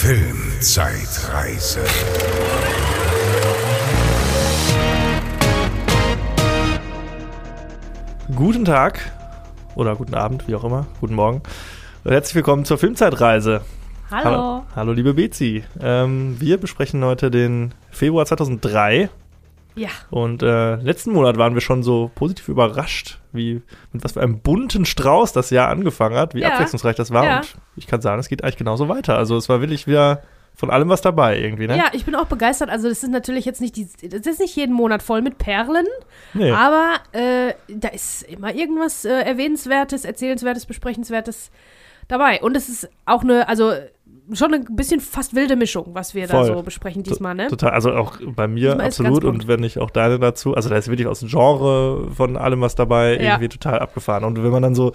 Filmzeitreise. Guten Tag oder guten Abend, wie auch immer, guten Morgen. Und herzlich willkommen zur Filmzeitreise. Hallo. Hallo, liebe Bezi. Ähm, wir besprechen heute den Februar 2003. Ja. Und äh, letzten Monat waren wir schon so positiv überrascht, wie mit was für einem bunten Strauß das Jahr angefangen hat, wie Ja. abwechslungsreich das war. Ja. Und ich kann sagen, es geht eigentlich genauso weiter. Also es war wirklich wieder von allem was dabei irgendwie, ne? Ja, ich bin auch begeistert. Also, das ist natürlich jetzt nicht die, das ist nicht jeden Monat voll mit Perlen, Nee. aber äh, da ist immer irgendwas äh, Erwähnenswertes, Erzählenswertes, Besprechenswertes dabei. Und es ist auch eine, also schon ein bisschen fast wilde Mischung, was wir Voll. da so besprechen diesmal, ne? Total, also auch bei mir Diesmal absolut und wenn nicht auch deine dazu. Also da ist wirklich aus dem Genre von allem was dabei, Ja. irgendwie total abgefahren. Und wenn man dann so,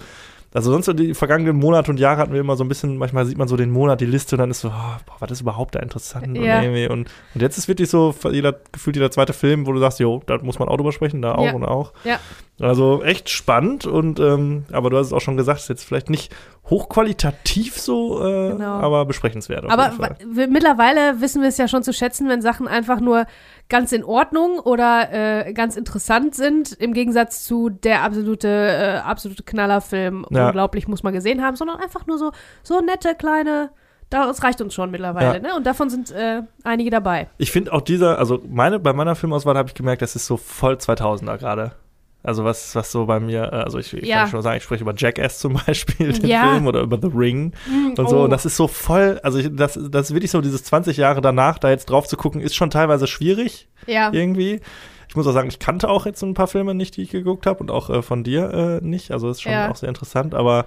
also sonst so die vergangenen Monate und Jahre hatten wir immer so ein bisschen, manchmal sieht man so den Monat, die Liste und dann ist so, oh, boah, was ist überhaupt da interessant? Und, Ja. irgendwie und, und jetzt ist wirklich so jeder, gefühlt jeder zweite Film, wo du sagst, jo, da muss man auch drüber sprechen, da auch Ja. und auch. Ja. Also echt spannend und ähm, aber du hast es auch schon gesagt, ist jetzt vielleicht nicht hochqualitativ so, äh, Genau. aber besprechenswert. Aber mittlerweile wissen wir es ja schon zu schätzen, wenn Sachen einfach nur ganz in Ordnung oder äh, ganz interessant sind, im Gegensatz zu der absolute, äh, absolute Knallerfilm, Ja. unglaublich muss man gesehen haben, sondern einfach nur so, so nette kleine, das reicht uns schon mittlerweile, Ja. ne? Und davon sind äh, einige dabei. Ich finde auch dieser, also meine, bei meiner Filmauswahl habe ich gemerkt, das ist so voll 2000er gerade. Also was, was so bei mir, äh, also ich, ich Ja. kann schon sagen, ich spreche über Jackass zum Beispiel, den Ja. Film, oder über The Ring und so. oh. Und das ist so voll, also ich, das, das ist wirklich so dieses 20 Jahre danach, da jetzt drauf zu gucken, ist schon teilweise schwierig Ja, irgendwie. Ich muss auch sagen, ich kannte auch jetzt so ein paar Filme nicht, die ich geguckt habe und auch äh, von dir äh, nicht. Also ist schon Ja. auch sehr interessant, aber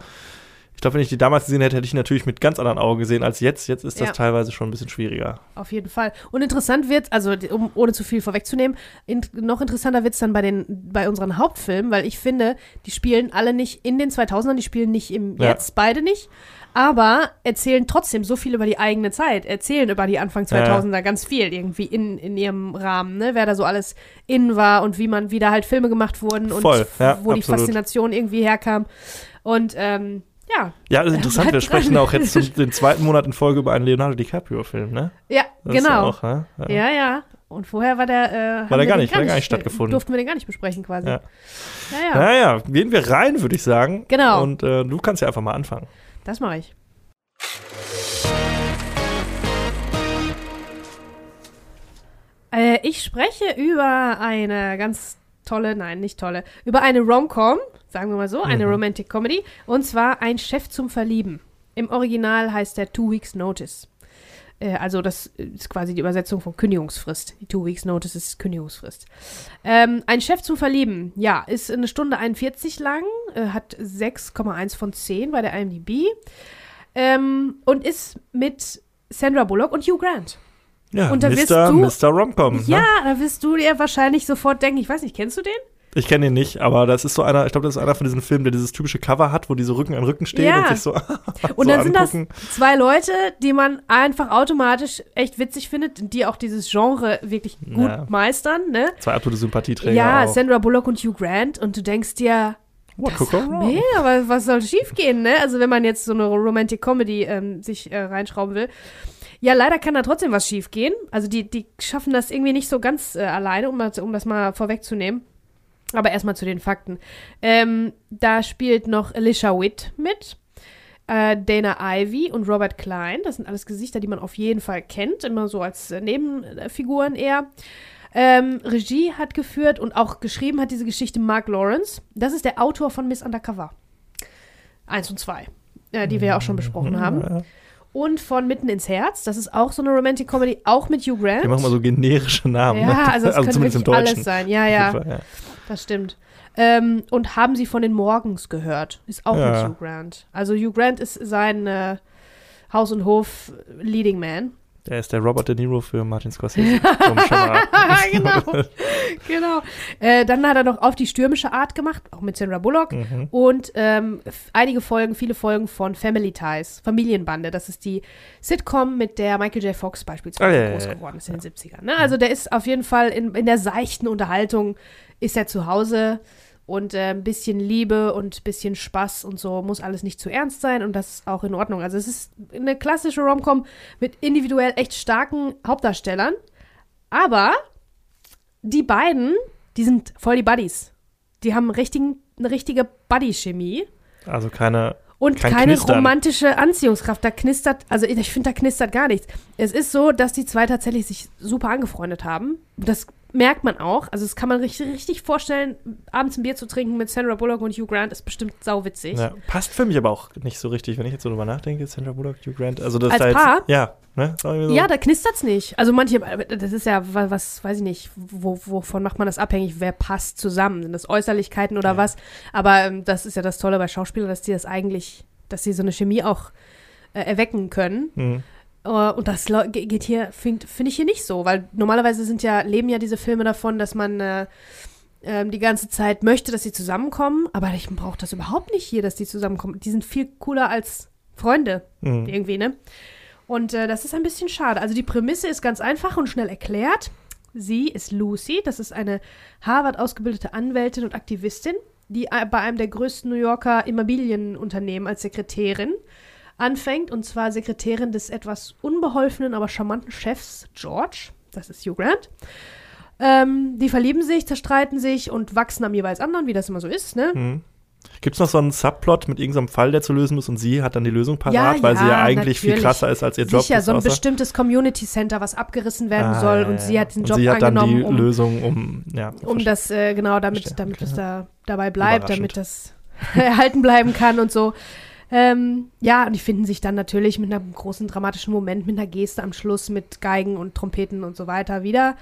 ich glaube, wenn ich die damals gesehen hätte, hätte ich natürlich mit ganz anderen Augen gesehen als jetzt. Jetzt ist das Ja. teilweise schon ein bisschen schwieriger. auf jeden Fall. Und interessant wird, also die- um, ohne zu viel vorwegzunehmen, in, noch interessanter wird es dann bei, den, bei unseren Hauptfilmen, weil ich finde, die spielen alle nicht in den 2000ern, die spielen nicht im Ja. Jetzt, beide nicht, aber erzählen trotzdem so viel über die eigene Zeit, erzählen über die Anfang 2000er ganz viel irgendwie in, in ihrem Rahmen, ne? wer da so alles in war und wie man, wie da halt Filme gemacht wurden und Voll, ja, wo die absolut. Faszination irgendwie herkam. Und ähm, ja, Ja, das ist interessant. Wir sprechen dran. auch jetzt zum, den zweiten Monat in Folge über einen Leonardo DiCaprio-Film, ne? ja, Das genau. Auch, ja? Ja. Ja, ja. Und vorher war der, äh, haben der gar nicht- hat der gar nicht stattgefunden. Durften wir den gar nicht besprechen quasi. Ja. Ja, ja. Naja, gehen wir rein, würde ich sagen. Genau. Und äh, du kannst ja einfach mal anfangen. Das mache ich. Äh, ich spreche über eine ganz tolle, nein, nicht tolle, über eine Rom-Com, sagen wir mal so, eine Mhm. Romantic Comedy. Und zwar Ein Chef zum Verlieben. Im Original heißt der Two Weeks Notice. Äh, also das ist quasi die Übersetzung von Kündigungsfrist. Die Two Weeks Notice ist Kündigungsfrist. Ähm, ein Chef zum Verlieben, ja, ist eine Stunde 41 lang, äh, hat 6,1 von 10 bei der IMDb ähm, und ist mit Sandra Bullock und Hugh Grant. Ja, Und da wirst Mr. du- Mr. Romcom. Ja, Ne? da wirst du dir wahrscheinlich sofort denken, ich weiß nicht, kennst du den? Ich kenne ihn nicht, aber das ist so einer, ich glaube, das ist einer von diesen Filmen, der dieses typische Cover hat, wo die so Rücken an Rücken stehen Ja. und sich so, Und so dann sind das zwei Leute, die man einfach automatisch echt witzig findet, die auch dieses Genre wirklich gut Ja. meistern, ne? Zwei absolute Sympathieträger Ja, auch. Sandra Bullock und Hugh Grant und du denkst dir, What nee, aber was soll schief gehen, ne? Also wenn man jetzt so eine Romantic Comedy ähm, sich äh, reinschrauben will. Ja, leider kann da trotzdem was schief gehen. Also die, die schaffen das irgendwie nicht so ganz äh, alleine, um, das- um das mal vorwegzunehmen. Aber erstmal zu den Fakten. Ähm, da spielt noch Alicia Witt mit. Äh, Dana Ivy und Robert Klein. Das sind alles Gesichter, die man auf jeden Fall kennt. Immer so als äh, Nebenfiguren eher. Ähm, Regie hat geführt und auch geschrieben hat diese Geschichte Mark Lawrence. Das ist der Autor von Miss Undercover. Eins und zwei. Äh, die wir ja auch schon besprochen haben. Und von Mitten ins Herz. Das ist auch so eine Romantic Comedy, auch mit Hugh Grant. Die machen mal so generische Namen. ja, ne? also das könnte zumindest im wirklich Deutschen. alles sein. Ja, ja. Das stimmt. Ähm, und haben sie von den Morgens gehört? Ist auch Ja. mit Hugh Grant. Also Hugh Grant ist sein äh, Haus- und Hof-Leading Man. Der ist der Robert De Niro für Martin Scorsese. Genau. genau. Äh, dann hat er noch auf die stürmische Art gemacht, auch mit Sandra Bullock. Mhm. Und ähm, einige Folgen, viele Folgen von Family Ties, Familienbande. Das ist die Sitcom, mit der Michael J. Fox beispielsweise Ah, ja, groß geworden ist in den 70ern. Ne? Also der ist auf jeden Fall in, in der seichten Unterhaltung, ist er zu Hause. Und äh, ein bisschen Liebe und ein bisschen Spaß und so muss alles nicht zu ernst sein und das ist auch in Ordnung. Also es ist eine klassische Rom-Com mit individuell echt starken Hauptdarstellern. Aber die beiden, die sind voll die Buddies. Die haben richtigen, eine richtige Buddy-Chemie. Also keine Und Kein keine Knistern. romantische Anziehungskraft. Da knistert, also ich finde, da knistert gar nichts. Es ist so, dass die zwei tatsächlich sich super angefreundet haben. Das merkt man auch. Also das kann man richtig, richtig vorstellen, abends ein Bier zu trinken mit Sandra Bullock und Hugh Grant ist bestimmt sauwitzig. Ja, passt für mich aber auch nicht so richtig, wenn ich jetzt so drüber nachdenke, Sandra Bullock, Hugh Grant. Also das Als da jetzt, Paar? Ja, ne? So. Ja, da knistert's nicht. Also manche, das ist ja, wa- was, weiß ich nicht, wo, wovon macht man das abhängig? Wer passt zusammen? Sind das Äußerlichkeiten oder Ja. was? Aber ähm, das ist ja das Tolle bei Schauspielern, dass die das eigentlich, dass sie so eine Chemie auch äh, erwecken können. Mhm. Äh, und das geht hier, finde find ich hier nicht so, weil normalerweise sind ja, leben ja diese Filme davon, dass man äh, ähm, die ganze Zeit möchte, dass sie zusammenkommen, aber ich brauche das überhaupt nicht hier, dass die zusammenkommen. Die sind viel cooler als Freunde Mhm. irgendwie, ne? Und äh, das ist ein bisschen schade. Also die Prämisse ist ganz einfach und schnell erklärt. Sie ist Lucy, das ist eine Harvard ausgebildete Anwältin und Aktivistin, die äh, bei einem der größten New Yorker Immobilienunternehmen als Sekretärin anfängt, und zwar Sekretärin des etwas unbeholfenen, aber charmanten Chefs George, das ist Hugh Grant. Ähm, die verlieben sich, zerstreiten sich und wachsen am jeweils anderen, wie das immer so ist, ne? Mhm. Gibt es noch so einen Subplot mit irgendeinem Fall, der zu lösen muss und sie hat dann die Lösung parat, Ja, weil sie ja ja, eigentlich viel natürlich. krasser ist als ihr Job. Sicher, so ein bestimmtes Community Center, was abgerissen werden Ah, soll ja, und ja, sie ja. hat den Und Job sie hat dann angenommen, die um, Lösung, um, ja. um das, äh, genau, damit, Verstehe, damit es da dabei bleibt, damit das erhalten bleiben kann und so. Ähm, ja, und die finden sich dann natürlich mit einem großen dramatischen Moment, mit einer Geste am Schluss, mit Geigen und Trompeten und so weiter wieder.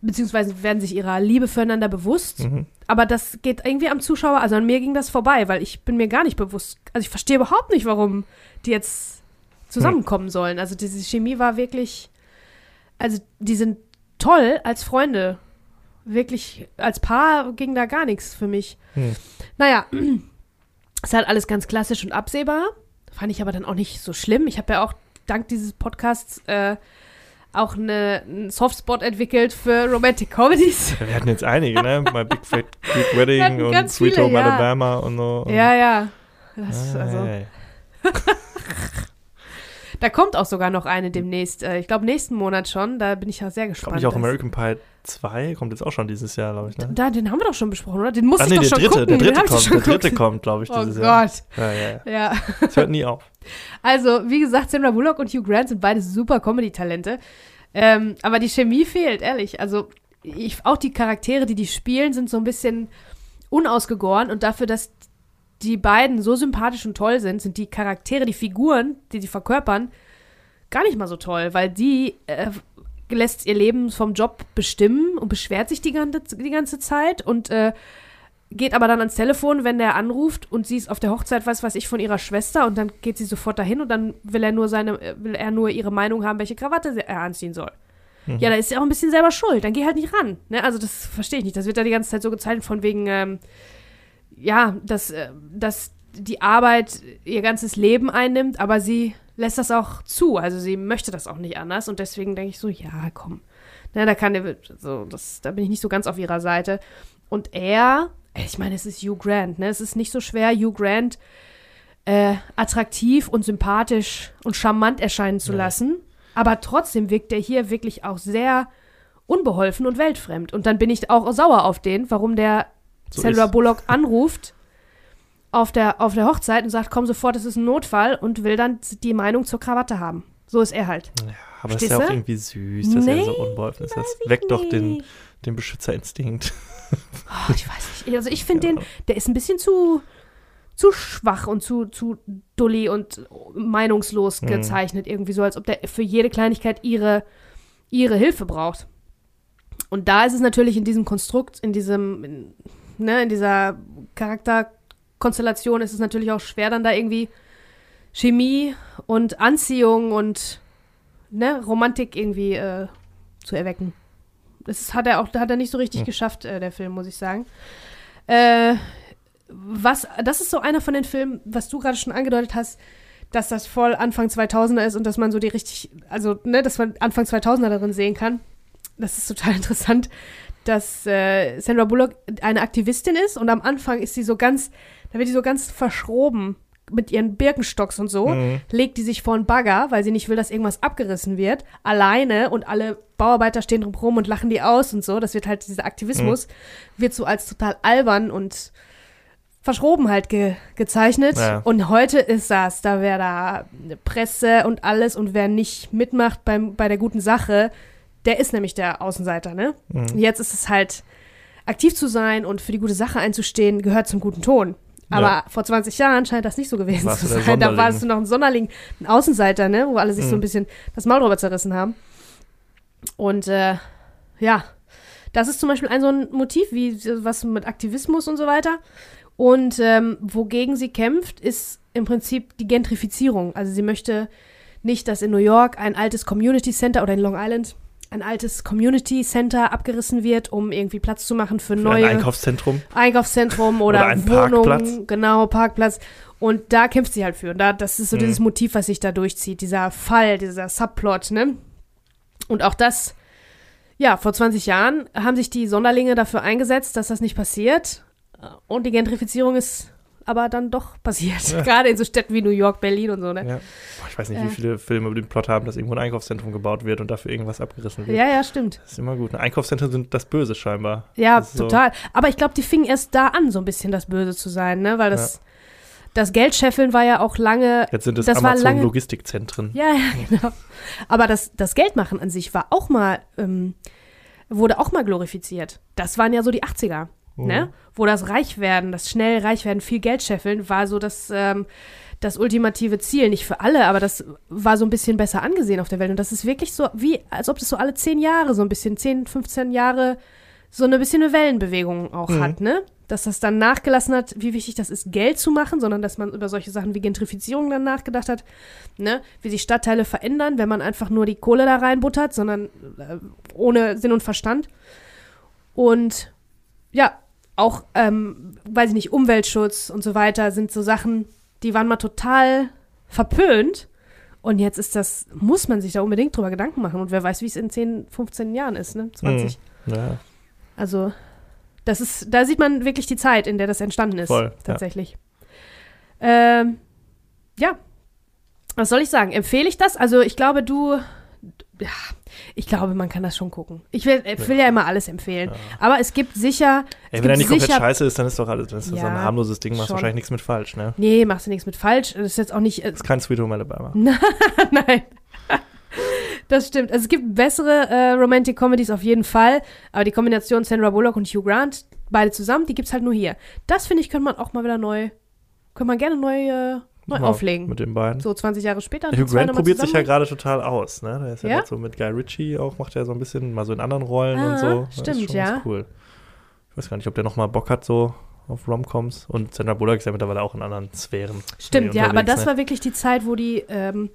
Beziehungsweise werden sich ihrer Liebe füreinander bewusst. Mhm. Aber das geht irgendwie am Zuschauer, also an mir ging das vorbei, weil ich bin mir gar nicht bewusst, also ich verstehe überhaupt nicht, warum die jetzt zusammenkommen sollen. Also diese Chemie war wirklich, also die sind toll als Freunde. Wirklich, als Paar ging da gar nichts für mich. Hm. Naja, ist halt alles ganz klassisch und absehbar. Fand ich aber dann auch nicht so schlimm. Ich habe ja auch dank dieses Podcasts äh, auch eine, einen Softspot entwickelt für Romantic Comedies. Wir hatten jetzt einige, ne? My Big Fat Greek Wedding und Sweet Home ja. Alabama und so. Und, Ja, ja. Das, also, ja. da kommt auch sogar noch eine demnächst. Äh, ich glaube, nächsten Monat schon. Da bin ich ja sehr Kommt gespannt. nicht auch American Pie 2? Kommt jetzt auch schon dieses Jahr, glaube ich, ne? Da, den haben wir doch schon besprochen, oder? Den muss Ah, ich nee, doch der schon dritte, gucken. der Den dritte ich kommt, der dritte kommt, glaube ich, Oh dieses Jahr. Gott. Ja, ja, ja. Ja. Es hört nie auf. Also, wie gesagt, Sandra Bullock und Hugh Grant sind beide super Comedy-Talente. Ähm, aber die Chemie fehlt, ehrlich. Also, ich, auch die Charaktere, die die spielen, sind so ein bisschen unausgegoren. Und dafür, dass die beiden so sympathisch und toll sind, sind die Charaktere, die Figuren, die die verkörpern, gar nicht mal so toll, weil die äh, lässt ihr Leben vom Job bestimmen und beschwert sich die ganze, die ganze Zeit und äh, geht aber dann ans Telefon, wenn der anruft und sie ist auf der Hochzeit, was weiß ich, von ihrer Schwester und dann geht sie sofort dahin und dann will er nur seine, äh, will er nur ihre Meinung haben, welche Krawatte er anziehen soll. Mhm. Ja, da ist sie auch ein bisschen selber schuld. Dann geh halt nicht ran. Ne? Also das verstehe ich nicht. Das wird da die ganze Zeit so gezeichnet von wegen, ähm, ja, dass, äh, dass die Arbeit ihr ganzes Leben einnimmt, aber sie lässt das auch zu. Also sie möchte das auch nicht anders und deswegen denke ich so, ja, komm. Ne, da kann der, so, das, da bin ich nicht so ganz auf ihrer Seite. Und er, ich meine, es ist Hugh Grant, ne? Es ist nicht so schwer, Hugh Grant äh, attraktiv und sympathisch und charmant erscheinen zu Nee. lassen. Aber trotzdem wirkt er hier wirklich auch sehr unbeholfen und weltfremd. Und dann bin ich auch sauer auf den, warum der So ist- Bullock anruft auf der, auf der Hochzeit und sagt, komm sofort, es ist ein Notfall und will dann die Meinung zur Krawatte haben. So ist er halt. Ja, aber das ist ja Verstehst auch irgendwie süß, dass er so Nee, unbeholfen ist. Das weckt doch den, den Beschützerinstinkt. Oh, ich weiß nicht. Also ich finde Ja. den, der ist ein bisschen zu, zu schwach und zu, zu dulli und meinungslos Mhm. gezeichnet. Irgendwie so, als ob der für jede Kleinigkeit ihre, ihre Hilfe braucht. Und da ist es natürlich in diesem Konstrukt, in diesem, in, ne, in dieser Charakterkonstellation ist es natürlich auch schwer, dann da irgendwie Chemie und Anziehung und ne, Romantik irgendwie äh, zu erwecken. Das hat er auch, hat er nicht so richtig Hm. geschafft, äh, der Film, muss ich sagen. Äh, was, das ist so einer von den Filmen, was du gerade schon angedeutet hast, dass das voll Anfang 2000er ist und dass man so die richtig, also, ne, dass man Anfang 2000er darin sehen kann. Das ist total interessant. dass äh, Sandra Bullock eine Aktivistin ist und am Anfang ist sie so ganz, da wird sie so ganz verschroben mit ihren Birkenstocks und so, Mhm. legt die sich vor einen Bagger, weil sie nicht will, dass irgendwas abgerissen wird, alleine und alle Bauarbeiter stehen drumherum und lachen die aus und so. Das wird halt, dieser Aktivismus wird so als total albern und verschroben halt ge gezeichnet. Ja. Und heute ist das, da wäre da Presse und alles und wer nicht mitmacht beim, bei der guten Sache, der ist nämlich der Außenseiter, ne? Mhm. Jetzt ist es halt, aktiv zu sein und für die gute Sache einzustehen, gehört zum guten Ton. Aber Ja. vor 20 Jahren scheint das nicht so gewesen Warst zu sein. Da warst du noch ein Sonderling, ein Außenseiter, ne? Wo alle sich so Mhm. ein bisschen das Maul drüber zerrissen haben. Und äh, ja, das ist zum Beispiel ein so ein Motiv, wie so was mit Aktivismus und so weiter. Und ähm, wogegen sie kämpft, ist im Prinzip die Gentrifizierung. Also sie möchte nicht, dass in New York ein altes Community Center oder in Long Island ein altes Community Center abgerissen wird, um irgendwie Platz zu machen für, Für neue ein Einkaufszentrum. Einkaufszentrum oder, Oder ein Wohnungen, Parkplatz. genau, Parkplatz. Und da kämpft sie halt für. Und da, das ist so Mhm. dieses Motiv, was sich da durchzieht, dieser Fall, dieser Subplot, ne? Und auch das, ja, vor 20 Jahren haben sich die Sonderlinge dafür eingesetzt, dass das nicht passiert. Und die Gentrifizierung ist aber dann doch passiert. Ja. Gerade in so Städten wie New York, Berlin und so, ne? Ja. Boah, ich weiß nicht, Äh. wie viele Filme über den Plot haben, dass irgendwo ein Einkaufszentrum gebaut wird und dafür irgendwas abgerissen wird. Ja, ja, stimmt. Das ist immer gut. Einkaufszentren sind das Böse scheinbar. Ja, ist so- total. Aber ich glaube, die fingen erst da an, so ein bisschen das Böse zu sein, ne? Weil das, das Geldscheffeln war ja auch lange Jetzt sind es Das war lange- Amazon-Logistikzentren. Ja, ja, genau. Aber das, das Geldmachen an sich war auch mal, ähm, wurde auch mal glorifiziert. Das waren ja so die 80er, Mhm. ne? Wo das Reichwerden, das schnell Reichwerden, viel Geld scheffeln, war so das, ähm, das ultimative Ziel. Nicht für alle, aber das war so ein bisschen besser angesehen auf der Welt. Und das ist wirklich so, wie, als ob das so alle 10 Jahre, so ein bisschen, 10, 15 Jahre, so eine bisschen eine Wellenbewegung auch Mhm. hat, ne? Dass das dann nachgelassen hat, wie wichtig das ist, Geld zu machen, sondern dass man über solche Sachen wie Gentrifizierung dann nachgedacht hat, ne? Wie sich Stadtteile verändern, wenn man einfach nur die Kohle da reinbuttert, sondern äh, ohne Sinn und Verstand. Und ja, auch, ähm, weiß ich nicht, Umweltschutz und so weiter sind so Sachen, die waren mal total verpönt. Und jetzt ist das, muss man sich da unbedingt drüber Gedanken machen. Und wer weiß, wie es in 10, 15 Jahren ist, ne? 20. Ja. Also, das ist, da sieht man wirklich die Zeit, in der das entstanden ist. Voll, ja. Tatsächlich. Ähm, ja. Was soll ich sagen? Empfehle ich das? Also, ich glaube, du. Ja, ich glaube, man kann das schon gucken. Ich will, ich will ja immer alles empfehlen. Ja. Aber es gibt sicher. Ey, wenn er nicht komplett scheiße ist, dann ist doch alles, dann ist das so ein Ja, harmloses Ding, machst schon. wahrscheinlich nichts mit falsch, ne? Nee, machst du nichts mit falsch. Das ist jetzt auch nicht. Äh, Das ist kein Sweet Home Alabama. Nein. Das stimmt. Also es gibt bessere äh, Romantic Comedies auf jeden Fall, aber die Kombination Sandra Bullock und Hugh Grant, beide zusammen, die gibt's halt nur hier. Das finde ich, könnte man auch mal wieder neu, könnte man gerne neu, äh, neu Mal auflegen. Mit den beiden. So 20 Jahre später. Hugh Grant probiert sich ja gerade total aus, ne? Der ist ja, Ja? jetzt so mit Guy Ritchie auch, macht er so ein bisschen mal so in anderen Rollen Ah, und so. Das stimmt, ist schon ja. ganz cool. Ich weiß gar nicht, ob der nochmal Bock hat, so auf Romcoms. Und Sandra Bullock ist ja mittlerweile auch in anderen Sphären. Stimmt, ja, aber das ne? war wirklich die Zeit, wo die, ähm,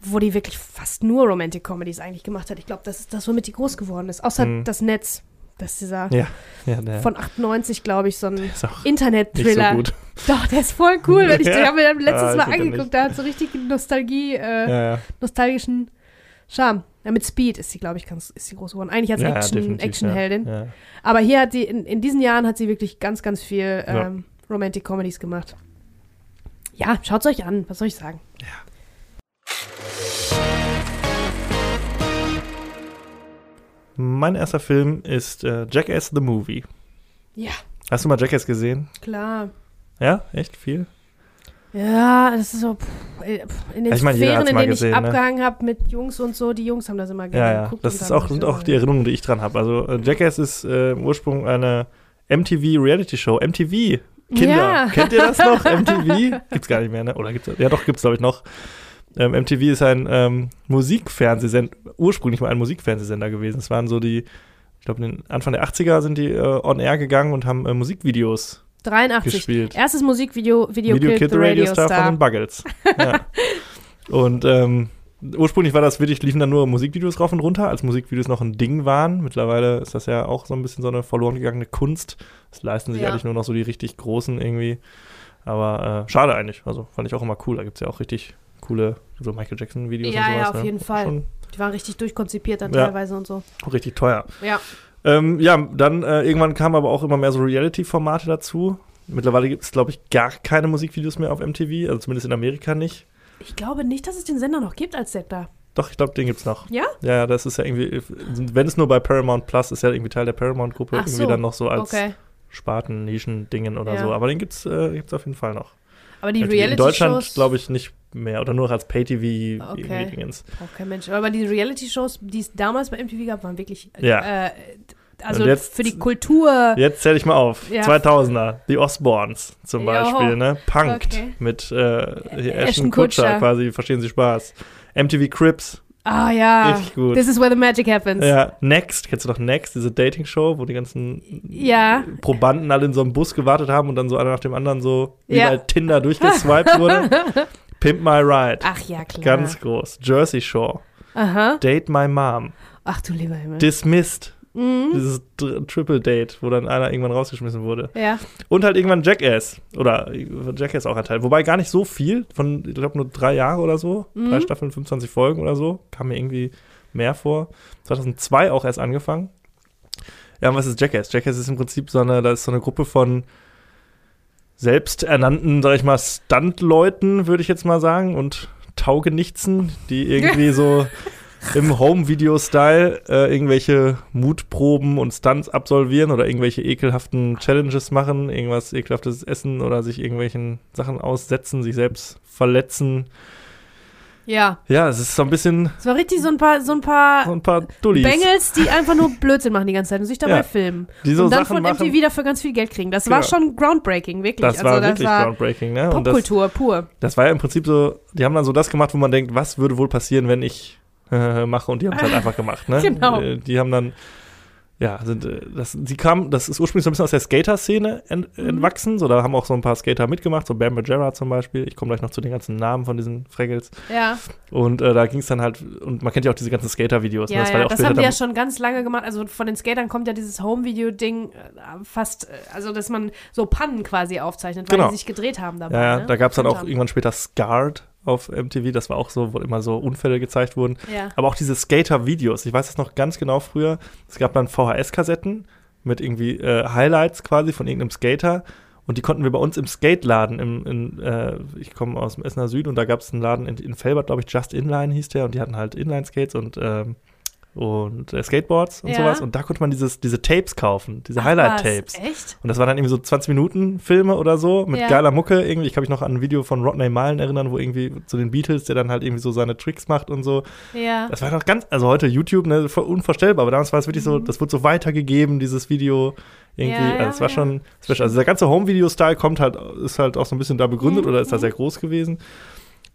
wo die wirklich fast nur Romantic Comedies eigentlich gemacht hat. Ich glaube, das ist das, womit die groß geworden ist. Außer Mhm. das Netz. Das ist dieser Ja, ja, der von 98, glaube ich, so ein Internet-Thriller. so. Doch, der ist voll cool. Wenn ich, Ja. habe mir letztes Ah, Mal angeguckt, da hat so richtig Nostalgie, äh, Ja, ja. nostalgischen Charme. Ja, mit Speed ist sie, glaube ich, ganz, ist sie groß geworden. Eigentlich als ja, ja, Action, Actionheldin. Ja. Ja. Aber hier hat sie, in, in diesen Jahren hat sie wirklich ganz, ganz viel Ja. ähm, Romantic Comedies gemacht. Ja, schaut's euch an. Was soll ich sagen? Mein erster Film ist äh, Jackass the Movie. Ja, Hast du mal Jackass gesehen? klar. Ja, echt viel? Ja, das ist so pff, äh, in den Ja, ich jeder Sphären, in denen gesehen, ich ne? abgehangen habe mit Jungs und so, die Jungs haben das immer gerne Ja, ja. geguckt. Das ist auch, sind auch die Erinnerungen, die ich dran habe. Also äh, Jackass ist äh, im Ursprung eine MTV Reality Show. MTV. Kinder. Ja. Kennt ihr das noch? MTV? Gibt's gar nicht mehr, ne? Oder gibt's Ja, doch, gibt's glaube ich noch. Ähm, MTV ist ein ähm, Musikfernsehsender, ursprünglich mal ein Musikfernsehsender gewesen. Es waren so die, ich glaube, Anfang der 80er sind die äh, on air gegangen und haben äh, Musikvideos 83. gespielt. Erstes Musikvideo, Video, Video Kid, Kid, the Radio Star. von den Buggles. ja. Und ähm, ursprünglich war das wirklich, liefen dann nur Musikvideos rauf und runter, als Musikvideos noch ein Ding waren. Mittlerweile ist das ja auch so ein bisschen so eine verloren gegangene Kunst. Das leisten sich Ja. eigentlich nur noch so die richtig großen irgendwie. Aber äh, schade eigentlich. Also fand ich auch immer cool. Da gibt es ja auch richtig coole so Michael Jackson-Videos Ja, und sowas. ja, auf ne? jeden Fall. Schon Die waren richtig durchkonzipiert dann Ja. teilweise und so. Richtig teuer. Ja. Ähm, ja, dann äh, irgendwann kamen aber auch immer mehr so Reality-Formate dazu. Mittlerweile gibt es, glaube ich, gar keine Musikvideos mehr auf MTV, also zumindest in Amerika nicht. Ich glaube nicht, dass es den Sender noch gibt als Sender. Doch, ich glaube, den gibt's noch. Ja? Ja, das ist ja irgendwie, wenn es nur bei Paramount Plus ist, ja irgendwie Teil der Paramount-Gruppe, Ach irgendwie so, dann noch so als Okay. Sparten, Nischen, Dingen oder Ja. so. Aber den gibt's, äh, gibt's auf jeden Fall noch. Aber die MTV In Deutschland, Reality-Shows. glaube ich, nicht mehr. Oder nur noch als Pay-TV Okay. Braucht kein Mensch. Aber die Reality-Shows, die es damals bei MTV gab, waren wirklich. Ja. Äh, also jetzt- für die Kultur. Jetzt zähle ich mal auf. Ja. 2000er, die Osborns zum. Beispiel, ne? Punked Okay. mit äh, Ashton Kutscher, Kutcher. quasi, verstehen Sie Spaß. MTV Crips, Ah ja. richtig gut. This is where the magic happens. Ja, Next, kennst du noch Next, diese Dating-Show, wo die ganzen Ja. Probanden alle in so einem Bus gewartet haben und dann so einer nach dem anderen so wie Ja. bei Tinder durchgeswiped wurde? Pimp My Ride, Ach ja, klar. ganz groß. Jersey Shore, Aha. Date My Mom, Ach du lieber Himmel. Dismissed, Mhm. dieses Dr- Triple Date, wo dann einer irgendwann rausgeschmissen wurde. Ja. Und halt irgendwann Jackass. Oder Jackass auch ein Teil. Wobei gar nicht so viel, von, ich glaube, nur drei Jahre oder so. Mhm. Drei Staffeln, 25 Folgen oder so. Kam mir irgendwie mehr vor. 2002 auch erst angefangen. Ja, und was ist Jackass? Jackass ist im Prinzip so eine, das ist so eine Gruppe von selbsternannten, sag ich mal, Stuntleuten, würde ich jetzt mal sagen, und Taugenichtsen, die irgendwie so im Home-Video-Style äh, irgendwelche Mutproben und Stunts absolvieren oder irgendwelche ekelhaften Challenges machen, irgendwas ekelhaftes essen oder sich irgendwelchen Sachen aussetzen, sich selbst verletzen. Ja. Ja, es ist so ein bisschen Es war richtig so ein paar, so ein paar so ein paar Dullis, Bengels, die einfach nur Blödsinn machen die ganze Zeit und sich dabei Ja. filmen. die so und dann Sachen von machen. MTV dafür ganz viel Geld kriegen. Das war Genau. schon groundbreaking, wirklich. Das also war das wirklich war groundbreaking, ne? Popkultur pur. das war ja im Prinzip so, die haben dann so das gemacht, wo man denkt, was würde wohl passieren, wenn ich mache und die haben es halt einfach gemacht, ne? Genau. Äh, Die haben dann, ja, sind, äh, das, sie kamen, das ist ursprünglich so ein bisschen aus der Skater-Szene ent, Mhm. entwachsen, so, da haben auch so ein paar Skater mitgemacht, so Bam Margera zum Beispiel, ich komme gleich noch zu den ganzen Namen von diesen Fraggles Ja, und äh, da ging es dann halt, und man kennt ja auch diese ganzen Skater-Videos, ja, ne? das, ja. das haben die ja schon ganz lange gemacht. Also von den Skatern kommt ja dieses Home-Video-Ding äh, fast, äh, also dass man so Pannen quasi aufzeichnet, weil Genau. die sich gedreht haben dabei. Ja, ja, ne? da gab es dann auch irgendwann später Scarred auf MTV, das war auch so, wo immer so Unfälle gezeigt wurden. Ja. Aber auch diese Skater-Videos, ich weiß das noch ganz genau früher. Es gab dann VHS-Kassetten mit irgendwie äh, Highlights quasi von irgendeinem Skater. Und die konnten wir bei uns im Skate-Laden, im, in, äh, ich komme aus dem Essener Süden und da gab es einen Laden in, in Felbert, glaube ich, Just Inline hieß der. Und die hatten halt Inline-Skates und, ähm, und äh, Skateboards und Ja. sowas. Und da konnte man dieses, diese Tapes kaufen, diese Highlight-Tapes. Echt? Und das waren dann irgendwie so 20 Minuten Filme oder so mit Ja. geiler Mucke irgendwie. Ich kann mich noch an ein Video von Rodney Mullen erinnern, wo irgendwie zu den Beatles, der dann halt irgendwie so seine Tricks macht und so. Ja. Das war noch ganz, also heute YouTube, ne, unvorstellbar, aber damals war es wirklich so, das wurde so weitergegeben, dieses Video irgendwie. Mhm. Ja, also es war schon special. Also der ganze Home-Video-Style kommt halt, ist halt auch so ein bisschen da begründet Mhm, oder ist da mhm. sehr groß gewesen.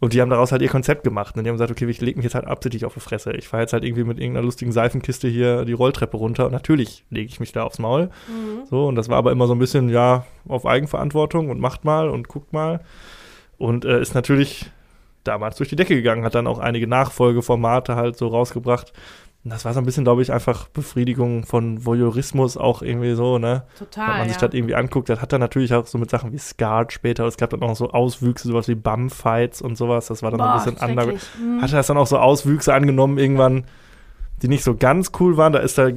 Und die haben daraus halt ihr Konzept gemacht. Und die haben gesagt, okay, ich lege mich jetzt halt absichtlich auf die Fresse. Ich fahre jetzt halt irgendwie mit irgendeiner lustigen Seifenkiste hier die Rolltreppe runter. Und natürlich lege ich mich da aufs Maul. Mhm. So, und das war aber immer so ein bisschen, ja, auf Eigenverantwortung und macht mal und guckt mal. Und äh, ist natürlich damals durch die Decke gegangen, hat dann auch einige Nachfolgeformate halt so rausgebracht. Und das war so ein bisschen, glaube ich, einfach Befriedigung von Voyeurismus auch irgendwie so, ne? Total. Wenn man sich ja. das irgendwie anguckt, das hat dann natürlich auch so mit Sachen wie Scarred später, es gab dann auch so Auswüchse, sowas wie Bum-Fights und sowas, das war dann Boah, ein bisschen schrecklich. Mhm. hatte das dann auch so Auswüchse angenommen irgendwann, die nicht so ganz cool waren. Da ist da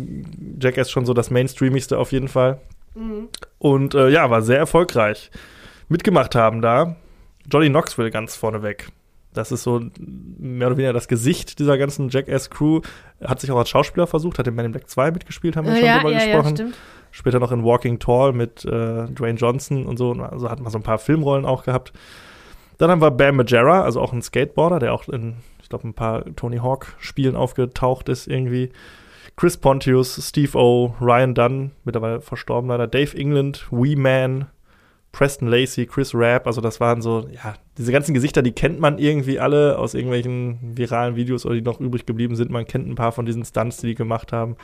Jackass schon so das Mainstreamigste auf jeden Fall. Mhm. Und äh, ja, war sehr erfolgreich. Mitgemacht haben da Johnny Knoxville ganz vorneweg. Das ist so mehr oder weniger das Gesicht dieser ganzen Jackass-Crew. Hat sich auch als Schauspieler versucht, hat in Men in Black 2 mitgespielt, haben wir Äh, schon ja, drüber ja, ja, gesprochen. stimmt. Später noch in Walking Tall mit äh, Dwayne Johnson und so. Also hat man so ein paar Filmrollen auch gehabt. Dann haben wir Bam Margera, also auch ein Skateboarder, der auch in, ich glaube, ein paar Tony Hawk-Spielen aufgetaucht ist irgendwie. Chris Pontius, Steve O, Ryan Dunn, mittlerweile verstorben leider, Dave England, Wee Man, Preston Lacey, Chris Rapp, also das waren so, ja, diese ganzen Gesichter, die kennt man irgendwie alle aus irgendwelchen viralen Videos oder die noch übrig geblieben sind. Man kennt ein paar von diesen Stunts, die die gemacht haben.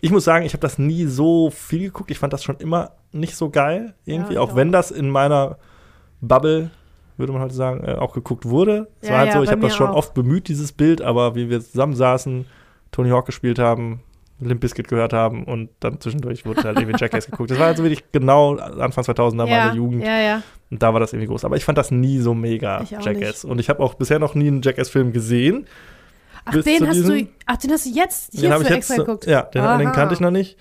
Ich muss sagen, ich habe das nie so viel geguckt. Ich fand das schon immer nicht so geil, irgendwie, Ja, auch wenn das in meiner Bubble, würde man heute sagen, äh, auch geguckt wurde. Es Ja, war halt ja, so, ich habe das schon auch. oft bemüht, dieses Bild, aber wie wir zusammensaßen, Tony Hawk gespielt haben, Limp Bizkit gehört haben und dann zwischendurch wurde halt irgendwie Jackass geguckt. Das war also wirklich genau Anfang 2000er ja, meine Jugend Ja, ja. und da war das irgendwie groß. Aber ich fand das nie so mega Jackass. Und ich habe auch bisher noch nie einen Jackass-Film gesehen. Ach, den hast du, ach, den hast du jetzt Den habe ich jetzt, extra geguckt. ja, den, den kannte ich noch nicht.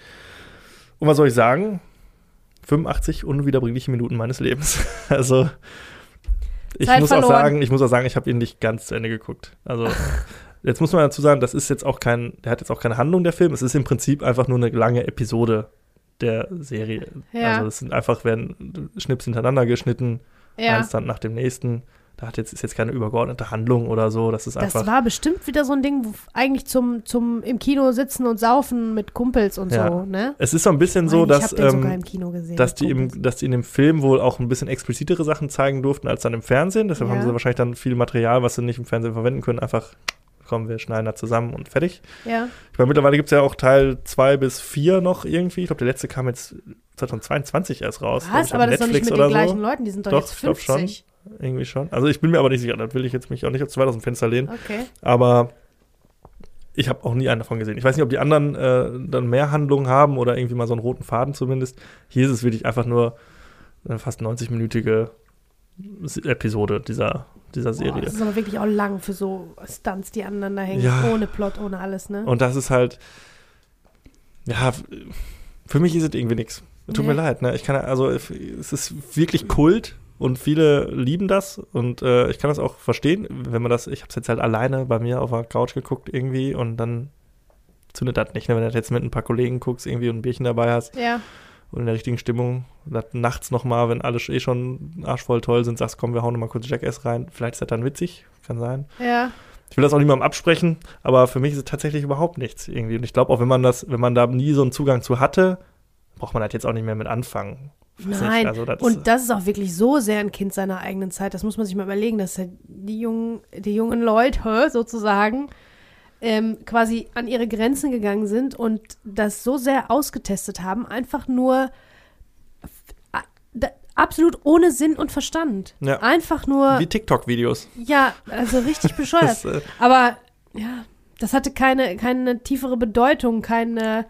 Und was soll ich sagen? 85 unwiederbringliche Minuten meines Lebens. Also ich Zeit muss verloren. auch sagen, ich muss auch sagen, ich habe ihn nicht ganz zu Ende geguckt. Also jetzt muss man dazu sagen, das ist jetzt auch kein, der hat jetzt auch keine Handlung der Film. Es ist im Prinzip einfach nur eine lange Episode der Serie. Ja. Also es sind einfach werden Schnips hintereinander geschnitten, Ja. eins dann nach dem nächsten. Da hat jetzt ist jetzt keine übergeordnete Handlung oder so. Das ist Das einfach. war bestimmt wieder so ein Ding, wo eigentlich zum, zum im Kino sitzen und saufen mit Kumpels und Ja. so, ne? es ist so ein bisschen so, Mann, dass ähm, gesehen. dass die, im, dass die in dem Film wohl auch ein bisschen explizitere Sachen zeigen durften als dann im Fernsehen. Deshalb Ja. haben sie wahrscheinlich dann viel Material, was sie nicht im Fernsehen verwenden können, einfach, komm, wir schneiden da zusammen und fertig. Ja. Ich meine, mittlerweile gibt es ja auch Teil 2 bis 4 noch irgendwie. Ich glaube, der letzte kam jetzt 2022 erst raus. Was? Aber das ist doch nicht Netflix mit den gleichen so. Leuten, die sind doch, Doch, jetzt ich glaub schon. 50. Irgendwie schon. Also ich bin mir aber nicht sicher, da will ich jetzt mich auch nicht zu weit aus dem Fenster lehnen. Okay. Aber ich habe auch nie einen davon gesehen. Ich weiß nicht, ob die anderen äh, dann mehr Handlungen haben oder irgendwie mal so einen roten Faden zumindest. Hier ist es wirklich einfach nur eine fast 90-minütige Episode dieser, dieser Boah, Serie. das ist aber wirklich auch lang für so Stunts, die aneinander hängen, Ja. ohne Plot, ohne alles, ne? Und das ist halt, ja, für mich ist es irgendwie nichts. Tut mir Nee. leid, ne? Ich kann, also es ist wirklich Kult und viele lieben das und äh, ich kann das auch verstehen, wenn man das, ich habe es jetzt halt alleine bei mir auf der Couch geguckt irgendwie und dann zündet das nicht, ne? Wenn du das jetzt mit ein paar Kollegen guckst irgendwie und ein Bierchen dabei hast ja. Und in der richtigen Stimmung, das nachts nochmal, wenn alle eh schon arschvoll toll sind, sagst, komm, wir hauen nochmal kurz Jackass rein, vielleicht ist das dann witzig, kann sein. Ja. Ich will das auch niemandem absprechen, aber für mich ist es tatsächlich überhaupt nichts irgendwie. Und ich glaube auch, wenn man das, wenn man da nie so einen Zugang zu hatte, braucht man halt jetzt auch nicht mehr mit anfangen. Weiß Nein, also das und das ist auch wirklich so sehr ein Kind seiner eigenen Zeit. Das muss man sich mal überlegen, dass die jungen, die jungen Leute sozusagen ähm, quasi an ihre Grenzen gegangen sind und das so sehr ausgetestet haben, einfach nur absolut ohne Sinn und Verstand. Ja. Einfach nur, wie TikTok-Videos. ja, also richtig bescheuert. Das, äh, Aber ja, das hatte keine, keine tiefere Bedeutung, keine,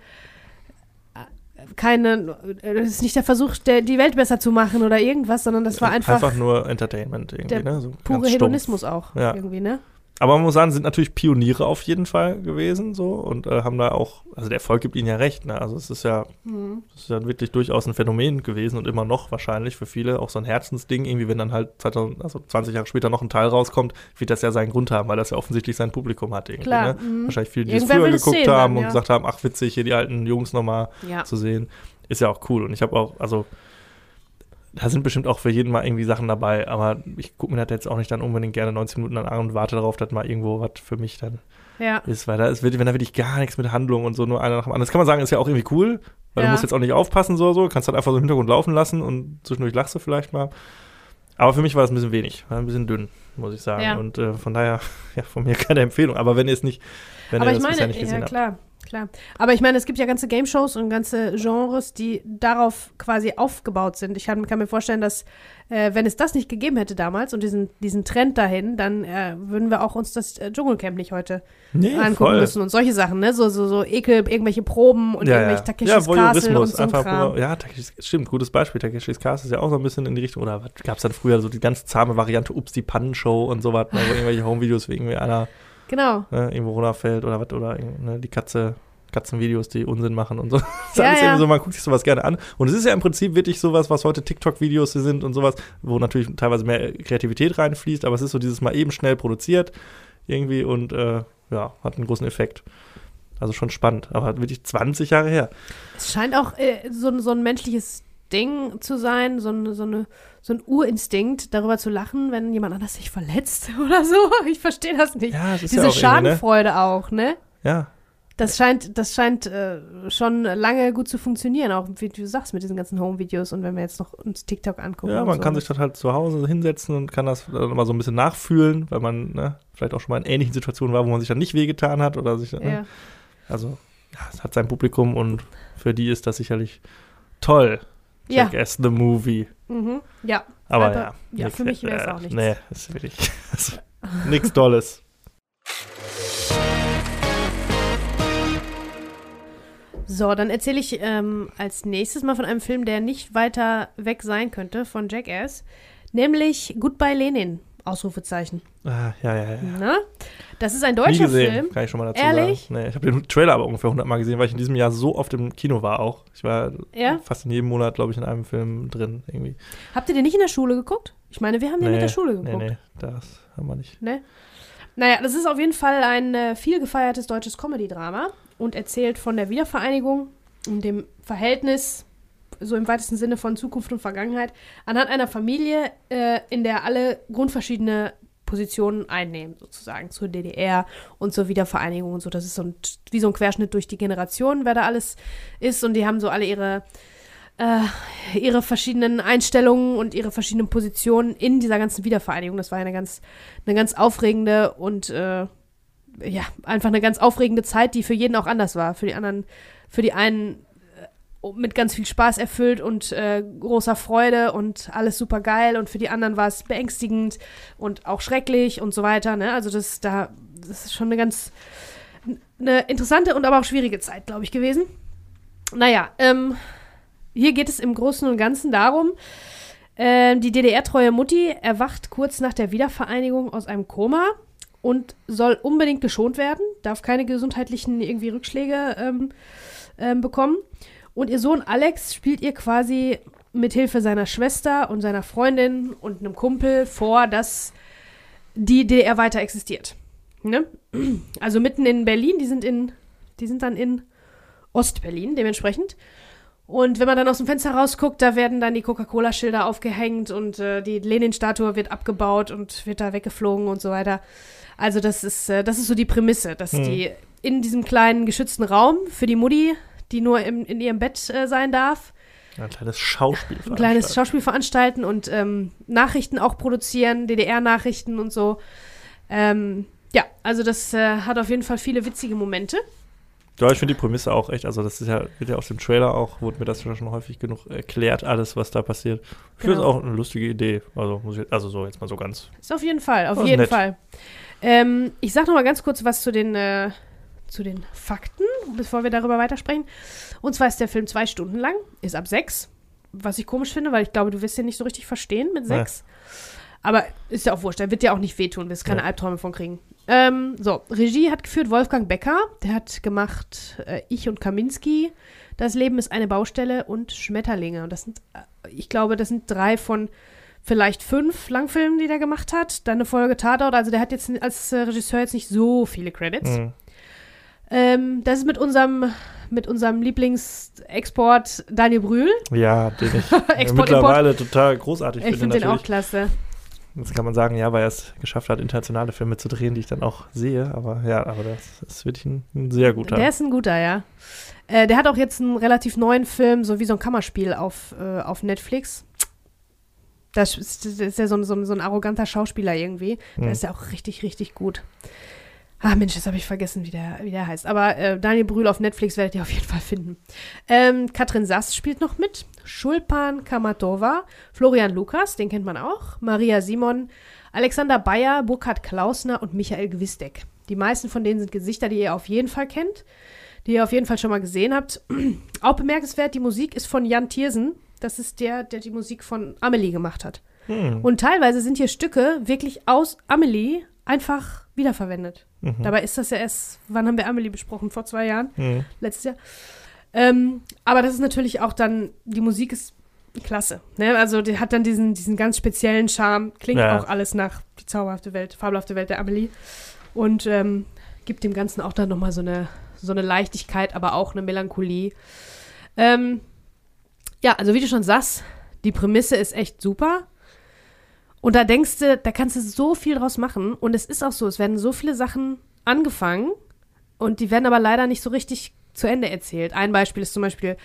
keine, das ist nicht der Versuch, der, die Welt besser zu machen oder irgendwas, sondern das war einfach, nur Entertainment irgendwie, ne? So pure ganz stumpf. Hedonismus auch Ja. irgendwie, ne? Aber man muss sagen, sind natürlich Pioniere auf jeden Fall gewesen so und äh, haben da auch, also der Erfolg gibt ihnen ja recht, ne? Also es ist ja, Mhm. es ist ja wirklich durchaus ein Phänomen gewesen und immer noch wahrscheinlich für viele auch so ein Herzensding, irgendwie, wenn dann halt 2000, also 20 Jahre später noch ein Teil rauskommt, wird das ja seinen Grund haben, weil das ja offensichtlich sein Publikum hat irgendwie, Klar. ne? mhm. Wahrscheinlich viele, die es Irgendwer früher es geguckt sehen haben dann, und ja. gesagt haben, ach witzig, hier die alten Jungs nochmal Ja. zu sehen. Ist ja auch cool. Und ich habe auch, also da sind bestimmt auch für jeden mal irgendwie Sachen dabei, aber ich gucke mir das jetzt auch nicht dann unbedingt gerne 90 Minuten an und warte darauf, dass mal irgendwo was für mich dann ja. ist, weil da ist, wirklich- wenn da wirklich gar nichts mit Handlung und so nur einer nach dem anderen. Das kann man sagen, ist ja auch irgendwie cool, weil Ja. du musst jetzt auch nicht aufpassen so, so, kannst halt einfach so im Hintergrund laufen lassen und zwischendurch lachst du vielleicht mal. Aber für mich war es ein bisschen wenig, war ein bisschen dünn, muss ich sagen. Ja. Und äh, von daher, ja, von mir keine Empfehlung. Aber wenn ihr es nicht, wenn Aber ihr ich das bisher meine, nicht gesehen ja habt. klar, klar. Aber ich meine, es gibt ja ganze Game-Shows und ganze Genres, die darauf quasi aufgebaut sind. Ich kann, kann mir vorstellen, dass äh, wenn es das nicht gegeben hätte damals und diesen, diesen Trend dahin, dann äh, würden wir auch uns das äh, Dschungelcamp nicht heute Nee, angucken voll. müssen und solche Sachen, ne? So, so, so Ekel, irgendwelche Proben und irgendwelche Takeshis Castle und so ein einfach, Kram. ja, Takeshis, stimmt, gutes Beispiel. Takeshis Castle ist ja auch so ein bisschen in die Richtung, oder gab es dann früher so die ganz zahme Variante, Ups, die Pannenshow und so was, ne, wo irgendwelche Homevideos irgendwie einer Genau. ne, irgendwo runterfällt oder was, oder ne, die Katze, Katzenvideos, die Unsinn machen und so. Das ist Ja, alles ja. so, man guckt sich sowas gerne an. Und es ist ja im Prinzip wirklich sowas, was heute TikTok-Videos sind und sowas, wo natürlich teilweise mehr Kreativität reinfließt, aber es ist so dieses mal eben schnell produziert irgendwie und äh, ja, hat einen großen Effekt. Also schon spannend, aber wirklich 20 Jahre her. Es scheint auch äh, so, so ein menschliches Ding zu sein, so, eine, so, eine, so ein Urinstinkt, darüber zu lachen, wenn jemand anders sich verletzt oder so. Ich verstehe das nicht. Ja, es ist Diese ja auch ne? Schadenfreude auch, ne? Ja, Das scheint, das scheint äh, schon lange gut zu funktionieren, auch wie du sagst, mit diesen ganzen Home-Videos und wenn wir jetzt noch uns TikTok angucken. ja man so. kann sich das halt zu Hause hinsetzen und kann das dann mal so ein bisschen nachfühlen, weil man ne, vielleicht auch schon mal in ähnlichen Situationen war, wo man sich dann nicht wehgetan hat oder sich, ne, Ja. also ja, es hat sein Publikum und für die ist das sicherlich toll. Ja. Jackass the Movie. Mhm. ja. Aber, Aber, ja. ja, nix- für mich wäre es auch nichts. Nee, ist wirklich also, nichts Dolles. So, dann erzähle ich ähm, als nächstes mal von einem Film, der nicht weiter weg sein könnte, von Jackass, nämlich Goodbye Lenin. Ausrufezeichen. Ah, ja, ja, ja. Na? Das ist ein Nie deutscher gesehen, Film. kann ich schon mal dazu Ehrlich? sagen. Nee, ich habe den Trailer aber ungefähr 100 Mal gesehen, weil ich in diesem Jahr so oft im Kino war auch. Ich war Ja? fast in jedem Monat, glaube ich, in einem Film drin irgendwie. Habt ihr den nicht in der Schule geguckt? Ich meine, wir haben den mit der Schule nee, geguckt. nee, das haben wir nicht. Ne? Naja, das ist auf jeden Fall ein äh, viel gefeiertes deutsches Comedy-Drama und erzählt von der Wiedervereinigung und dem Verhältnis, so im weitesten Sinne von Zukunft und Vergangenheit, anhand einer Familie, äh, in der alle grundverschiedene Positionen einnehmen, sozusagen, zur DDR und zur Wiedervereinigung und so. Das ist so ein, wie so ein Querschnitt durch die Generationen, wer da alles ist und die haben so alle ihre äh, ihre verschiedenen Einstellungen und ihre verschiedenen Positionen in dieser ganzen Wiedervereinigung. Das war eine ganz, eine ganz aufregende und äh, ja, einfach eine ganz aufregende Zeit, die für jeden auch anders war. Für die anderen, für die einen mit ganz viel Spaß erfüllt und äh, großer Freude und alles super geil und für die anderen war es beängstigend und auch schrecklich und so weiter. Ne? Also das da, das ist schon eine ganz eine interessante und aber auch schwierige Zeit, glaube ich, gewesen. Naja, ähm, hier geht es im Großen und Ganzen darum, äh, die DDR-treue Mutti erwacht kurz nach der Wiedervereinigung aus einem Koma und soll unbedingt geschont werden, darf keine gesundheitlichen irgendwie Rückschläge ähm, ähm, bekommen. Und ihr Sohn Alex spielt ihr quasi mit Hilfe seiner Schwester und seiner Freundin und einem Kumpel vor, dass die DDR weiter existiert. Ne? Also mitten in Berlin, die sind in, die sind dann in Ostberlin dementsprechend. Und wenn man dann aus dem Fenster rausguckt, da werden dann die Coca-Cola-Schilder aufgehängt und äh, die Lenin-Statue wird abgebaut und wird da weggeflogen und so weiter. Also das ist, äh, das ist so die Prämisse, dass Hm. die in diesem kleinen geschützten Raum für die Mutti, die nur im, in ihrem Bett äh, sein darf, Ein kleines Schauspiel. ein kleines Schauspiel veranstalten und ähm, Nachrichten auch produzieren, DDR-Nachrichten und so. Ähm, ja, also das äh, hat auf jeden Fall viele witzige Momente. Ja, ich finde die Prämisse auch echt, also das ist ja, wird ja aus dem Trailer auch, wurde mir das ja schon häufig genug erklärt, alles, was da passiert. Ich finde es Genau. auch eine lustige Idee. Also, muss ich, also so jetzt mal so ganz. Ist auf jeden Fall, auf Oh, jeden nett. Fall. Ähm, ich sag noch mal ganz kurz was zu den, äh, zu den Fakten, bevor wir darüber weitersprechen. Und zwar ist der Film zwei Stunden lang, ist ab sechs, was ich komisch finde, weil ich glaube, du wirst ihn nicht so richtig verstehen mit sechs. Aber ist ja auch wurscht, der wird dir auch nicht wehtun, wirst keine Ja. Albträume von kriegen. Ähm, so, Regie hat geführt Wolfgang Becker, der hat gemacht äh, Ich und Kaminski, Das Leben ist eine Baustelle und Schmetterlinge. Und das sind, äh, ich glaube, das sind drei von vielleicht fünf Langfilmen, die der gemacht hat. Dann eine Folge Tatort. Also der hat jetzt als äh, Regisseur jetzt nicht so viele Credits. Mhm. Ähm, das ist mit unserem, mit unserem Lieblingsexport Daniel Brühl. Ja, den ich Export, mittlerweile total großartig Ich finde. finde den auch klasse. Jetzt kann man sagen, ja, weil er es geschafft hat, internationale Filme zu drehen, die ich dann auch sehe. Aber ja, aber das ist wirklich ein, ein sehr guter. Der ist ein guter, ja. Äh, der hat auch jetzt einen relativ neuen Film, so wie so ein Kammerspiel auf, äh, auf Netflix. Das ist, das ist ja so ein, so, ein, so ein arroganter Schauspieler irgendwie. Mhm. Der ist ja auch richtig, richtig gut. Ah, Mensch, jetzt habe ich vergessen, wie der, wie der heißt. Aber äh, Daniel Brühl auf Netflix werdet ihr auf jeden Fall finden. Ähm, Katrin Sass spielt noch mit. Schulpan Kamatova. Florian Lukas, den kennt man auch. Maria Simon. Alexander Bayer, Burkhard Klausner und Michael Gwisdeck. Die meisten von denen sind Gesichter, die ihr auf jeden Fall kennt. Die ihr auf jeden Fall schon mal gesehen habt. Auch bemerkenswert, die Musik ist von Jan Thiersen. Das ist der, der die Musik von Amelie gemacht hat. Hm. Und teilweise sind hier Stücke wirklich aus Amelie einfach wiederverwendet. Mhm. Dabei ist das ja erst, wann haben wir Amelie besprochen? Vor zwei Jahren, Mhm. letztes Jahr. Ähm, aber das ist natürlich auch dann, die Musik ist klasse. Ne? Also die hat dann diesen, diesen ganz speziellen Charme. Klingt Ja. auch alles nach die zauberhafte Welt, fabelhafte Welt der Amelie. Und ähm, gibt dem Ganzen auch dann nochmal so eine, so eine Leichtigkeit, aber auch eine Melancholie. Ähm, ja, also wie du schon sagst, die Prämisse ist echt super. Und da denkst du, da kannst du so viel draus machen. Und es ist auch so, es werden so viele Sachen angefangen und die werden aber leider nicht so richtig zu Ende erzählt. Ein Beispiel ist zum Beispiel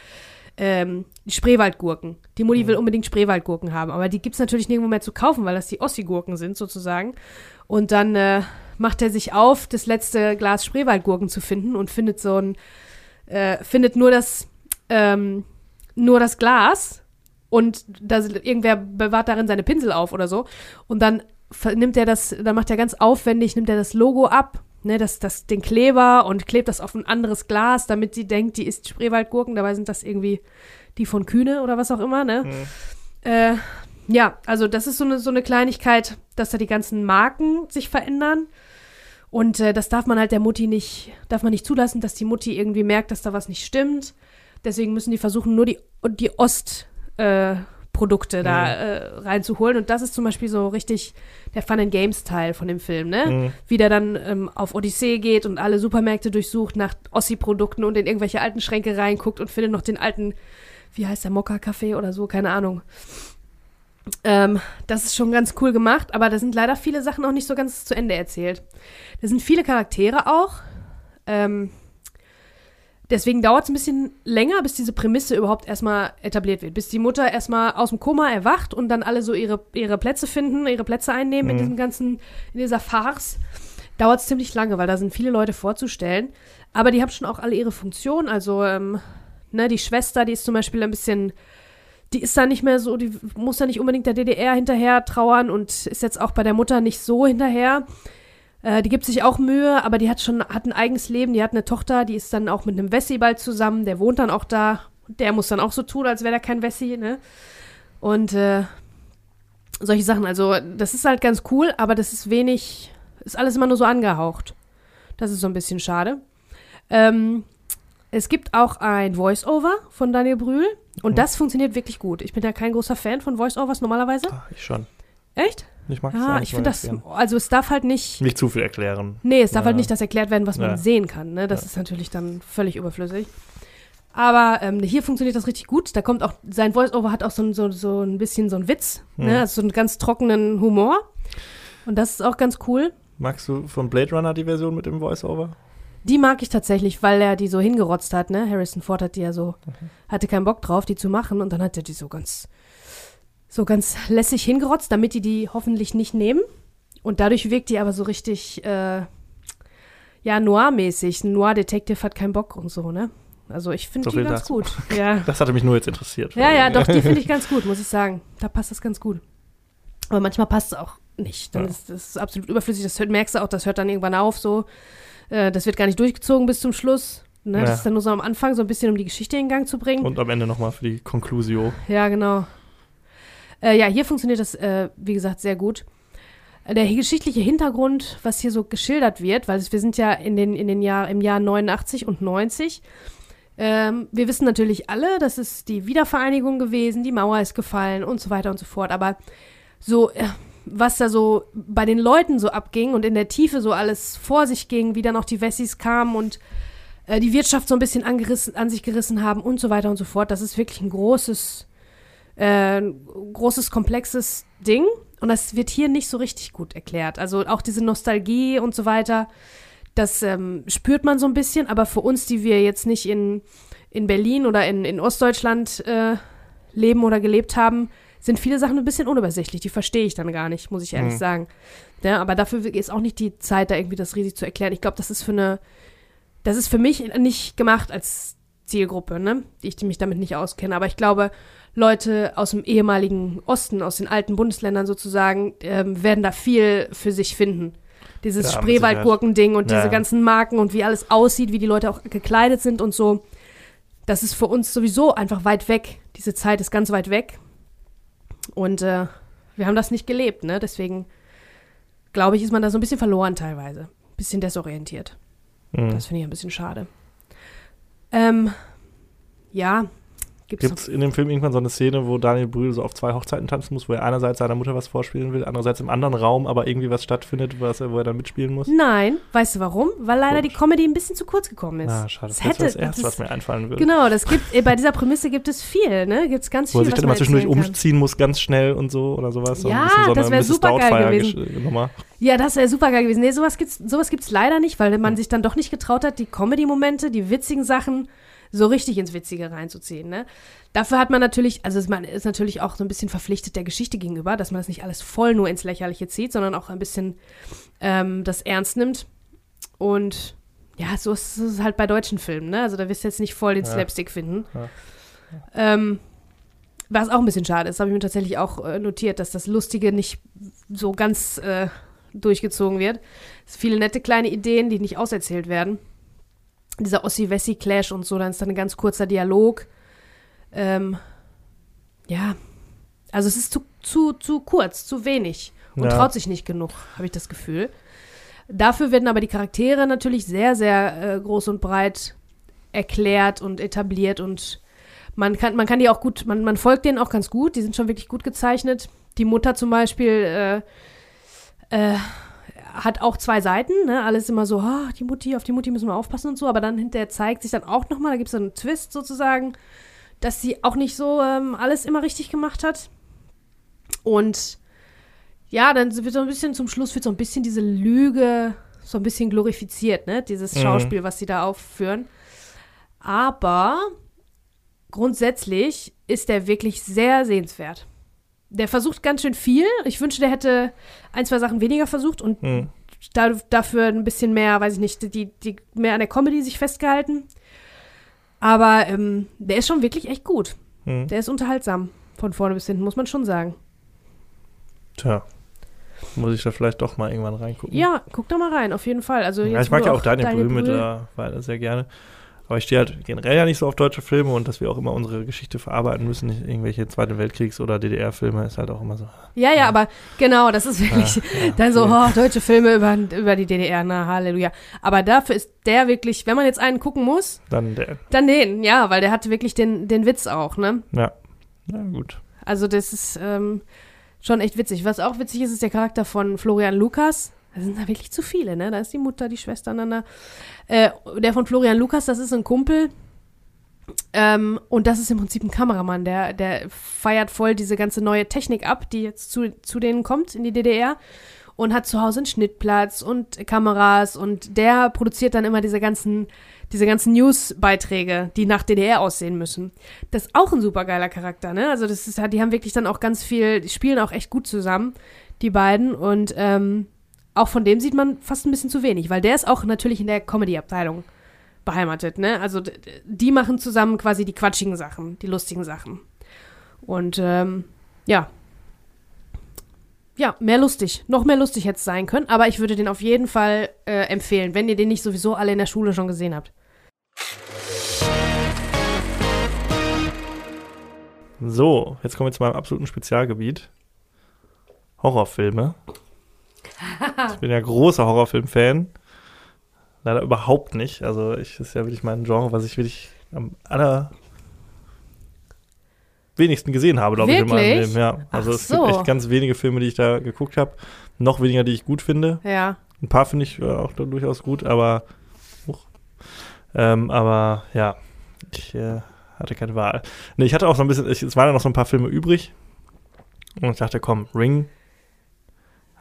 ähm, die Spreewaldgurken. Die Mutti Mhm. will unbedingt Spreewaldgurken haben, aber die gibt es natürlich nirgendwo mehr zu kaufen, weil das die Ossi-Gurken sind sozusagen. Und dann äh, macht er sich auf, das letzte Glas Spreewaldgurken zu finden und findet so ein, äh, findet nur das, ähm, nur das Glas und da irgendwer bewahrt darin seine Pinsel auf oder so. Und dann nimmt er das, dann macht er ganz aufwendig, nimmt er das Logo ab, ne, das, das, den Kleber und klebt das auf ein anderes Glas, damit sie denkt, die isst Spreewaldgurken. Dabei sind das irgendwie die von Kühne oder was auch immer, ne? Mhm. Äh, ja, also das ist so eine, so eine Kleinigkeit, dass da die ganzen Marken sich verändern. Und äh, das darf man halt der Mutti nicht, darf man nicht zulassen, dass die Mutti irgendwie merkt, dass da was nicht stimmt. Deswegen müssen die versuchen, nur die, die Ostprodukte äh, da Mhm. äh, reinzuholen. Und das ist zum Beispiel so richtig der Fun and Games Teil von dem Film, ne? Mhm. Wie der dann ähm, auf Odyssee geht und alle Supermärkte durchsucht nach Ossi-Produkten und in irgendwelche alten Schränke reinguckt und findet noch den alten, wie heißt der, Mokka-Kaffee oder so, keine Ahnung. Ähm, das ist schon ganz cool gemacht, aber da sind leider viele Sachen auch nicht so ganz zu Ende erzählt. Da sind viele Charaktere auch. Ähm, deswegen dauert es ein bisschen länger, bis diese Prämisse überhaupt erstmal etabliert wird. Bis die Mutter erstmal aus dem Koma erwacht und dann alle so ihre, ihre Plätze finden, ihre Plätze einnehmen in Mhm. diesem ganzen, in dieser Farce. Dauert es ziemlich lange, weil da sind viele Leute vorzustellen. Aber die haben schon auch alle ihre Funktion. Also, ähm, ne, die Schwester, die ist zum Beispiel ein bisschen die ist da nicht mehr so, die muss da nicht unbedingt der DDR hinterher trauern und ist jetzt auch bei der Mutter nicht so hinterher. Äh, die gibt sich auch Mühe, aber die hat schon, hat ein eigenes Leben, die hat eine Tochter, die ist dann auch mit einem Wessi bald zusammen, der wohnt dann auch da. Der muss dann auch so tun, als wäre er kein Wessi, ne? Und äh, solche Sachen, also das ist halt ganz cool, aber das ist wenig, ist alles immer nur so angehaucht. Das ist so ein bisschen schade. Ähm, es gibt auch ein Voice-Over von Daniel Brühl und Mhm. das funktioniert wirklich gut. Ich bin ja kein großer Fan von Voice-Overs normalerweise. Ah, ich schon. Echt? Ich mag es Ja, ich finde das, also es darf halt nicht, Nicht zu viel erklären. nee, es darf Ja. halt nicht das erklärt werden, was man Ja. sehen kann. Ne? Das Ja. ist natürlich dann völlig überflüssig. Aber ähm, hier funktioniert das richtig gut. Da kommt auch, sein Voice-Over hat auch so, ein- so, so ein bisschen so einen Witz, Mhm. ne? also so einen ganz trockenen Humor. Und das ist auch ganz cool. Magst du von Blade Runner die Version mit dem Voice-Over? Die mag ich tatsächlich, weil er die so hingerotzt hat, ne? Harrison Ford hat die ja so, hatte keinen Bock drauf, die zu machen und dann hat er die so ganz, so ganz lässig hingerotzt, damit die die hoffentlich nicht nehmen. Und dadurch wirkt die aber so richtig, äh, ja, noir-mäßig. Ein Noir-Detective hat keinen Bock und so, ne? Also ich finde So die ganz dazu. gut. Ja. Das hatte mich nur jetzt interessiert. ja, ja, doch, die finde ich ganz gut, muss ich sagen. Da passt das ganz gut. Aber manchmal passt es auch nicht. Dann Ja. ist das absolut überflüssig. Das hört, merkst du auch, das hört dann irgendwann auf so. Äh, das wird gar nicht durchgezogen bis zum Schluss. Ne? Ja. Das ist dann nur so am Anfang, so ein bisschen, um die Geschichte in Gang zu bringen. Und am Ende nochmal für die Conclusio. Ja, genau. Äh, ja, hier funktioniert das, äh, wie gesagt, sehr gut. Der geschichtliche Hintergrund, was hier so geschildert wird, weil wir sind ja in den, in den Jahr, im Jahr 89 und 90. Ähm, wir wissen natürlich alle, das ist die Wiedervereinigung gewesen, die Mauer ist gefallen und so weiter und so fort. Aber so, äh, was da so bei den Leuten so abging und in der Tiefe so alles vor sich ging, wie dann auch die Wessis kamen und äh, die Wirtschaft so ein bisschen angerissen, an sich gerissen haben und so weiter und so fort, das ist wirklich ein großes, äh, großes, komplexes Ding. Und das wird hier nicht so richtig gut erklärt. Also auch diese Nostalgie und so weiter, das ähm, spürt man so ein bisschen, aber für uns, die wir jetzt nicht in, in Berlin oder in, in Ostdeutschland äh, leben oder gelebt haben, sind viele Sachen ein bisschen unübersichtlich. Die verstehe ich dann gar nicht, muss ich ehrlich Mhm. sagen. Ja, aber dafür ist auch nicht die Zeit, da irgendwie das riesig zu erklären. Ich glaube, das ist für eine, das ist für mich nicht gemacht als Zielgruppe, ne? Die ich mich damit nicht auskenne. Aber ich glaube, Leute aus dem ehemaligen Osten, aus den alten Bundesländern sozusagen, ähm, werden da viel für sich finden. Dieses Ja. Spreewaldgurkending und Ja, diese ganzen Marken und wie alles aussieht, wie die Leute auch gekleidet sind und so. Das ist für uns sowieso einfach weit weg. Diese Zeit ist ganz weit weg. Und äh, wir haben das nicht gelebt, ne? Deswegen glaube ich, ist man da so ein bisschen verloren teilweise. Bisschen desorientiert. Mhm. Das finde ich ein bisschen schade. Ähm, ja, Gibt es in dem Film irgendwann so eine Szene, wo Daniel Brühl so auf zwei Hochzeiten tanzen muss, wo er einerseits seiner Mutter was vorspielen will, andererseits im anderen Raum aber irgendwie was stattfindet, was er, wo er dann mitspielen muss? Nein, weißt du warum? Weil leider die Komisch. Comedy ein bisschen zu kurz gekommen ist. Ah, schade. Das, Es ist das hätte- Erste, das- was mir einfallen würde. Genau, das gibt, äh, bei dieser Prämisse gibt es viel, ne? Gibt es ganz Wo er viel, sich dann immer zwischendurch umziehen muss, ganz schnell und so oder sowas. Ja, so das eine wär Mrs. supergeil Doubtfire gewesen. Nummer. Ja, das wäre super geil gewesen. Nee, sowas gibt's, sowas gibt's leider nicht, weil man sich dann doch nicht getraut hat, die Comedy-Momente, die witzigen Sachen so richtig ins Witzige reinzuziehen, ne? Dafür hat man natürlich, also man ist natürlich auch so ein bisschen verpflichtet der Geschichte gegenüber, dass man das nicht alles voll nur ins Lächerliche zieht, sondern auch ein bisschen ähm, das ernst nimmt. Und ja, so ist es halt bei deutschen Filmen, ne? Also da wirst du jetzt nicht voll den Ja. Slapstick finden. Ja. Ähm, was auch ein bisschen schade ist, habe ich mir tatsächlich auch äh, notiert, dass das Lustige nicht so ganz äh, durchgezogen wird. Es viele nette kleine Ideen, die nicht auserzählt werden. Dieser Ossi-Wessi-Clash und so, dann ist dann ein ganz kurzer Dialog. Ähm, ja, Also es ist zu, zu, zu kurz, zu wenig und Ja. traut sich nicht genug, habe ich das Gefühl. Dafür werden aber die Charaktere natürlich sehr, sehr äh, groß und breit erklärt und etabliert und man kann, man kann die auch gut, man, man folgt denen auch ganz gut, die sind schon wirklich gut gezeichnet. Die Mutter zum Beispiel äh, äh, hat auch zwei Seiten, ne? Alles immer so, ah, die Mutti, auf die Mutti müssen wir aufpassen und so, aber dann hinterher zeigt sich dann auch nochmal, da gibt es so einen Twist sozusagen, dass sie auch nicht so ähm, alles immer richtig gemacht hat. Und ja, dann wird so ein bisschen zum Schluss wird so ein bisschen diese Lüge so ein bisschen glorifiziert, ne? Dieses Mhm. Schauspiel, was sie da aufführen. Aber grundsätzlich ist der wirklich sehr sehenswert. Der versucht ganz schön viel. Ich wünschte, der hätte ein, zwei Sachen weniger versucht und Hm. da, dafür ein bisschen mehr, weiß ich nicht, die, die mehr an der Comedy sich festgehalten. Aber ähm, der ist schon wirklich echt gut. Hm. Der ist unterhaltsam. Von vorne bis hinten, muss man schon sagen. Tja. Muss ich da vielleicht doch mal irgendwann reingucken. Ja, guck da mal rein, auf jeden Fall. Also Ja, ich mag ja auch Daniel, Brühl Brühl- mittlerweile sehr gerne. Aber ich stehe halt generell ja nicht so auf deutsche Filme und dass wir auch immer unsere Geschichte verarbeiten müssen. Nicht irgendwelche Zweite Weltkriegs- oder DDR-Filme ist halt auch immer so. Ja, ja, aber genau, das ist wirklich ja, dann so, oh, deutsche Filme über, über die DDR, na Halleluja. Aber dafür ist der wirklich, wenn man jetzt einen gucken muss, Dann der. dann den, ja, weil der hat wirklich den, den Witz auch, ne? Ja. Na gut. Also das ist ähm, schon echt witzig. Was auch witzig ist, ist der Charakter von Florian Lukas. Da sind da wirklich zu viele, ne? Da ist die Mutter, die Schwester aneinander. Äh, der von Florian Lukas, das ist ein Kumpel. Ähm, und das ist im Prinzip ein Kameramann, der, der feiert voll diese ganze neue Technik ab, die jetzt zu, zu denen kommt in die DDR. Und hat zu Hause einen Schnittplatz und Kameras und der produziert dann immer diese ganzen, diese ganzen News-Beiträge, die nach DDR aussehen müssen. Das ist auch ein super geiler Charakter, ne? Also das ist, die haben wirklich dann auch ganz viel, die spielen auch echt gut zusammen, die beiden. Und ähm, auch von dem sieht man fast ein bisschen zu wenig, weil der ist auch natürlich in der Comedy-Abteilung beheimatet, ne? Also die machen zusammen quasi die quatschigen Sachen, die lustigen Sachen. Und ähm, ja. Ja, mehr lustig. Noch mehr lustig hätte es sein können, aber ich würde den auf jeden Fall äh, empfehlen, wenn ihr den nicht sowieso alle in der Schule schon gesehen habt. So, jetzt kommen wir zu meinem absoluten Spezialgebiet. Horrorfilme. Ich bin ja großer Horrorfilm-Fan. Leider überhaupt nicht. Also, ich das ist ja wirklich mein Genre, was ich wirklich am aller wenigsten gesehen habe, glaube ich, in meinem? Leben. Ja, also Ach es so. gibt echt ganz wenige Filme, die ich da geguckt habe. Noch weniger, die ich gut finde. Ja. Ein paar finde ich äh, auch durchaus gut, aber ähm, aber ja, ich äh, hatte keine Wahl. Nee, ich hatte auch so ein bisschen, ich, es waren ja noch so ein paar Filme übrig und ich dachte, komm, Ring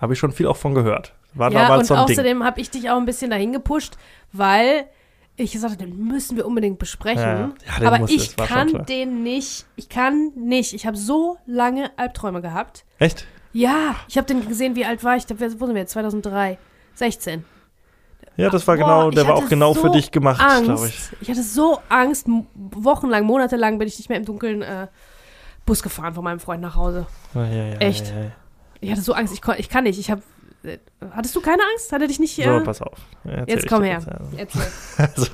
habe ich schon viel auch von gehört. War ja, damals und so ein außerdem habe ich dich auch ein bisschen dahin gepusht, weil ich gesagt habe, den müssen wir unbedingt besprechen. Ja, ja. Aber muss- ich kann den nicht. Ich kann nicht. Ich habe so lange Albträume gehabt. Echt? Ja, ich habe den gesehen, wie alt war ich? Da- Wo sind wir jetzt? 2003. 16. Ja, das war Boah, genau, der war auch genau so für dich gemacht, glaube ich. Ich hatte so Angst. Wochenlang, monatelang bin ich nicht mehr im Dunkeln äh, Bus gefahren von meinem Freund nach Hause. Ja, Echt? Ich hatte so Angst. Ich, ich kann nicht. Ich habe. Äh, hattest du keine Angst? Hatte dich nicht. So, Äh, pass auf. Jetzt komm her. erzähl. Also,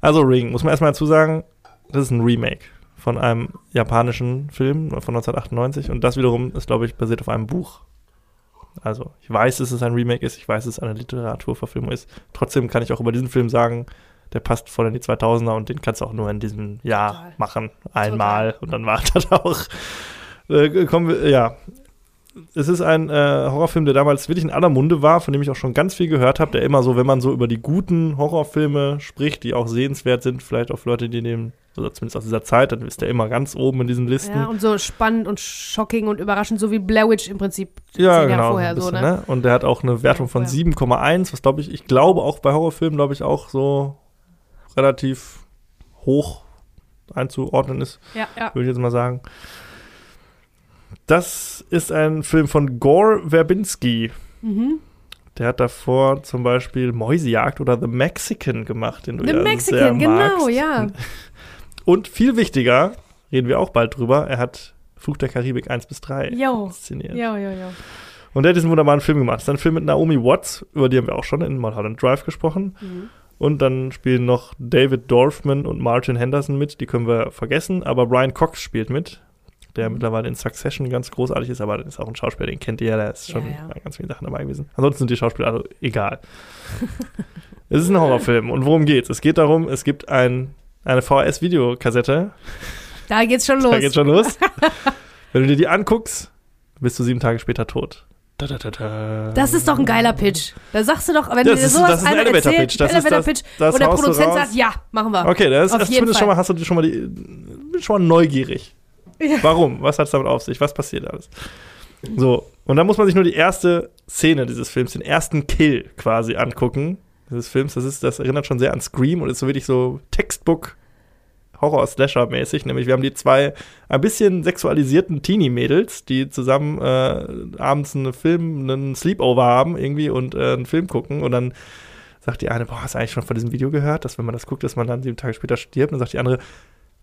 also Ring, muss man erstmal dazu sagen, das ist ein Remake von einem japanischen Film von 1998 und das wiederum ist, glaube ich, basiert auf einem Buch. Also, ich weiß, dass es ein Remake ist, ich weiß, dass es eine Literaturverfilmung ist. Trotzdem kann ich auch über diesen Film sagen, der passt voll in die 2000er und den kannst du auch nur in diesem Jahr Total. machen. Einmal und dann war das auch. Äh, kommen wir, ja. Es ist ein äh, Horrorfilm, der damals wirklich in aller Munde war, von dem ich auch schon ganz viel gehört habe, der immer so, wenn man so über die guten Horrorfilme spricht, die auch sehenswert sind, vielleicht auch für Leute, die nehmen, oder zumindest aus dieser Zeit, dann ist der immer ganz oben in diesen Listen. Ja, und so spannend und shocking und überraschend, so wie Blair Witch im Prinzip Ja, genau. vorher ein so, bisschen, ne? Und der hat auch eine Wertung von vorher. 7,1, was glaube ich, ich glaube auch bei Horrorfilmen, glaube ich, auch so relativ hoch einzuordnen ist, Ja, ja. würde ich jetzt mal sagen. Das ist ein Film von Gore Verbinski. Mhm. Der hat davor zum Beispiel Mäusejagd oder The Mexican gemacht, den du The ja sehr Mexican, genau, magst. ja. Und viel wichtiger, reden wir auch bald drüber, er hat Fluch der Karibik 1 bis 3 Jo. inszeniert. Ja, ja, ja. Und der hat diesen wunderbaren Film gemacht. Das ist ein Film mit Naomi Watts, über die haben wir auch schon in Mulholland Drive gesprochen. Mhm. Und dann spielen noch David Dorfman und Martin Henderson mit, die können wir vergessen, aber Brian Cox spielt mit. Der Mhm. mittlerweile in Succession ganz großartig ist, aber das ist auch ein Schauspieler, den kennt ihr ja, der ist schon Ja, ja. bei ganz vielen Sachen dabei gewesen. Ansonsten sind die Schauspieler also egal. es ist ein Horrorfilm und worum geht's? Es geht darum, es gibt ein, eine VHS-Videokassette, Da geht's schon los. da geht's schon los. Wenn du dir die anguckst, bist du sieben Tage später tot. Da, da, da, da. Das ist doch ein geiler Pitch. Da sagst du doch, wenn Das dir ist- sowas das ist ein einer Elevator-Pitch. erzählt, Das ist das- Elevator-Pitch, das und der Produzent sagt, ja, machen wir. Okay, das ist zumindest schon mal, hast du schon mal die, bin schon mal neugierig. Ja. Warum? Was hat es damit auf sich? Was passiert alles? So, und dann muss man sich nur die erste Szene dieses Films, den ersten Kill quasi angucken. Dieses Films, das ist, das erinnert schon sehr an Scream und ist so wirklich so Textbook Horror-Slasher-mäßig. Nämlich, wir haben die zwei ein bisschen sexualisierten Teenie-Mädels, die zusammen äh, abends einen Film, einen Sleepover haben irgendwie und äh, einen Film gucken und dann sagt die eine, boah, hast du eigentlich schon von diesem Video gehört, dass wenn man das guckt, dass man dann sieben Tage später stirbt? Und dann sagt die andere,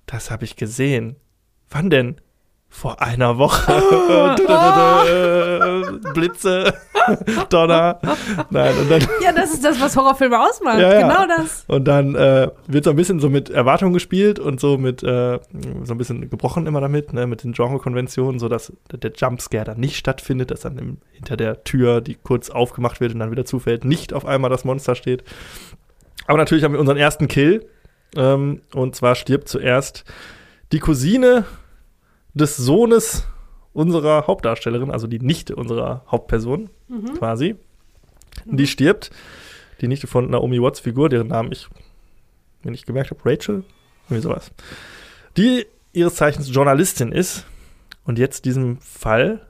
das habe ich gesehen. Wann denn? Vor einer Woche. Blitze, Donner. Nein, und dann, Ja, das ist das, was Horrorfilme ausmacht. Ja, ja. Genau das. und dann äh, wird so ein bisschen so mit Erwartung gespielt und so mit, äh, so ein bisschen gebrochen immer damit, ne, mit den Genre-Konventionen, so dass der Jumpscare dann nicht stattfindet, dass dann im, hinter der Tür, die kurz aufgemacht wird und dann wieder zufällt, nicht auf einmal das Monster steht. Aber natürlich haben wir unseren ersten Kill. Ähm, und zwar stirbt zuerst die Cousine des Sohnes unserer Hauptdarstellerin, also die Nichte unserer Hauptperson Mhm. quasi. Die stirbt. Die Nichte von Naomi Watts Figur, deren Namen ich mir nicht gemerkt habe, Rachel, irgendwie sowas. Die ihres Zeichens Journalistin ist und jetzt diesem Fall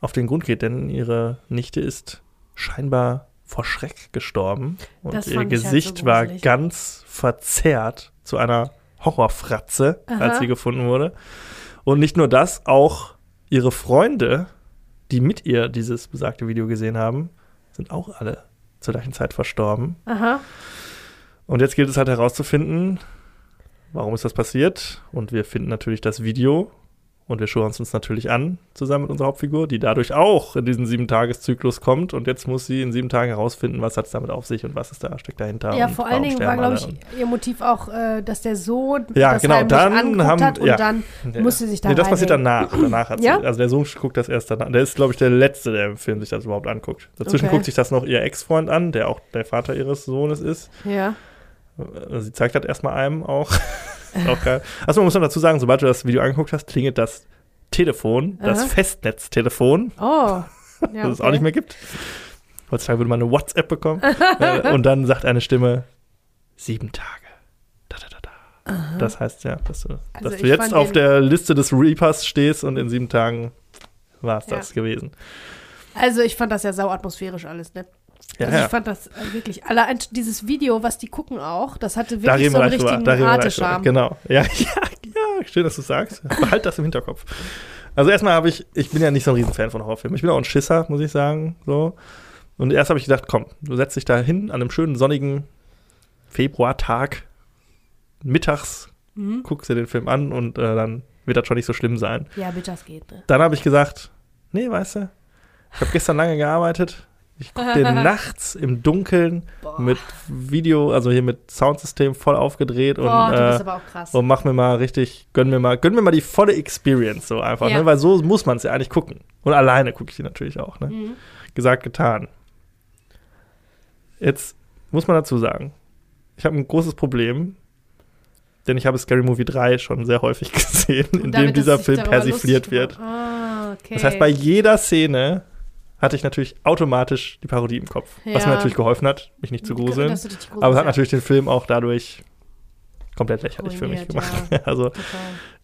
auf den Grund geht, denn ihre Nichte ist scheinbar vor Schreck gestorben und Das ihr halt Gesicht so war ganz verzerrt zu einer Horrorfratze, Aha. als sie gefunden wurde. Und nicht nur das, auch ihre Freunde, die mit ihr dieses besagte Video gesehen haben, sind auch alle zur gleichen Zeit verstorben. Aha. Und jetzt gilt es halt herauszufinden, warum ist das passiert. Und wir finden natürlich das Video und wir schauen es uns natürlich an, zusammen mit unserer Hauptfigur, die dadurch auch in diesen sieben-Tages-Zyklus kommt. Und jetzt muss sie in sieben Tagen herausfinden, was hat es damit auf sich und was ist da, steckt dahinter. Ja, vor allen Dingen war, glaube ich, ihr Motiv auch, äh, dass der Sohn Ja, das genau, dann haben- hat und ja. dann Ja. musste sie sich da Nee, das passiert danach. danach hat sie, Ja? Also der Sohn guckt das erst danach. Der ist, glaube ich, der Letzte, der im Film sich das überhaupt anguckt. Dazwischen Okay. guckt sich das noch ihr Ex-Freund an, der auch der Vater ihres Sohnes ist. Ja. Also sie zeigt das erstmal einem auch. ist auch geil. Achso, man muss noch dazu sagen, sobald du das Video angeguckt hast, klingelt das Telefon, das Aha. Festnetztelefon, Oh. Ja, das es auch nicht mehr gibt. Heutzutage würde man eine WhatsApp bekommen. äh, und dann sagt eine Stimme, sieben Tage. Da, da, da, da. Das heißt ja, dass du, Also dass du jetzt auf der Liste des Reapers stehst und in sieben Tagen war es Ja. das gewesen. Also ich fand das ja sau atmosphärisch alles, ne? Ja, also ja. ich fand das äh, wirklich, allein dieses Video, was die gucken auch, das hatte wirklich so einen richtigen. Artescharm. Genau. Ja, ja, ja, schön, dass du sagst. Behalt das im Hinterkopf. Also erstmal habe ich, ich bin ja nicht so ein Riesenfan von Horrorfilmen. Ich bin auch ein Schisser, muss ich sagen. So. Und erst habe ich gedacht, komm, du setzt dich da hin an einem schönen sonnigen Februartag, mittags, Mhm. guckst dir den Film an und äh, dann wird das schon nicht so schlimm sein. Ja, bitte, das geht, ne? Dann habe ich gesagt, nee, weißt du, ich habe gestern lange gearbeitet. Ich gucke den nachts im Dunkeln Boah, mit Video, also hier mit Soundsystem voll aufgedreht und, Boah du bist äh, aber auch krass. und mach mir mal richtig, gönn mir mal, gönn mir mal die volle Experience so einfach, Ja. ne? Weil so muss man es ja eigentlich gucken. Und alleine gucke ich die natürlich auch, ne? Mhm. Gesagt, getan. Jetzt muss man dazu sagen, ich habe ein großes Problem, denn ich habe Scary Movie 3 schon sehr häufig gesehen, in dem Damit es dieser Film persifliert wird. Ah, okay. Das heißt, bei jeder Szene hatte ich natürlich automatisch die Parodie im Kopf. Was mir Ja. natürlich geholfen hat, mich nicht zu gruseln. Aber es hat ja. natürlich den Film auch dadurch komplett lächerlich für mich gemacht. Also Total.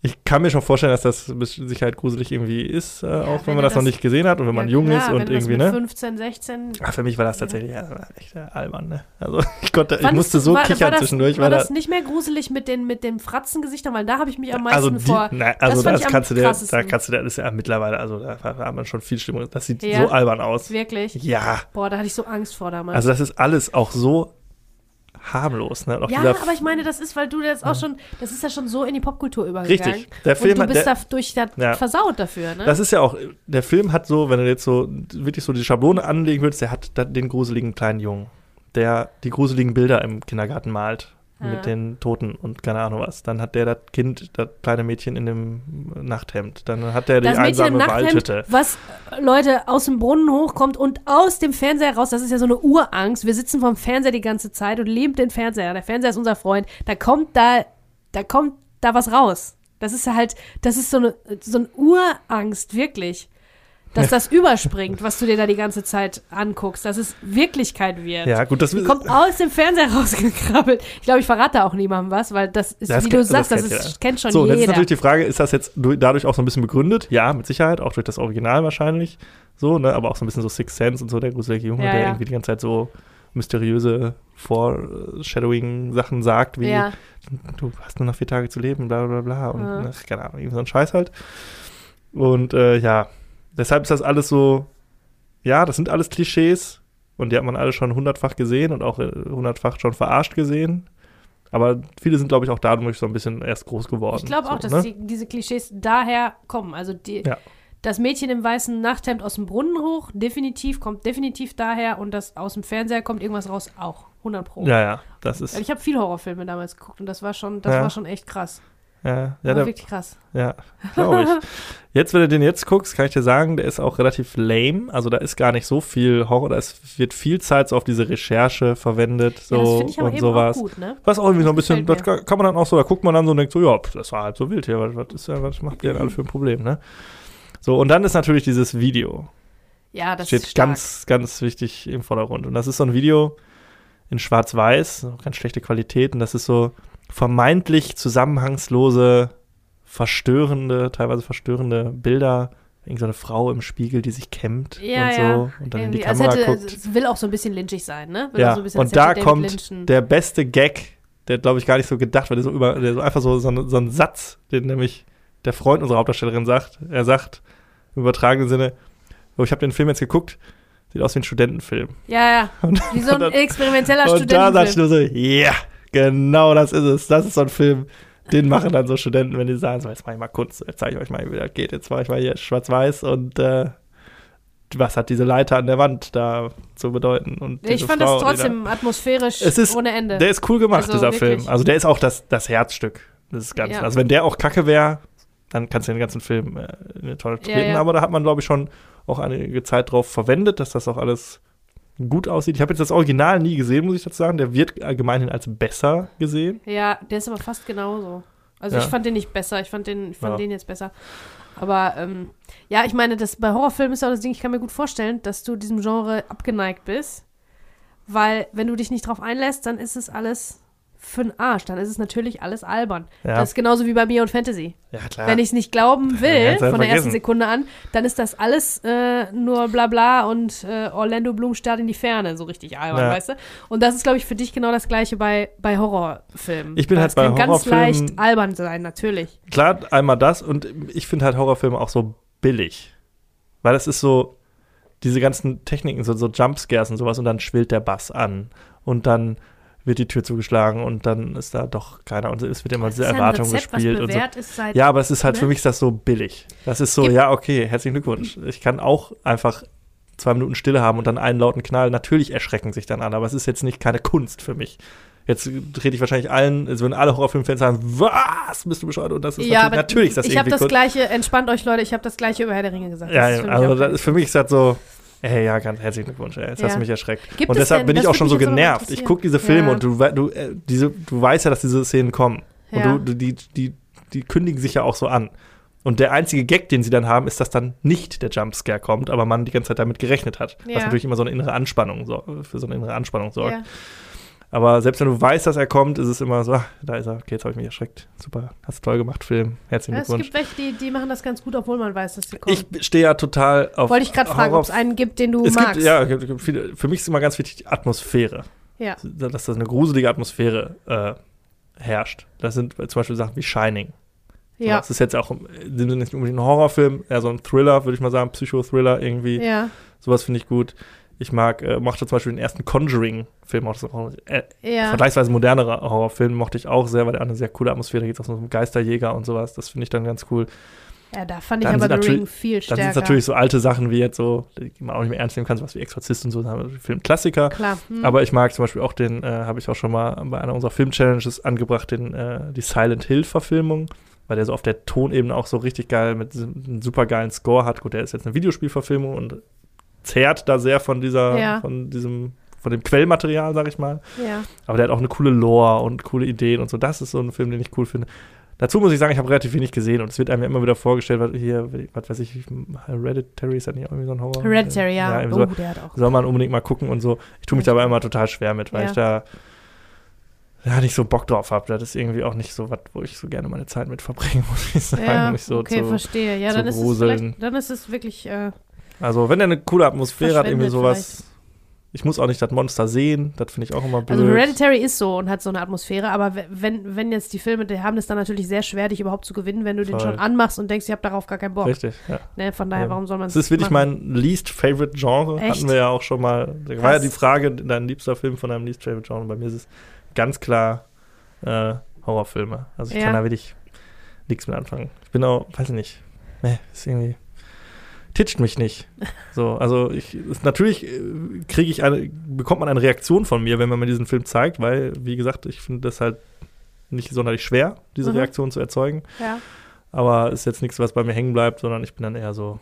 ich kann mir schon vorstellen, dass das mit Sicherheit gruselig irgendwie ist, äh, auch wenn wenn man er das noch das- nicht gesehen hat und wenn man Ja, jung klar, ist und das irgendwie, ne? 15, 16. Ah, für mich war das tatsächlich ja, echt äh, albern, ne? Also ich konnte, ich musste so war, kichern war das, zwischendurch, War weil das da, nicht mehr gruselig mit den, mit den Fratzengesichtern? Weil da habe ich mich am meisten also die, vor. nein, also das, am kannst du dir, da kannst du dir, das ist ja mittlerweile, also da hat man schon viel Stimmung. Das sieht Ja. so albern aus. Wirklich? Ja, Boah, da hatte ich so Angst vor damals. also das ist alles auch so harmlos, ne? Ja, aber ich meine, das ist, weil du das auch schon, das ist ja schon so in die Popkultur übergegangen. Richtig. Der Film und du bist der- dadurch da Ja. versaut dafür, ne? Das ist ja auch, der Film hat so, wenn du jetzt so wirklich so die Schablone anlegen würdest, der hat da den gruseligen kleinen Jungen, der die gruseligen Bilder im Kindergarten malt Ja. mit den Toten und keine Ahnung was. Dann hat der das Kind, das kleine Mädchen in dem Nachthemd. Dann hat der die Das Mädchen im einsame Nachthemd, Waldhütte. was äh, Leute aus dem Brunnen hochkommt und aus dem Fernseher raus, das ist ja so eine Urangst. Wir sitzen vorm Fernseher die ganze Zeit und lieben den Fernseher. Der Fernseher ist unser Freund. Da kommt da, da kommt da was raus. Das ist halt, das ist so eine, so eine Urangst, wirklich. Dass das überspringt, was du dir da die ganze Zeit anguckst, dass es Wirklichkeit wird. Ja, gut, das Die kommt aus dem Fernseher rausgekrabbelt. Ich glaube, ich verrate da auch niemandem was, weil das ist, Das wie du sagst, das, kennt ist, jeder. kennt schon So, und jetzt ist jeder. natürlich die Frage, ist das jetzt du- dadurch auch so ein bisschen begründet? Ja, mit Sicherheit, auch durch das Original wahrscheinlich. So, ne, aber auch so ein bisschen so Sixth Sense und so, der gruselige Junge, Ja, der ja. irgendwie die ganze Zeit so mysteriöse Foreshadowing-Sachen sagt, wie ja. du hast nur noch vier Tage zu leben, bla bla bla. Und ach, keine Ahnung, irgendwie so ein Scheiß halt. Und äh, ja, deshalb ist das alles so, ja, das sind alles Klischees und die hat man alle schon hundertfach gesehen und auch äh, hundertfach schon verarscht gesehen. Aber viele sind, glaube ich, auch dadurch so ein bisschen erst groß geworden. Ich glaube auch, so, dass ne? die, diese Klischees daher kommen. Also die, Ja. das Mädchen im weißen Nachthemd aus dem Brunnen hoch, definitiv, kommt definitiv daher und das aus dem Fernseher kommt irgendwas raus, auch. 100 Pro. Ja, ja, das ist. Ich habe viele Horrorfilme damals geguckt und das war schon, das Ja. war schon echt krass. Ja, ja, der, wirklich krass. ja glaube ich. Jetzt, wenn du den jetzt guckst, kann ich dir sagen, der ist auch relativ lame. Also da ist gar nicht so viel Horror, da ist, wird viel Zeit so auf diese Recherche verwendet so ja, das ich aber und eben sowas. auch gut, ne? Was auch irgendwie so ein bisschen, das kann man dann auch so, da guckt man dann so und denkt so, ja, das war halt so wild hier, was, was, ist, was macht ihr denn alle für ein Problem, ne? So, und dann ist natürlich dieses Video. Ja, das steht ganz, ganz wichtig im Vordergrund. Und das ist so ein Video in Schwarz-Weiß, ganz schlechte Qualität. Und das ist so vermeintlich zusammenhangslose, verstörende, teilweise verstörende Bilder. Irgend so eine Frau im Spiegel, die sich kämmt ja, und so ja. und dann in die Irgendwie, Kamera hätte, guckt. Es will auch so ein bisschen lynchig sein, ne? Will Ja, so bisschen, und da kommt Lynchen- der beste Gag, der glaube ich gar nicht so gedacht wird, der so über, der so einfach so, so, ein- so ein Satz, den nämlich der Freund unserer Hauptdarstellerin sagt. Er sagt im übertragenen Sinne, oh, ich habe den Film jetzt geguckt, sieht aus wie ein Studentenfilm. Ja, ja. Und, Wie so ein und experimenteller und da dachte ich Studentenfilm. nur so, ja, genau das ist es. Das ist so ein Film, den machen dann so Studenten, wenn die sagen, so, jetzt mache ich mal Kunst, jetzt zeige ich euch mal, wie das geht. Jetzt mache ich mal hier schwarz-weiß und äh, was hat diese Leiter an der Wand da zu bedeuten? Und Ich fand Frau, das die da- trotzdem atmosphärisch Es ist- ohne Ende. Der ist cool gemacht, Also dieser wirklich. Film. Also der ist auch das, das Herzstück des Ganzen. Ja. Also wenn der auch kacke wäre, dann kannst du den ganzen Film äh, in eine Tonne Ja, treten. ja. Aber da hat man, glaube ich, schon auch einige Zeit drauf verwendet, dass das auch alles gut aussieht. Ich habe jetzt das Original nie gesehen, muss ich dazu sagen. Der wird allgemeinhin als besser gesehen. Ja, der ist aber fast genauso. Also Ja. ich fand den nicht besser, ich fand den, ich fand Ja. den jetzt besser. Aber ähm, ja, ich meine, das bei Horrorfilmen ist auch das Ding, ich kann mir gut vorstellen, dass du diesem Genre abgeneigt bist. Weil, wenn du dich nicht drauf einlässt, dann ist es alles für den Arsch. Dann ist es natürlich alles albern. Ja, Das ist genauso wie bei mir und Fantasy. ja klar. Wenn ich es nicht glauben will, von der ersten. Sekunde an, dann ist das alles äh, nur bla bla und äh, Orlando Bloom starrt in die Ferne, so richtig albern, Ja. weißt du? Und das ist, glaube ich, für dich genau das gleiche bei, bei Horrorfilmen. Ich bin Weil halt bei kann ganz Horrorfilmen- leicht albern sein, natürlich. Klar, einmal das und ich finde halt Horrorfilme auch so billig. Weil das ist so, diese ganzen Techniken, so, so Jumpscares und sowas und dann schwillt der Bass an und dann wird die Tür zugeschlagen und dann ist da doch keiner und es wird immer Das diese Erwartung Rezept, gespielt und so. seit Ja, aber es ist halt Ne? für mich das so billig. Das ist so, Gibt- ja, okay, herzlichen Glückwunsch. Ich kann auch einfach zwei Minuten Stille haben und dann einen lauten Knall. Natürlich erschrecken sich dann alle, aber es ist jetzt nicht keine Kunst für mich. Jetzt trete ich wahrscheinlich allen, also wenn alle Horrorfilmfans sagen, was, bist du bescheuert? Und das ist ja, natürlich, natürlich ist das ich habe das gleiche, entspannt euch Leute, ich habe das gleiche über Herr der Ringe gesagt. Ja, Das ja, also für mich ist das so, ey, ja, ganz herzlichen Glückwunsch, ey, jetzt hast Ja. du mich erschreckt. Gibt und es deshalb denn- bin ich auch schon so genervt. Ich gucke diese Filme Ja. und du, du, äh, diese, du weißt ja, dass diese Szenen kommen. Und du, du, die, die, die kündigen sich ja auch so an. Und der einzige Gag, den sie dann haben, ist, dass dann nicht der Jumpscare kommt, aber man die ganze Zeit damit gerechnet hat. Was natürlich immer so eine innere Anspannung so, für so eine innere Anspannung sorgt. Aber selbst wenn du weißt, dass er kommt, ist es immer so, ach, da ist er, okay, jetzt habe ich mich erschreckt. Super, hast du toll gemacht, Film. Herzlichen Ja, es Glückwunsch. gibt welche, die, die machen das ganz gut, obwohl man weiß, dass sie kommen. Ich stehe ja total auf. Wollte ich gerade fragen, ob es einen gibt, den du es magst. gibt, ja, es gibt- es gibt viele, für mich ist immer ganz wichtig die Atmosphäre. ja. Dass das eine gruselige Atmosphäre äh, herrscht. Das sind zum Beispiel Sachen wie Shining. Ja. Das ist jetzt auch im Sinne nicht unbedingt ein Horrorfilm, eher so ein Thriller, würde ich mal sagen, Psychothriller irgendwie. Ja. Sowas finde ich gut. Ich mag, äh, mochte zum Beispiel den ersten Conjuring-Film, auch ein äh, Ja. vergleichsweise modernerer Horrorfilm, mochte ich auch sehr, weil der hat eine sehr coole Atmosphäre, da geht es auch so um Geisterjäger und sowas. Das finde ich dann ganz cool. Ja, da fand ich Dann aber sind The natürlich- Ring viel Dann sind stärker. es natürlich so alte Sachen wie jetzt so, die man auch nicht mehr ernst nehmen kann, sowas wie Exorzist und so, wir Filmklassiker. Klar. Hm. Aber ich mag zum Beispiel auch den, äh, habe ich auch schon mal bei einer unserer Film-Challenges angebracht, den, äh, die Silent Hill-Verfilmung, weil der so auf der Tonebene auch so richtig geil mit einem super geilen Score hat. Gut, der ist jetzt eine Videospielverfilmung und zehrt da sehr von dieser, Ja. von diesem, von dem Quellmaterial, sag ich mal. ja. Aber der hat auch eine coole Lore und coole Ideen und so. Das ist so ein Film, den ich cool finde. Dazu muss ich sagen, ich habe relativ wenig gesehen und es wird einem ja immer wieder vorgestellt, was hier, was weiß ich, Hereditary ist ja nicht irgendwie so ein Horror. Hereditary, ja. irgendwie oh, so. der hat auch. Soll man unbedingt mal gucken und so. Ich tue mich dabei immer total schwer mit, weil Ja. ich da ja, nicht so Bock drauf habe. Das ist irgendwie auch nicht so was, wo ich so gerne meine Zeit mit verbringe, muss ich sagen. Ja, so okay, zu, verstehe. Ja, dann ist, vielleicht, dann ist es wirklich, äh, also, wenn der eine coole Atmosphäre hat, irgendwie sowas. Ich muss auch nicht das Monster sehen, das finde ich auch immer blöd. also Hereditary ist so und hat so eine Atmosphäre, aber wenn, wenn jetzt die Filme, die haben es dann natürlich sehr schwer, dich überhaupt zu gewinnen, wenn du den Voll. schon anmachst und denkst, ich habe darauf gar keinen Bock. Richtig, ja. Ne, von daher, Ja. warum soll man Das ist wirklich machen? mein least favorite Genre. Echt? Hatten wir ja auch schon mal. Da war ja die Frage, dein liebster Film von deinem least favorite Genre. Bei mir ist es ganz klar äh, Horrorfilme. Also ich Ja. kann da wirklich nichts mit anfangen. Ich bin auch, weiß ich nicht. Nee, ist irgendwie. Titscht mich nicht. So, also ich natürlich äh, kriege ich eine, bekommt man eine Reaktion von mir, wenn man mir diesen Film zeigt, weil, wie gesagt, ich finde das halt nicht sonderlich schwer, diese Mhm. Reaktion zu erzeugen. Ja. Aber ist jetzt nichts, was bei mir hängen bleibt, sondern ich bin dann eher so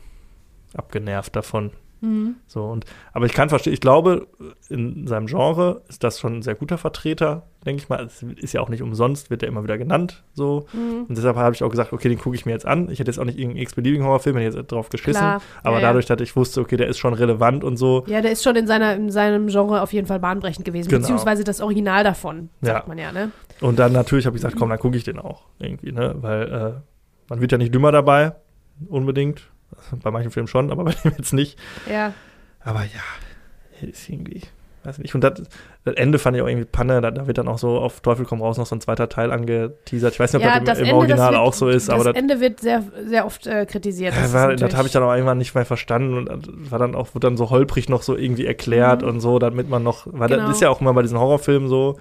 abgenervt davon. Mhm. So und aber ich kann verstehen, ich glaube, in seinem Genre ist das schon ein sehr guter Vertreter, denke ich mal. Es ist ja auch nicht umsonst, wird er immer wieder genannt. So. Mhm. Und deshalb habe ich auch gesagt, okay, den gucke ich mir jetzt an. Ich hätte jetzt auch nicht irgendeinen x-beliebigen Horrorfilm, hätte jetzt drauf geschissen. Klar. Aber ja, dadurch, dass ich wusste, okay, der ist schon relevant und so, Ja. der ist schon in, seiner, in seinem Genre auf jeden Fall bahnbrechend gewesen, Genau. beziehungsweise das Original davon, sagt Ja. man ja, ne? Und dann natürlich habe ich gesagt, komm, dann gucke ich den auch irgendwie, ne? Weil äh, man wird ja nicht dümmer dabei, unbedingt. Bei manchen Filmen schon, aber bei dem jetzt nicht. Ja. Aber ja, ist irgendwie, weiß nicht. Und das, das Ende fand ich auch irgendwie Panne. Da, da wird dann auch so auf Teufel komm raus noch so ein zweiter Teil angeteasert. Ich weiß nicht, ob ja, das im, im Ende, Original das wird, auch so ist, das aber das, Ende wird sehr, sehr oft äh, kritisiert. das, war- das habe ich dann auch irgendwann nicht mehr verstanden und das war dann auch, wurde dann so holprig noch so irgendwie erklärt Mhm. und so, damit man noch, weil Genau. das ist ja auch immer bei diesen Horrorfilmen so,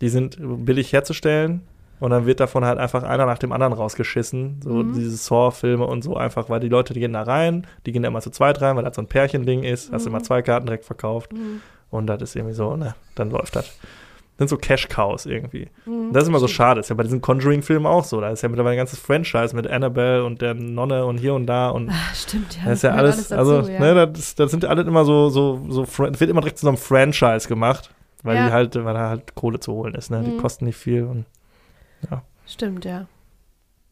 die sind billig herzustellen. Und dann wird davon halt einfach einer nach dem anderen rausgeschissen. So Mhm. diese Saw-Filme und so einfach, weil die Leute, die gehen da rein, die gehen da immer zu zweit rein, weil das so ein Pärchending ist. Hast du Mhm. immer zwei Karten direkt verkauft. Mhm. Und das ist irgendwie so, ne, dann läuft das. Sind so Cash-Cows irgendwie. Mhm. Das ist immer so schade. Ist ja bei diesen Conjuring-Filmen auch so. Da ist ja mittlerweile ein ganzes Franchise mit Annabelle und der Nonne und hier und da. Und Ah, stimmt, ja. das ist ja gehört alles, dazu, also, ja. ne, das, das sind ja alle immer so, so, so, wird immer direkt zu so einem Franchise gemacht. Weil Ja. die halt, weil da halt Kohle zu holen ist, ne? Die Mhm. kosten nicht viel und Stimmt, ja.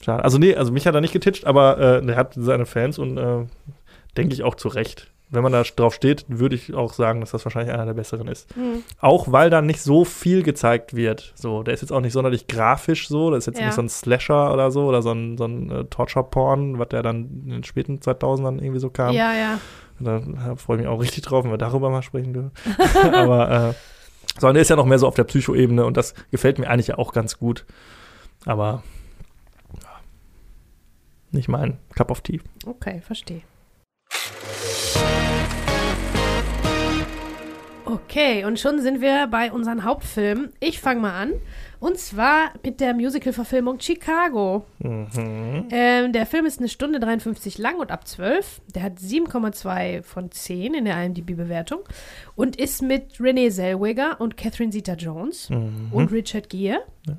schade. Also, nee, also mich hat er nicht getitscht, aber äh, er hat seine Fans und äh, denke ich auch zu Recht. Wenn man da drauf steht, würde ich auch sagen, dass das wahrscheinlich einer der besseren ist. Mhm. Auch weil da nicht so viel gezeigt wird. So, der ist jetzt auch nicht sonderlich grafisch so. Das ist jetzt Ja. nicht so ein Slasher oder so oder so ein, so ein äh, Torture-Porn, was der dann in den späten 2000ern irgendwie so kam. Ja, ja. Da freue ich mich auch richtig drauf, wenn wir darüber mal sprechen dürfen. Aber, äh, sondern der ist ja noch mehr so auf der Psycho-Ebene und das gefällt mir eigentlich ja auch ganz gut. Aber ja, nicht mein Cup of Tea. Okay, verstehe. Okay, und schon sind wir bei unseren Hauptfilmen. Ich fange mal an. Und zwar mit der Musical-Verfilmung Chicago. Mhm. Ähm, der Film ist eine Stunde 53 lang und ab 12. Der hat 7,2 von 10 in der IMDb-Bewertung und ist mit Renee Zellweger und Catherine Zeta-Jones Mhm. und Richard Gere. Ja.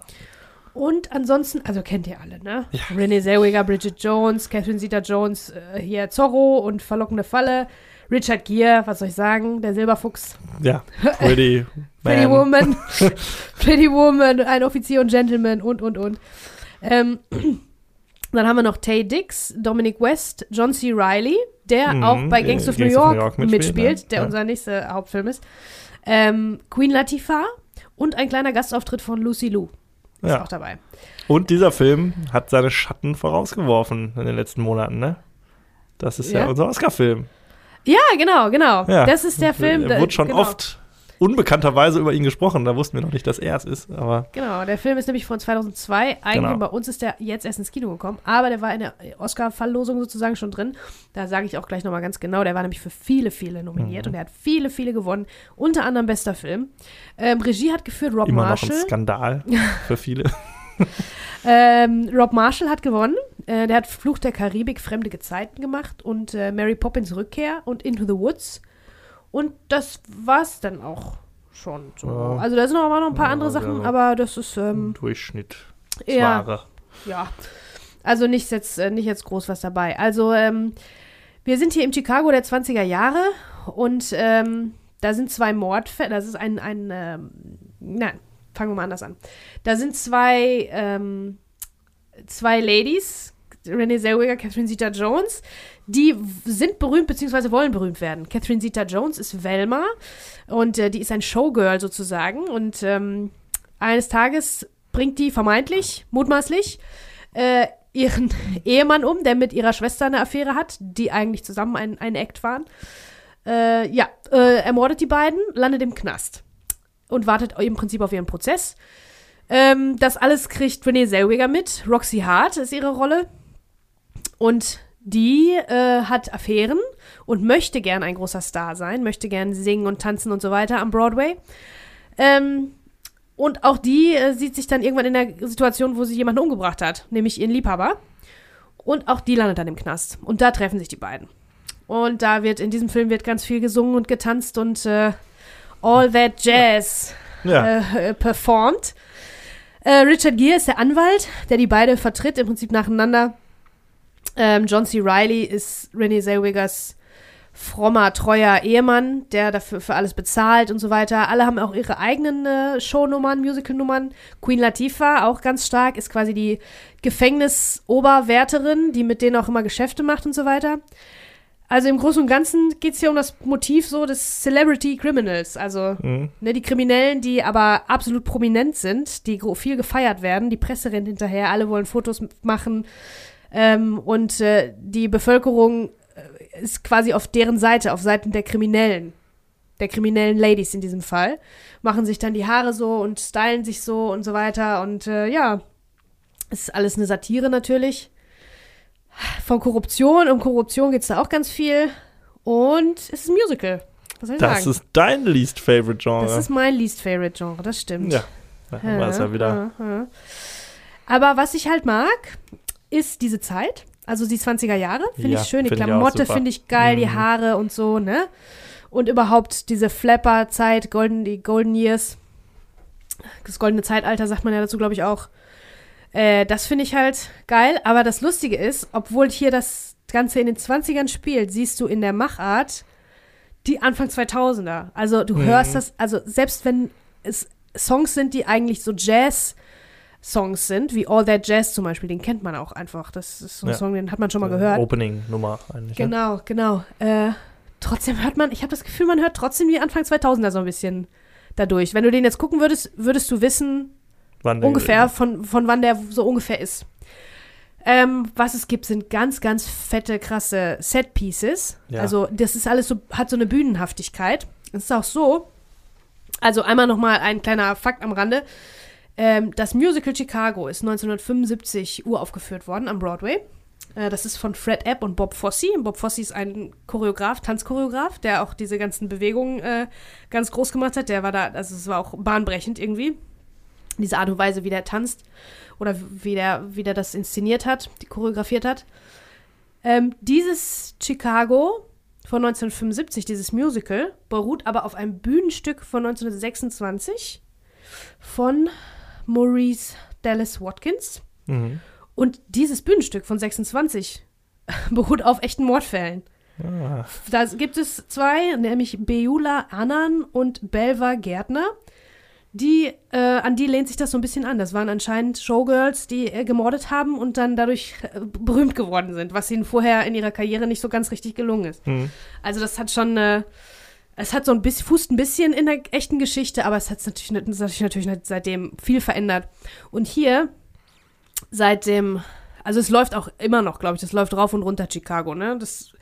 Und ansonsten, also kennt ihr alle, ne? Renee Zellweger, Bridget Jones, Catherine Zeta-Jones, äh, hier Zorro und Verlockende Falle. Richard Gere, was soll ich sagen? Der Silberfuchs. Ja, Pretty, Pretty Man. Woman. Pretty Woman, ein Offizier und Gentleman und, und, und. Ähm, dann haben wir noch Tay Dix, Dominic West, John C. Reilly, der Mhm, auch bei äh, Gangs of New Gangs of New York, York mitspielt, mitspielt, ne? der Ja. unser nächster Hauptfilm ist. Ähm, Queen Latifah und ein kleiner Gastauftritt von Lucy Liu ist Ja. auch dabei. Und dieser Film hat seine Schatten vorausgeworfen in den letzten Monaten, ne? Das ist ja, Ja. unser Oscar-Film. Ja, genau, genau. Ja. Das ist der Film. Der- wurde schon genau. oft unbekannterweise über ihn gesprochen. Da wussten wir noch nicht, dass er es ist. Aber Genau, der Film ist nämlich von 2002. Eigentlich Genau. bei uns ist der jetzt erst ins Kino gekommen, aber der war in der Oscar-Verlosung sozusagen schon drin. Da sage ich auch gleich nochmal ganz genau. Der war nämlich für viele, viele nominiert Mhm. und er hat viele, viele gewonnen. Unter anderem bester Film. Ähm, Regie hat geführt Rob immer noch ein Marshall. Skandal für viele. Ähm, Rob Marshall hat gewonnen. Äh, der hat Fluch der Karibik, Fremde Gezeiten gemacht und äh, Mary Poppins Rückkehr und Into the Woods. Und das war's dann auch schon so. Ja. Also da sind aber noch ein paar Ja, andere Sachen, aber das ist ähm, Durchschnitt. ja, ja. Also nicht jetzt, äh, nicht jetzt groß was dabei. Also ähm, wir sind hier im Chicago der 20er Jahre und ähm, da sind zwei Mordfälle. Das ist ein, ein ähm, nein, fangen wir mal anders an. Da sind zwei, ähm, zwei Ladies, Renee Zellweger, Catherine Zeta-Jones, die sind berühmt bzw. wollen berühmt werden. Catherine Zeta-Jones ist Velma und äh, die ist ein Showgirl sozusagen und ähm, eines Tages bringt die vermeintlich, mutmaßlich, äh, ihren Ehemann um, der mit ihrer Schwester eine Affäre hat, die eigentlich zusammen ein, ein Act waren. Äh, ja, äh, ermordet die beiden, landet im Knast und wartet im Prinzip auf ihren Prozess. Ähm, das alles kriegt Renee Zellweger mit. Roxy Hart ist ihre Rolle. Und die äh, hat Affären und möchte gern ein großer Star sein, möchte gern singen und tanzen und so weiter am Broadway. Ähm, und auch die äh, sieht sich dann irgendwann in der Situation, wo sie jemanden umgebracht hat, nämlich ihren Liebhaber. Und auch die landet dann im Knast. Und da treffen sich die beiden. Und da wird, in diesem Film wird ganz viel gesungen und getanzt und äh, all that jazz Ja. äh, äh, performt. Äh, Richard Gere ist der Anwalt, der die beide vertritt, im Prinzip nacheinander. Ähm, John C. Reilly ist Renee Zellwegers frommer, treuer Ehemann, der dafür für alles bezahlt und so weiter. Alle haben auch ihre eigenen äh, Shownummern, Musicalnummern. Queen Latifah, auch ganz stark, ist quasi die Gefängnisoberwärterin, die mit denen auch immer Geschäfte macht und so weiter. Also im Großen und Ganzen geht es hier um das Motiv so des Celebrity Criminals, also Mhm. Ne, die Kriminellen, die aber absolut prominent sind, die viel gefeiert werden, die Presse rennt hinterher, alle wollen Fotos machen ähm, und äh, die Bevölkerung äh, ist quasi auf deren Seite, auf Seiten der Kriminellen, der kriminellen Ladies in diesem Fall, machen sich dann die Haare so und stylen sich so und so weiter und äh, ja, es ist alles eine Satire natürlich. Von Korruption, um Korruption geht es da auch ganz viel und es ist ein Musical. Was soll ich Das sagen? ist dein least favorite Genre. Das ist mein least favorite Genre, das stimmt. ja. Da haben wir es ja wieder. ja, ja. Aber was ich halt mag, ist diese Zeit. Also die 20er Jahre, finde Ja, ich schön. Die find Klamotte finde ich geil, die Mhm. Haare und so, ne? Und überhaupt diese Flapper-Zeit, Golden, die Golden Years. Das goldene Zeitalter sagt man ja dazu, glaube ich, auch. Äh, das finde ich halt geil. Aber das Lustige ist, obwohl hier das Ganze in den 20ern spielt, siehst du in der Machart die Anfang 2000er. Also du Mhm. hörst das, also selbst wenn es Songs sind, die eigentlich so Jazz-Songs sind, wie All That Jazz zum Beispiel, den kennt man auch einfach. Das ist so ein Ja. Song, den hat man schon mal gehört. Opening-Nummer eigentlich. Ne? Genau, genau. Äh, trotzdem hört man, ich habe das Gefühl, man hört trotzdem die Anfang 2000er so ein bisschen dadurch. Wenn du den jetzt gucken würdest, würdest du wissen, ungefähr, von, von wann der so ungefähr ist. Ähm, was es gibt, sind ganz, ganz fette, krasse Set-Pieces. Ja. Also, das ist alles so, hat so eine Bühnenhaftigkeit. Es ist auch so, also einmal nochmal ein kleiner Fakt am Rande. Ähm, das Musical Chicago ist 1975 uraufgeführt worden am Broadway. Äh, das ist von Fred Epp und Bob Fosse. Bob Fosse ist ein Choreograf, Tanzchoreograf, der auch diese ganzen Bewegungen äh, ganz groß gemacht hat. Der war da, also es war auch bahnbrechend irgendwie diese Art und Weise, wie der tanzt oder wie der, wie der das inszeniert hat, die choreografiert hat. Ähm, dieses Chicago von 1975, dieses Musical, beruht aber auf einem Bühnenstück von 1926 von Maurice Dallas Watkins. Mhm. Und dieses Bühnenstück von 26 beruht auf echten Mordfällen. Ah, Da gibt es zwei, nämlich Beula Annan und Belva Gärtner. Die, äh, an die lehnt sich das so ein bisschen an. Das waren anscheinend Showgirls, die äh, gemordet haben und dann dadurch äh, berühmt geworden sind, was ihnen vorher in ihrer Karriere nicht so ganz richtig gelungen ist. mhm. Also das hat schon, äh, es hat so ein bisschen, fußt ein bisschen in der echten Geschichte, aber es hat natürlich, sich natürlich nicht seitdem viel verändert. Und hier, seitdem, also es läuft auch immer noch, glaube ich, das läuft rauf und runter Chicago, ne? Das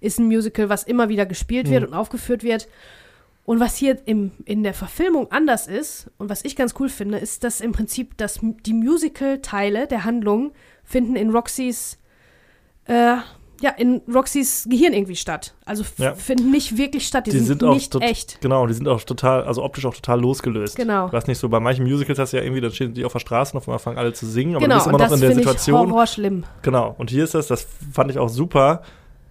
ist ein Musical, was immer wieder gespielt wird Mhm. und aufgeführt wird. Und was hier im, in der Verfilmung anders ist und was ich ganz cool finde, ist, dass im Prinzip dass die Musical-Teile der Handlung finden in Roxys äh, ja, in Roxys Gehirn irgendwie statt. Also Ja. finden nicht wirklich statt. Die, Die sind, sind auch nicht echt. Genau, die sind auch total, also optisch auch total losgelöst. Genau. Du hast nicht so, bei manchen Musicals hast du ja irgendwie, dann stehen die auf der Straße und auf einmal fangen alle zu singen, aber genau, du bist immer noch in der finde ich Situation. Horror schlimm. Genau, und hier ist das, das fand ich auch super.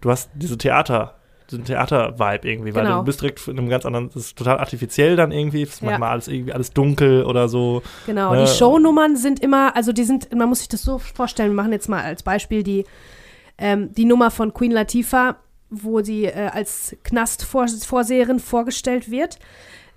Du hast diese Theater, diesen Theater-Vibe irgendwie, weil Genau. du bist direkt in einem ganz anderen, das ist total artifiziell dann irgendwie, ist Ja. manchmal alles irgendwie alles dunkel oder so. Genau, Ne? die Shownummern sind immer, also die sind, man muss sich das so vorstellen, wir machen jetzt mal als Beispiel die, ähm, die Nummer von Queen Latifah, wo sie äh, als Knastvorseherin vorgestellt wird.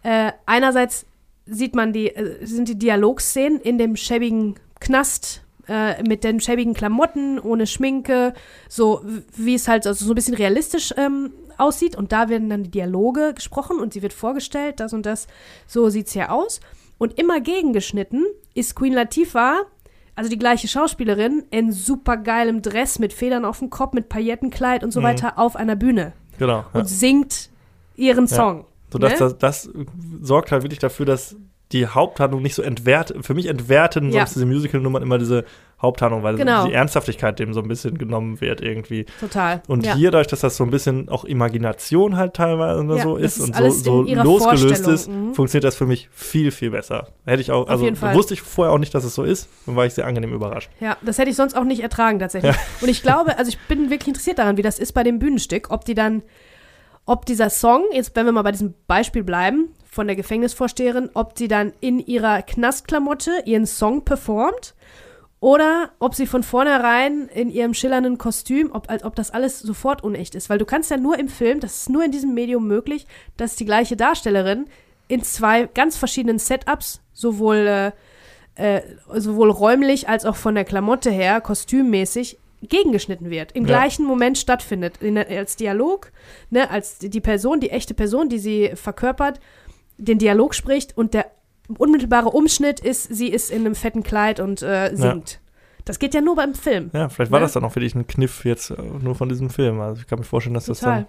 Äh, einerseits sieht man die, äh, sind die Dialogszenen in dem schäbigen Knast äh, mit den schäbigen Klamotten, ohne Schminke, so wie es halt also so ein bisschen realistisch ähm, aussieht. Und da werden dann die Dialoge gesprochen und sie wird vorgestellt, das und das, so sieht's hier aus. Und immer gegengeschnitten ist Queen Latifah, also die gleiche Schauspielerin, in supergeilem Dress mit Federn auf dem Kopf, mit Paillettenkleid und so Mhm. weiter auf einer Bühne Genau. Ja. und singt ihren Ja. Song. So, dass ne? das, das sorgt halt wirklich dafür, dass die Haupthandlung nicht so entwert, für mich entwerten Ja. sonst diese Musical-Nummern immer diese Haupthandlung, weil Genau. die Ernsthaftigkeit dem so ein bisschen genommen wird irgendwie. Total. Und ja. hier, dadurch, dass das so ein bisschen auch Imagination halt teilweise Ja, so ist, und so, so losgelöst ist, mhm. funktioniert das für mich viel, viel besser. Hätte ich auch, also wusste ich vorher auch nicht, dass es so ist, und war ich sehr angenehm überrascht. Ja, das hätte ich sonst auch nicht ertragen tatsächlich. Und ich glaube, also ich bin wirklich interessiert daran, wie das ist bei dem Bühnenstück, ob die dann, ob dieser Song, jetzt wenn wir mal bei diesem Beispiel bleiben, von der Gefängnisvorsteherin, ob sie dann in ihrer Knastklamotte ihren Song performt oder ob sie von vornherein in ihrem schillernden Kostüm, ob, als ob das alles sofort unecht ist. Weil du kannst ja nur im Film, das ist nur in diesem Medium möglich, dass die gleiche Darstellerin in zwei ganz verschiedenen Setups, sowohl äh, äh, sowohl räumlich als auch von der Klamotte her, kostümmäßig, gegengeschnitten wird, im Ja. gleichen Moment stattfindet, in, als Dialog, ne, als die Person, die echte Person, die sie verkörpert, den Dialog spricht und der unmittelbare Umschnitt ist, sie ist in einem fetten Kleid und äh, singt. Das geht ja nur beim Film. Ja, vielleicht war Ne? das dann auch wirklich ein Kniff jetzt äh, nur von diesem Film. Also ich kann mir vorstellen, dass das Total.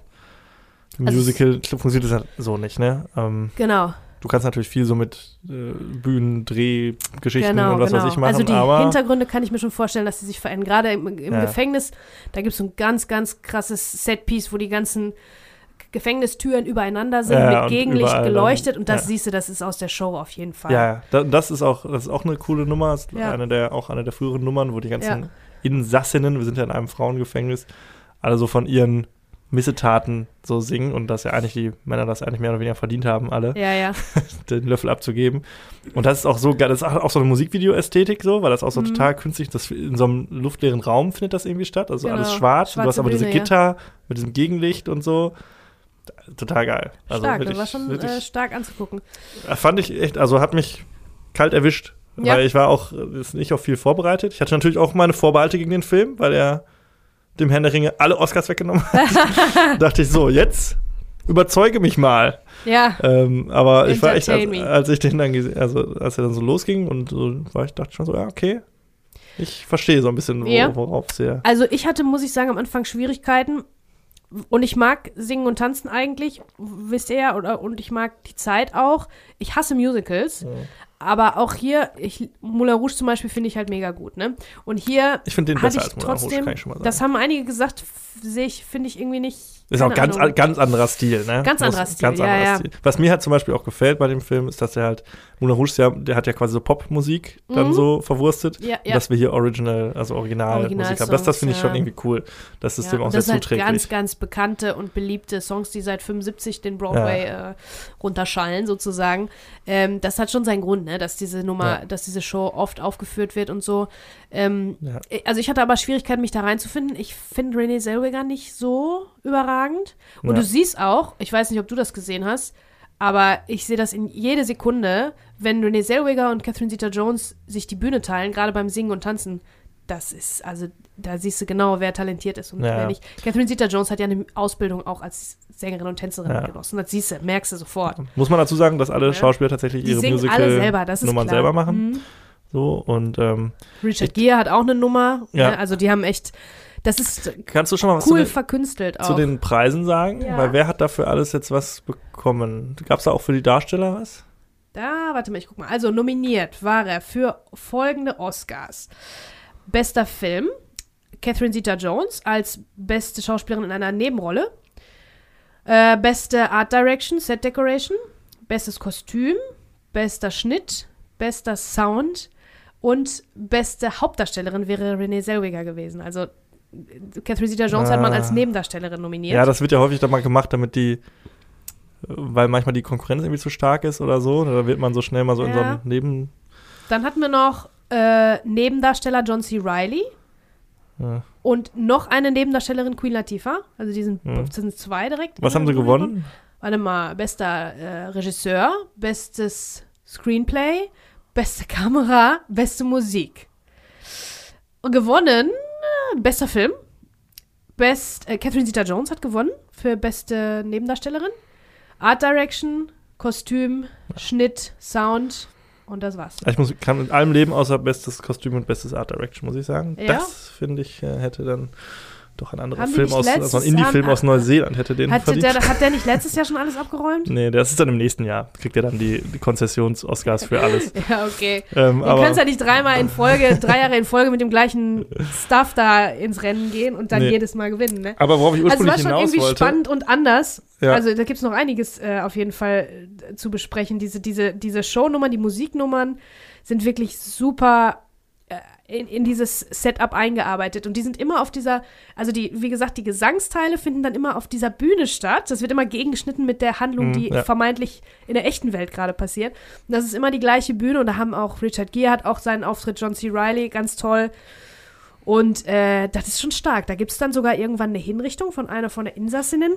dann im Also Musical funktioniert das ja so nicht, ne? Ähm, Genau, du kannst natürlich viel so mit äh, Bühnen, Drehgeschichten genau, und was genau. weiß ich machen, also die aber Hintergründe kann ich mir schon vorstellen, dass sie sich verändern. Gerade im, im Ja. Gefängnis, da gibt es so ein ganz, ganz krasses Setpiece, wo die ganzen Gefängnistüren übereinander sind, Ja, mit Gegenlicht überall dann- geleuchtet und das ja. siehst du, das ist aus der Show auf jeden Fall. ja, da, das ist auch das ist auch eine coole Nummer, ist Ja. eine der auch eine der früheren Nummern, wo die ganzen Ja. Insassinnen, wir sind ja in einem Frauengefängnis, alle so von ihren Missetaten so singen und dass ja eigentlich die Männer das eigentlich mehr oder weniger verdient haben, alle. Ja, ja. den Löffel abzugeben. Und das ist auch so geil, das ist auch so eine Musikvideo-Ästhetik so, weil das auch so Mhm. total künstlich, das in so einem luftleeren Raum findet das irgendwie statt, also Genau. alles schwarz und du hast Schwarze aber diese Bühne, ja. Gitter mit diesem Gegenlicht und so. Total geil. Also Stark, wirklich, das war schon wirklich, äh, stark anzugucken. fand ich echt, also hat mich kalt erwischt, Ja. weil ich war auch äh, nicht auf viel vorbereitet. Ich hatte natürlich auch meine Vorbehalte gegen den Film, weil er dem Herrn der Ringe alle Oscars weggenommen hat. Dachte ich so, jetzt überzeuge mich mal. Ja, Ähm, aber ich war echt, als, als ich den dann gesehen, also als er dann so losging und so, war ich dachte schon so, ja, okay. Ich verstehe so ein bisschen, wo, Ja. worauf es hier. also ich hatte, muss ich sagen, am Anfang Schwierigkeiten. Und ich mag singen und tanzen eigentlich, wisst ihr ja, oder, und ich mag die Zeit auch. Ich hasse Musicals, aber auch hier, ich, Moulin Rouge zum Beispiel finde ich halt mega gut, ne? Und hier Ich finde den besser ich als Moulin Rouge, trotzdem, kann ich schon mal sagen. das haben einige gesagt, sehe ich, finde ich irgendwie nicht. Ist auch keine ganz, Ahnung. ganz anderer Stil, ne? Ganz anderer Stil, ja, ja. Was mir halt zum Beispiel auch gefällt bei dem Film, ist, dass er halt, Moulin Rouge ja, der hat ja quasi so Popmusik dann Mhm. so verwurstet. Ja, ja. dass wir hier Original, also Originalmusik haben. Das, das finde ich schon irgendwie cool. Das ist Ja, dem auch sehr das sind halt zuträglich. ganz, ganz bekannte und beliebte Songs, die seit 75 den Broadway äh, runterschallen, sozusagen. Ähm, das hat schon seinen Grund, ne? dass diese Nummer, Ja. dass diese Show oft aufgeführt wird und so. Ähm, Ja. Also ich hatte aber Schwierigkeiten, mich da reinzufinden. Ich finde Renee Zellweger nicht so überragend. Und Ja. du siehst auch, ich weiß nicht, ob du das gesehen hast, aber ich sehe das in jede Sekunde, wenn Renee Zellweger und Catherine Zeta-Jones sich die Bühne teilen, gerade beim Singen und Tanzen. Das ist, also da siehst du genau, wer talentiert ist und Ja. wer nicht. Catherine Zeta-Jones hat ja eine Ausbildung auch als Sängerin und Tänzerin Ja. genossen. Das siehst du, merkst du sofort. Muss man dazu sagen, dass alle Ja. Schauspieler tatsächlich Die ihre selber, Musical-Nummern klar. selber machen. Mhm. So, und ähm, Richard Gere hat auch eine Nummer. Ja. Ne? Also die haben echt, das ist kannst du schon mal was cool zu, den, verkünstelt auch. zu den Preisen sagen? Weil wer hat dafür alles jetzt was bekommen? Gab es da auch für die Darsteller was? Da, warte mal, ich guck mal. Also nominiert war er für folgende Oscars. Bester Film, Catherine Zeta-Jones als beste Schauspielerin in einer Nebenrolle. Äh, beste Art Direction, Set Decoration, bestes Kostüm, bester Schnitt, bester Sound und beste Hauptdarstellerin wäre Renee Zellweger gewesen. Also Catherine Zeta-Jones hat man Ah. als Nebendarstellerin nominiert. Ja, das wird ja häufig dann mal gemacht, damit die, weil manchmal die Konkurrenz irgendwie zu stark ist oder so. Da wird man so schnell mal so in so Ja. einem Neben. Dann hatten wir noch äh, Nebendarsteller John C. Reilly Ja. und noch eine Nebendarstellerin Queen Latifah. Also die sind, das sind zwei direkt. Was haben sie gewonnen? Warte mal, bester äh, Regisseur, bestes Screenplay, beste Kamera, beste Musik. Und gewonnen, äh, bester Film. Best, äh, Catherine Zeta-Jones hat gewonnen für beste Nebendarstellerin. Art Direction, Kostüm, Schnitt, Sound und das war's. Ich muss, kann mit allem leben, außer bestes Kostüm und bestes Art Direction, muss ich sagen. Ja? Das, finde ich, äh, hätte dann doch ein anderer Haben Film aus, also ein Indie-Film aus Neuseeland hätte den Hat verdient. der, hat der nicht letztes Jahr schon alles abgeräumt? nee, das ist dann im nächsten Jahr. Kriegt er dann die, die Konzessions-Oscars für alles. Ja, okay. ähm, aber können ja nicht dreimal in Folge, drei Jahre in Folge mit dem gleichen Stuff da ins Rennen gehen und dann Nee. jedes Mal gewinnen, ne? aber worauf ich Also es war ursprünglich schon hinaus irgendwie wollte. spannend und anders. Ja. Also da gibt es noch einiges äh, auf jeden Fall äh, zu besprechen. Diese, diese, diese Shownummern, die Musiknummern sind wirklich super äh, in, in dieses Setup eingearbeitet. Und die sind immer auf dieser, also die, wie gesagt, die Gesangsteile finden dann immer auf dieser Bühne statt. Das wird immer gegengeschnitten mit der Handlung, Mhm, die ja. vermeintlich in der echten Welt gerade passiert. Und das ist immer die gleiche Bühne und da haben auch Richard Gere hat auch seinen Auftritt, John C. Reilly, ganz toll. Und äh, das ist schon stark. Da gibt es dann sogar irgendwann eine Hinrichtung von einer von der Insassinnen.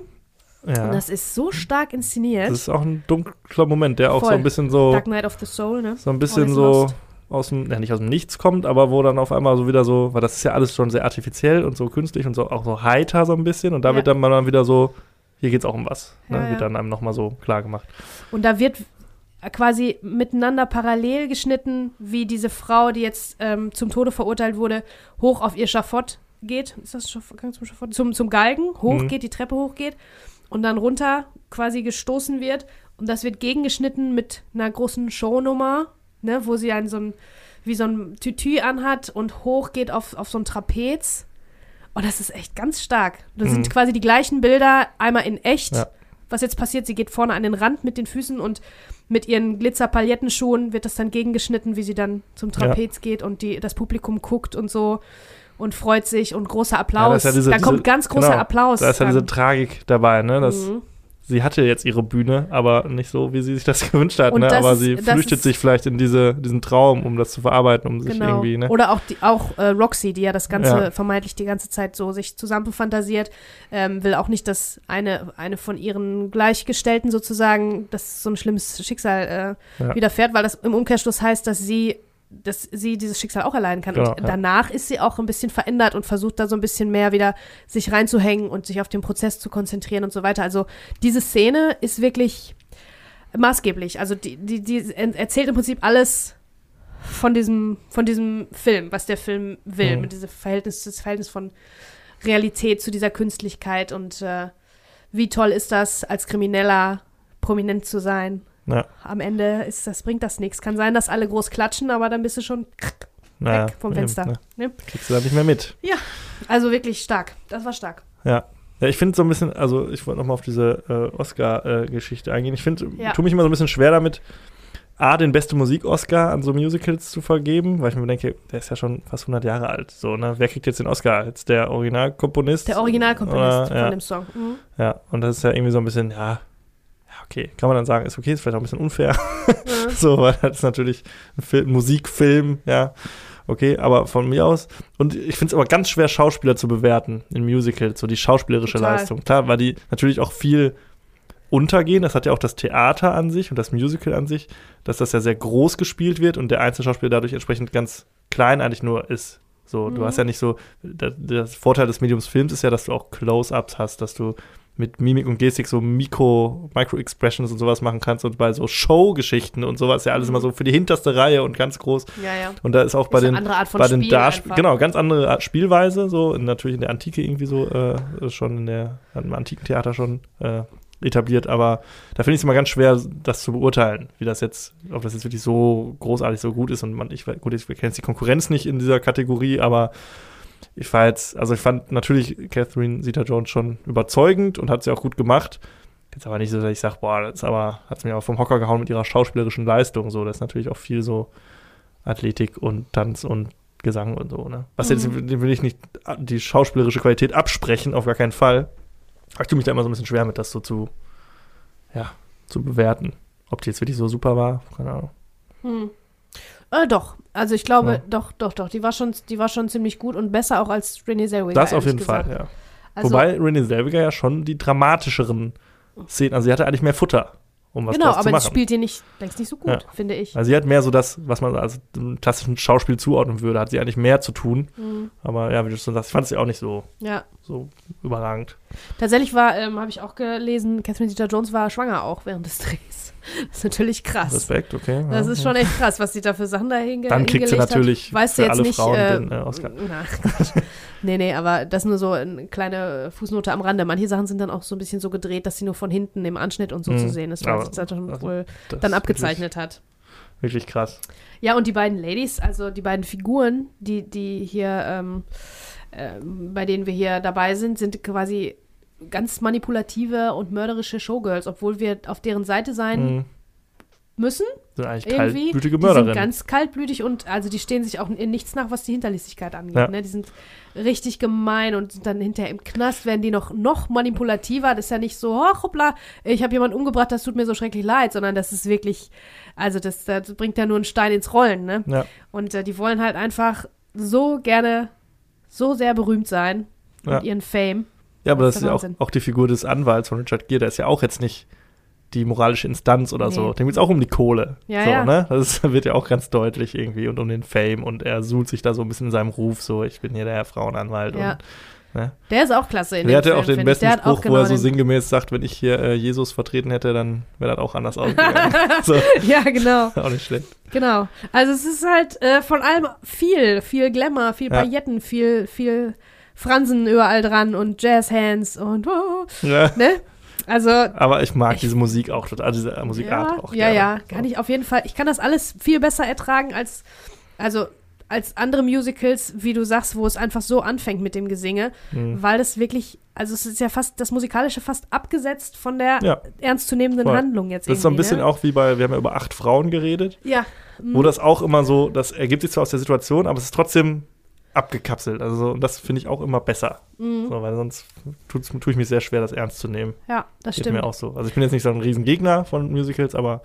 ja. Und das ist so stark inszeniert. Das ist auch ein dunkler Moment, der auch so Voll. ein bisschen so, Dark Knight of the Soul, ne? so ein bisschen so lost. Aus dem, ja nicht aus dem Nichts kommt, aber wo dann auf einmal so wieder so, weil das ist ja alles schon sehr artifiziell und so künstlich und so auch so heiter so ein bisschen und da Ja. wird dann mal dann wieder so, hier geht's auch um was. Ne? Ja, ja. Wird dann einem nochmal so klar gemacht. Und da wird quasi miteinander parallel geschnitten, wie diese Frau, die jetzt ähm, zum Tode verurteilt wurde, hoch auf ihr Schafott geht. Ist das Gang zum Schafott? Zum, zum Galgen, hochgeht, die Treppe hochgeht und dann runter quasi gestoßen wird. Und das wird gegengeschnitten mit einer großen Shownummer, ne, wo sie einen so ein, wie so ein Tütü anhat und hochgeht auf, auf so ein Trapez. Und das ist echt ganz stark. Das Mhm. sind quasi die gleichen Bilder, einmal in echt. Ja. Was jetzt passiert, sie geht vorne an den Rand mit den Füßen und mit ihren Glitzer-Paillettenschuhen wird das dann gegengeschnitten, wie sie dann zum Trapez geht und die, das Publikum guckt und so und freut sich und großer Applaus. da ist ja diese- da diese- kommt ganz großer genau, Applaus. Da ist ja dann. diese Tragik dabei, ne? Das, Mhm. Sie hatte jetzt ihre Bühne, aber nicht so, wie sie sich das gewünscht hat, Und ne? Aber ist- sie flüchtet ist- sich vielleicht in diese, diesen Traum, um das zu verarbeiten, um sich Genau. irgendwie, ne? Oder auch, die, auch äh, Roxy, die ja das Ganze Ja. vermeintlich die ganze Zeit so sich zusammenfantasiert, ähm, will auch nicht, dass eine, eine von ihren Gleichgestellten sozusagen, dass so ein schlimmes Schicksal äh, Ja. widerfährt, weil das im Umkehrschluss heißt, dass sie dass sie dieses Schicksal auch erleiden kann. Genau, und ja. danach ist sie auch ein bisschen verändert und versucht da so ein bisschen mehr wieder sich reinzuhängen und sich auf den Prozess zu konzentrieren und so weiter. Also diese Szene ist wirklich maßgeblich. Also die, die, die er- erzählt im Prinzip alles von diesem, von diesem Film, was der Film will, Mhm. mit diesem Verhältnis, das Verhältnis von Realität zu dieser Künstlichkeit und äh, wie toll ist das, als Krimineller prominent zu sein. Ja. Am Ende ist das, bringt das nichts. Kann sein, dass alle groß klatschen, aber dann bist du schon Naja, weg vom eben, Fenster. ne? Ne? Kriegst du da nicht mehr mit. Also wirklich stark. Das war stark. Ja. Ja, ich finde so ein bisschen, also ich wollte nochmal auf diese äh, Oscar-Geschichte eingehen. Ich finde, Ja. tue mich immer so ein bisschen schwer damit, A, den beste Musik-Oscar an so Musicals zu vergeben, weil ich mir denke, der ist ja schon fast 100 Jahre alt. So, ne? Wer kriegt jetzt den Oscar? Jetzt der Originalkomponist? Der Originalkomponist Oder- von ja. dem Song. Mhm. Ja, und das ist ja irgendwie so ein bisschen, ja, ja, okay, kann man dann sagen, ist okay, ist vielleicht auch ein bisschen unfair. Mhm. so, weil das ist natürlich ein Film, Musikfilm, ja, okay, aber von mir aus. Und ich finde es aber ganz schwer, Schauspieler zu bewerten in Musicals, so die schauspielerische Total. Leistung. Klar, weil die natürlich auch viel untergehen. Das hat ja auch das Theater an sich und das Musical an sich, dass das ja sehr groß gespielt wird und der Einzelschauspieler dadurch entsprechend ganz klein eigentlich nur ist. So, du Mhm. hast ja nicht so, der, der Vorteil des Mediums Films ist ja, dass du auch Close-Ups hast, dass du mit Mimik und Gestik so Mikro, Micro-Expressions und sowas machen kannst und bei so Show-Geschichten und sowas ja alles Mhm. immer so für die hinterste Reihe und ganz groß. Ja, ja. Und da ist auch bei ist den, bei den Spiel Darst einfach. genau, ganz andere Art Spielweise, so natürlich in der Antike irgendwie so, äh, schon in der, im antiken Theater schon äh, etabliert, aber da finde ich es immer ganz schwer, das zu beurteilen, wie das jetzt, ob das jetzt wirklich so großartig so gut ist und man, ich gut, ich kenne jetzt die Konkurrenz nicht in dieser Kategorie, aber ich war jetzt, also ich fand natürlich Catherine Zeta-Jones schon überzeugend und hat sie auch gut gemacht. Jetzt aber nicht so, dass ich sage, boah, das aber, hat es mir auch vom Hocker gehauen mit ihrer schauspielerischen Leistung. So, das ist natürlich auch viel so Athletik und Tanz und Gesang und so, ne? Was jetzt, Mhm. dem will ich nicht die schauspielerische Qualität absprechen, auf gar keinen Fall. Aber ich tue mich da immer so ein bisschen schwer mit, das so zu, ja, zu bewerten. Ob die jetzt wirklich so super war, keine Ahnung. Hm. Äh, doch. Also ich glaube, Ja. doch, doch, doch. Die war schon, die war schon ziemlich gut und besser auch als Renee Zellweger. Das auf jeden Fall, gesagt. ja. Also, Wobei Renee Zellweger ja schon die dramatischeren Szenen, also sie hatte eigentlich mehr Futter, um was genau, zu aber machen. das spielt ihr nicht, längst nicht so gut, Ja. finde ich. Also sie hat mehr so das, was man als einem klassischen Schauspiel zuordnen würde, hat sie eigentlich mehr zu tun. Mhm. Aber ja, wie du schon sagst, ich fand sie auch nicht so, Ja. so überragend. Tatsächlich war, ähm, habe ich auch gelesen, Catherine Zeta-Jones war schwanger auch während des Drehs. Das ist natürlich krass. Respekt, okay. Das ja, ist ja. schon echt krass, was sie da für Sachen da hinge Dann kriegt sie natürlich hat. Weißt für du jetzt alle nicht, Frauen äh, den äh, Oscar. Na, nee, nee, aber das nur so eine kleine Fußnote am Rande. Manche Sachen sind dann auch so ein bisschen so gedreht, dass sie nur von hinten im Anschnitt und so Mhm. zu sehen ist, weil sich das dann also, wohl Das dann ist abgezeichnet hat. Wirklich, wirklich krass. Ja, und die beiden Ladies, also die beiden Figuren, die, die hier, ähm, ähm, bei denen wir hier dabei sind, sind quasi ganz manipulative und mörderische Showgirls, obwohl wir auf deren Seite sein Mhm. müssen. Sind eigentlich Irgendwie. kaltblütige Die sind Mörderinnen. ganz kaltblütig und also die stehen sich auch in nichts nach, was die Hinterlistigkeit angeht. Ja. Ne? Die sind richtig gemein und sind dann hinterher im Knast werden die noch, noch manipulativer. Das ist ja nicht so, oh, hoppla, ich habe jemanden umgebracht, das tut mir so schrecklich leid, sondern das ist wirklich, also das, das bringt ja nur einen Stein ins Rollen. Ne? Ja. Und äh, die wollen halt einfach so gerne, so sehr berühmt sein Ja. mit ihren Fame. Ja, aber Das das ist ja auch, auch die Figur des Anwalts von Richard Gere, der ist ja auch jetzt nicht die moralische Instanz oder so. Nee. Dem geht es auch um die Kohle. Ja, so, ja. Ne? Das wird ja auch ganz deutlich irgendwie und um den Fame und er suhlt sich da so ein bisschen in seinem Ruf, so ich bin hier der Herr Frauenanwalt. Ja. Und, ne? Der ist auch klasse in Der hatte Film, auch den besten hat Spruch, wo er genau so sinngemäß sagt, wenn ich hier äh, Jesus vertreten hätte, dann wäre das auch anders ausgegangen. so, Ja, genau. auch nicht schlecht. Genau. Also es ist halt äh, von allem viel, viel Glamour, viel Ja. Pailletten, viel, viel Fransen überall dran und Jazzhands und oh, Ja. ne? Also Aber ich mag Ich- diese Musik auch total, also diese Musikart ja, auch. ja, gerne. ja, kann ich auf jeden Fall. Ich kann das alles viel besser ertragen als also als andere Musicals, wie du sagst, wo es einfach so anfängt mit dem Gesinge, Mhm. weil das wirklich, also es ist ja fast das musikalische fast abgesetzt von der Ja. ernstzunehmenden Voll. Handlung jetzt Das ist so ein irgendwie, bisschen ne? auch wie bei, wir haben ja über acht Frauen geredet, ja, wo mhm. das auch immer so, das ergibt sich zwar aus der Situation, aber es ist trotzdem abgekapselt. Also so, und das finde ich auch immer besser. Mhm. So, weil sonst tue ich mich sehr schwer, das ernst zu nehmen. ja, das Geht stimmt. mir auch so. Also ich bin jetzt nicht so ein Riesengegner von Musicals, aber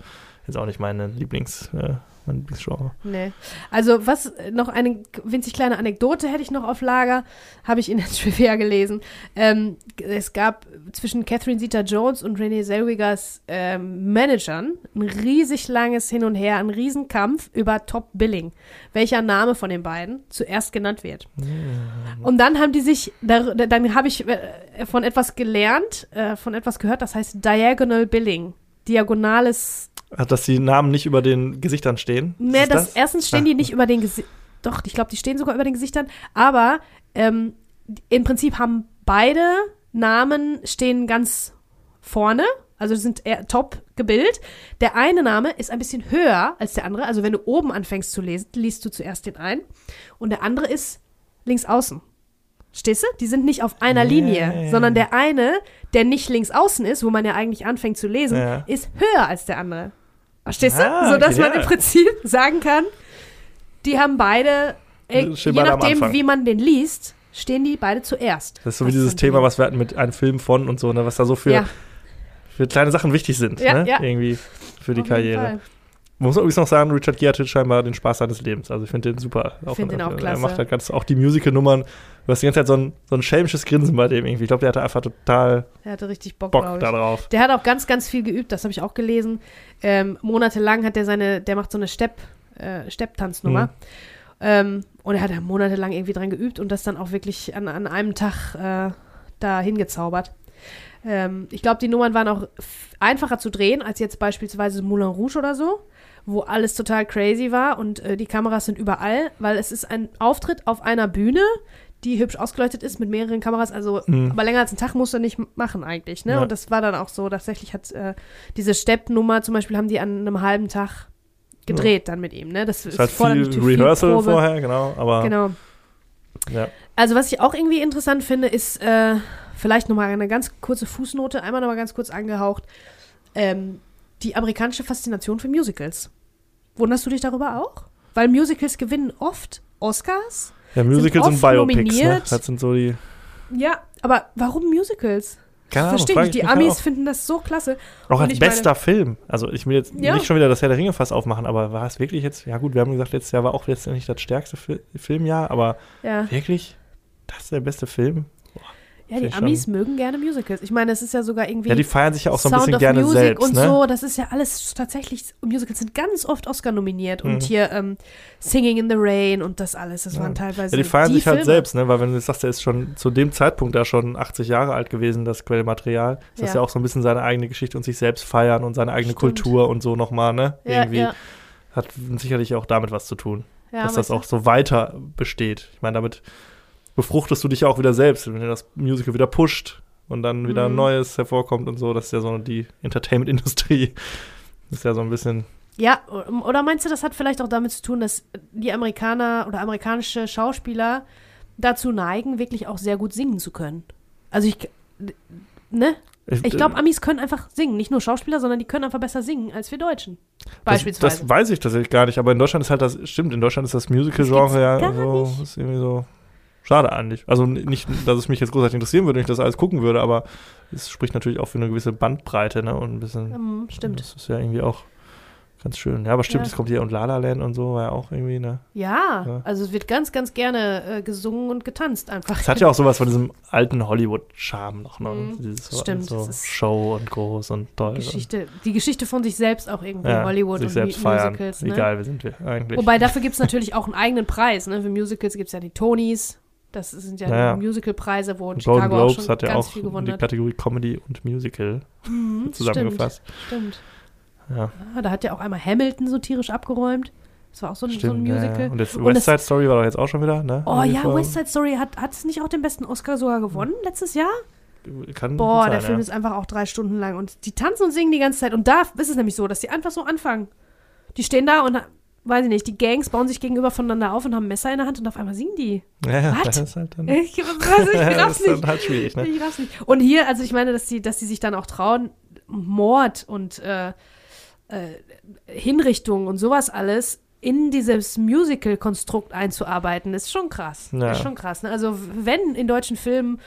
jetzt auch nicht meine Lieblings, äh, mein Lieblingsgenre. Nee. Also, was noch eine winzig kleine Anekdote hätte ich noch auf Lager, habe ich in der Trivia gelesen. Ähm, es gab zwischen Catherine Zeta-Jones und Renee Zellwegers ähm, Managern ein riesig langes Hin und Her, ein Riesenkampf über Top Billing, welcher Name von den beiden zuerst genannt wird. Und dann haben die sich, dar- dann habe ich äh, von etwas gelernt, äh, von etwas gehört, das heißt Diagonal Billing. Diagonales dass die Namen nicht über den Gesichtern stehen. Ne, Ist das, erstens stehen Ah. die nicht über den Gesichtern. Doch, ich glaube, die stehen sogar über den Gesichtern. Aber ähm, im Prinzip haben beide Namen stehen ganz vorne. Also sind eher top gebildet. Der eine Name ist ein bisschen höher als der andere. Also wenn du oben anfängst zu lesen, liest du zuerst den einen. Und der andere ist links außen. Stehst du? Die sind nicht auf einer Ja, Linie, ja, ja. sondern der eine, der nicht links außen ist, wo man ja eigentlich anfängt zu lesen, Ja. ist höher als der andere. Verstehst du? Ah, Sodass okay, man ja. im Prinzip sagen kann, die haben beide, äh, je nachdem, wie man den liest, stehen die beide zuerst. Das ist so wie dieses Thema, was wir hatten mit einem Film von und so, ne, was da so für, ja, für kleine Sachen wichtig sind, Ja, ne? ja. Irgendwie für die auf Karriere. Muss man übrigens noch sagen, Richard Gere hatte scheinbar den Spaß seines Lebens. Also ich finde den super. Find den auch Er klasse. macht halt ganz auch die Musical-Nummern. Du hast die ganze Zeit so ein, so ein schelmisches Grinsen bei dem irgendwie. Ich glaube, der hatte einfach total Der hatte richtig Bock, Bock ich. darauf. Der hat auch ganz, ganz viel geübt, das habe ich auch gelesen. Ähm, monatelang hat er seine, der macht so eine Stepp, äh, Stepptanznummer. Mhm. Ähm, und er hat da monatelang irgendwie dran geübt und das dann auch wirklich an, an einem Tag äh, da hingezaubert. Ähm, ich glaube, die Nummern waren auch einfacher zu drehen als jetzt beispielsweise Moulin Rouge oder so, wo alles total crazy war und äh, die Kameras sind überall, weil es ist ein Auftritt auf einer Bühne, die hübsch ausgeleuchtet ist mit mehreren Kameras. Also, Mhm. aber länger als einen Tag musst du nicht machen eigentlich. Ne? Ja. Und das war dann auch so. Tatsächlich hat äh, diese Stepp-Nummer zum Beispiel haben die an einem halben Tag gedreht dann mit ihm. Ne? Das Es ist halt viel Rehearsal Probe. vorher, genau. Aber Genau. Ja. Also, was ich auch irgendwie interessant finde, ist äh, vielleicht nochmal eine ganz kurze Fußnote, einmal nochmal ganz kurz angehaucht. Ähm, die amerikanische Faszination für Musicals. Wunderst du dich darüber auch? Weil Musicals gewinnen oft Oscars. Ja, Musicals und oft Biopics, ne? Das sind so die. Ja, aber warum Musicals? Keine Verstehe ich. Die mich Amis auch. finden das so klasse. Auch Und als ich meine- bester Film. Also ich will jetzt Ja. nicht schon wieder das Herr der Ringe fast aufmachen, aber war es wirklich jetzt, ja gut, wir haben gesagt, letztes Jahr war auch jetzt nicht das stärkste Fi Filmjahr, aber Ja, wirklich, das ist der beste Film? Ja die Amis mögen gerne Musicals. Ich meine, es ist ja sogar irgendwie Ja, die feiern sich ja auch so ein Sound bisschen gerne Music selbst, und ne? so. Das ist ja alles tatsächlich, Musicals sind ganz oft Oscar nominiert. Mhm. Und hier ähm, Singing in the Rain und das alles, das Ja. waren teilweise Ja, die feiern sich halt Filme. selbst, ne? Weil wenn du jetzt sagst, er ist schon zu dem Zeitpunkt da schon 80 Jahre alt gewesen, das Quellmaterial, ist das Ja. ja auch so ein bisschen seine eigene Geschichte und sich selbst feiern und seine eigene Stimmt. Kultur und so nochmal, ne? Ja, Irgendwie ja, hat sicherlich auch damit was zu tun, ja, dass das auch so weiter besteht. Ich meine, damit befruchtest du dich ja auch wieder selbst, wenn du das Musical wieder pusht und dann wieder Mhm. ein neues hervorkommt und so. Das ist ja so die Entertainment-Industrie. Das ist ja so ein bisschen. Ja, oder meinst du, das hat vielleicht auch damit zu tun, dass die Amerikaner oder amerikanische Schauspieler dazu neigen, wirklich auch sehr gut singen zu können? Also ich, ne? Ich glaube, Amis können einfach singen. Nicht nur Schauspieler, sondern die können einfach besser singen als wir Deutschen. Beispielsweise. Das, das weiß ich tatsächlich gar nicht, aber in Deutschland ist halt das, stimmt, in Deutschland ist das Musical-Genre ja so, ist irgendwie so schade eigentlich. Also nicht, dass es mich jetzt großartig interessieren würde, wenn ich das alles gucken würde, aber es spricht natürlich auch für eine gewisse Bandbreite, ne, und ein bisschen, ähm, stimmt. das ist ja irgendwie auch ganz schön. Ja, aber stimmt, Ja. es kommt hier und La La Land und so, war ja auch irgendwie, ne. Ja, Ja. also es wird ganz, ganz gerne äh, gesungen und getanzt einfach. Es hat ja auch sowas von diesem alten Hollywood-Charme noch, ne, Mhm, dieses stimmt, so Show und groß und toll. Geschichte, die Geschichte von sich selbst auch irgendwie, und, ja, Hollywood sich und selbst Mu- feiern. Musicals. Wie Ne? geil wir sind wir eigentlich. Wobei dafür gibt es natürlich auch einen eigenen Preis. Ne? Für Musicals gibt es ja die Tonys. Das sind ja, Ja, ja. die Musicalpreise, wo in Und Golden Chicago auch Globes schon hat ja auch viel die. Kategorie Comedy und Musical Mhm, zusammengefasst. Stimmt, Ja. stimmt. Ah, da hat ja auch einmal Hamilton so tierisch abgeräumt. Das war auch so ein, so ein Stimmt, ja, Musical. ja. Und jetzt West Side Story war doch jetzt auch schon wieder, ne? Oh ja, vor- West Side Story hat hat es nicht auch den besten Oscar sogar gewonnen letztes Jahr? Kann Boah, gut der sein, Film ja. ist einfach auch drei Stunden lang und die tanzen und singen die ganze Zeit. Und da ist es nämlich so, dass die einfach so anfangen. Die stehen da und, weiß ich nicht, die Gangs bauen sich gegenüber voneinander auf und haben Messer in der Hand und auf einmal singen die. Ja, What? das ist halt dann. Ich, was, ich raff's nicht. halt schwierig, ne? Ich raff's nicht. Und hier, also ich meine, dass die, dass die sich dann auch trauen, Mord und äh, äh, Hinrichtung und sowas alles in dieses Musical-Konstrukt einzuarbeiten, ist schon krass. Ja. Ist schon krass. Ne? Also wenn in deutschen Filmen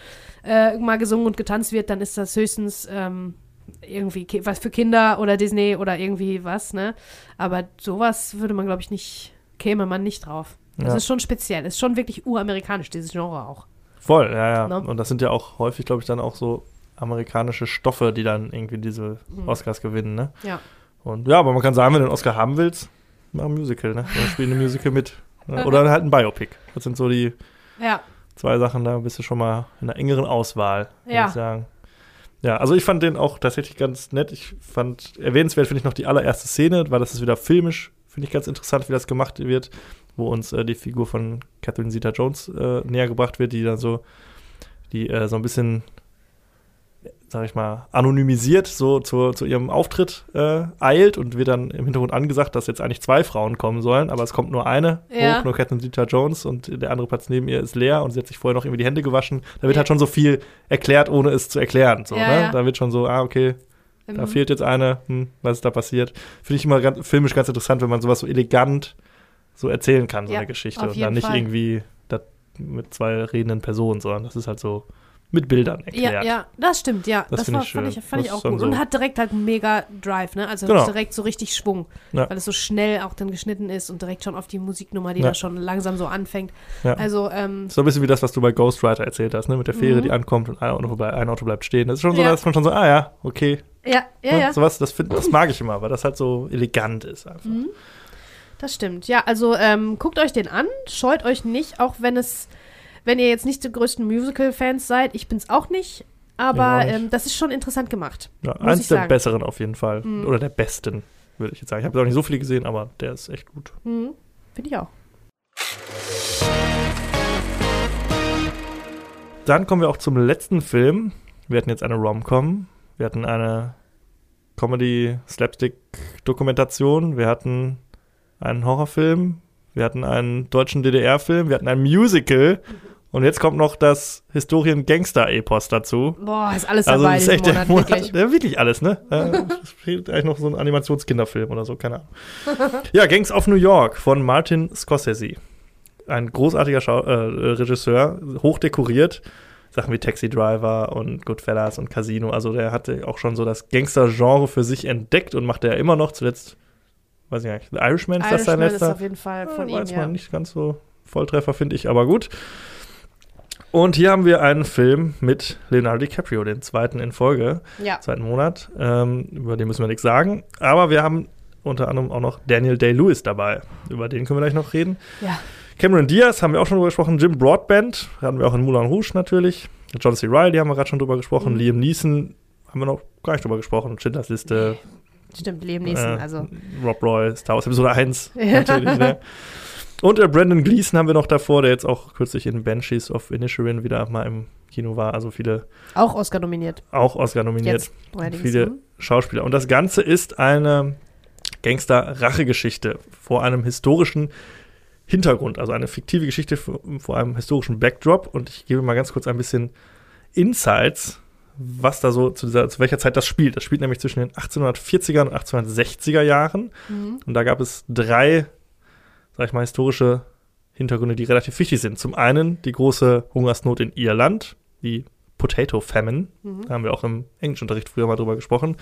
äh, mal gesungen und getanzt wird, dann ist das höchstens ähm, irgendwie was für Kinder oder Disney oder irgendwie was, ne? Aber sowas würde man, glaube ich, nicht, käme man nicht drauf. Das Ja. ist schon speziell. Ist schon wirklich uramerikanisch, dieses Genre auch. Voll, ja, ja. Ne? Und das sind ja auch häufig, glaube ich, dann auch so amerikanische Stoffe, die dann irgendwie diese Mhm. Oscars gewinnen, ne? Ja. Und ja, aber man kann sagen, wenn du einen Oscar haben willst, mach ein Musical, ne? Dann spiel ein Musical mit. Ne? Oder halt ein Biopic. Das sind so die Ja. zwei Sachen, da bist du schon mal in einer engeren Auswahl, würde Ja. ich sagen. Ja, also ich fand den auch tatsächlich ganz nett. Ich fand erwähnenswert, finde ich, noch die allererste Szene, weil das ist wieder filmisch, finde ich ganz interessant, wie das gemacht wird, wo uns äh, die Figur von Catherine Zeta-Jones äh, näher gebracht wird, die dann so, die äh, so ein bisschen, sag ich mal, anonymisiert so zu, zu ihrem Auftritt äh, eilt und wird dann im Hintergrund angesagt, dass jetzt eigentlich zwei Frauen kommen sollen, aber es kommt nur eine Ja. hoch, nur Catherine Zeta-Jones und der andere Platz neben ihr ist leer und sie hat sich vorher noch irgendwie die Hände gewaschen. Da wird Ja. halt schon so viel erklärt, ohne es zu erklären. So, Ja, ne? Da wird schon so, ah, okay, da Mhm. fehlt jetzt eine, hm, was ist da passiert? Finde ich immer ganz, filmisch ganz interessant, wenn man sowas so elegant so erzählen kann, so eine Geschichte. Und dann nicht Fall. irgendwie mit zwei redenden Personen, sondern das ist halt so mit Bildern erklärt. Ja, ja, das stimmt, ja. Das Das, war, ich fand schön. ich, fand ich auch gut. so- Und hat direkt halt mega Drive, ne? Also Genau. direkt so richtig Schwung. Ja. Weil es so schnell auch dann geschnitten ist und direkt schon auf die Musiknummer, die Ja. da schon langsam so anfängt. Ja. Also, ähm, So ein bisschen wie das, was du bei Ghostwriter erzählt hast, ne? Mit der Fähre, Mhm. die ankommt und ein Auto, bleibt, ein Auto bleibt stehen. Das ist schon so, Ja. dass man schon so, ah ja, okay. ja, ja, ne? ja. Sowas, das, find, das mag ich immer, weil das halt so elegant ist einfach. Mhm. Das stimmt. Ja, also ähm, guckt euch den an, scheut euch nicht, auch wenn es, wenn ihr jetzt nicht die größten Musical-Fans seid. Ich bin's auch nicht, aber nicht. ähm, das ist schon interessant gemacht. Ja, eins der sagen. besseren auf jeden Fall. Mhm. Oder der besten, würde ich jetzt sagen. Ich habe auch nicht so viele gesehen, aber der ist echt gut. Mhm. Finde ich auch. Dann kommen wir auch zum letzten Film. Wir hatten jetzt eine Rom-Com. Wir hatten eine Comedy-Slapstick-Dokumentation. Wir hatten einen Horrorfilm. Wir hatten einen deutschen DDR-Film. Wir hatten ein Musical. Und jetzt kommt noch das Historien-Gangster-Epos dazu. Boah, ist alles Also dabei das ist echt diesen der Monat, Monat, wirklich. ja, wirklich alles, ne? Äh, fehlt eigentlich noch so ein Animationskinderfilm oder so, keine Ahnung. Ja, Gangs of New York von Martin Scorsese. Ein großartiger Schau äh, Regisseur, hoch dekoriert. Sachen wie Taxi Driver und Goodfellas und Casino. Also der hatte auch schon so das Gangster-Genre für sich entdeckt und macht er immer noch. Zuletzt, weiß ich gar nicht, The Irishman ist das sein Irishman ist letzter? auf jeden Fall von ja, ihm, weiß ja. man nicht ganz so Volltreffer, finde ich, aber gut. Und hier haben wir einen Film mit Leonardo DiCaprio, den zweiten in Folge, Ja. zweiten Monat. Ähm, über den müssen wir nichts sagen. Aber wir haben unter anderem auch noch Daniel Day-Lewis dabei. Über den können wir gleich noch reden. ja. Cameron Diaz haben wir auch schon drüber gesprochen. Jim Broadbent hatten wir auch in Moulin Rouge natürlich. John C. Reilly haben wir gerade schon drüber gesprochen. Mhm. Liam Neeson haben wir noch gar nicht drüber gesprochen. Schindlers Liste. Stimmt, Liam Neeson, äh, also. Rob Roy, Star Wars Episode 1 Ja. natürlich, ne? Und äh, Brandon Gleason haben wir noch davor, der jetzt auch kürzlich in Banshees of Inisherin wieder mal im Kino war. Also viele Auch Oscar nominiert. auch Oscar nominiert. Jetzt. Viele Mhm. Schauspieler. Und das Ganze ist eine Gangster-Rachegeschichte vor einem historischen Hintergrund, also eine fiktive Geschichte vor, vor einem historischen Backdrop. Und ich gebe mal ganz kurz ein bisschen Insights, was da so zu, dieser, zu welcher Zeit das spielt. Das spielt nämlich zwischen den 1840er und 1860er Jahren. Mhm. Und da gab es drei, sag ich mal, historische Hintergründe, die relativ wichtig sind. Zum einen die große Hungersnot in Irland, die Potato Famine. Mhm. Da haben wir auch im Englischunterricht früher mal drüber gesprochen.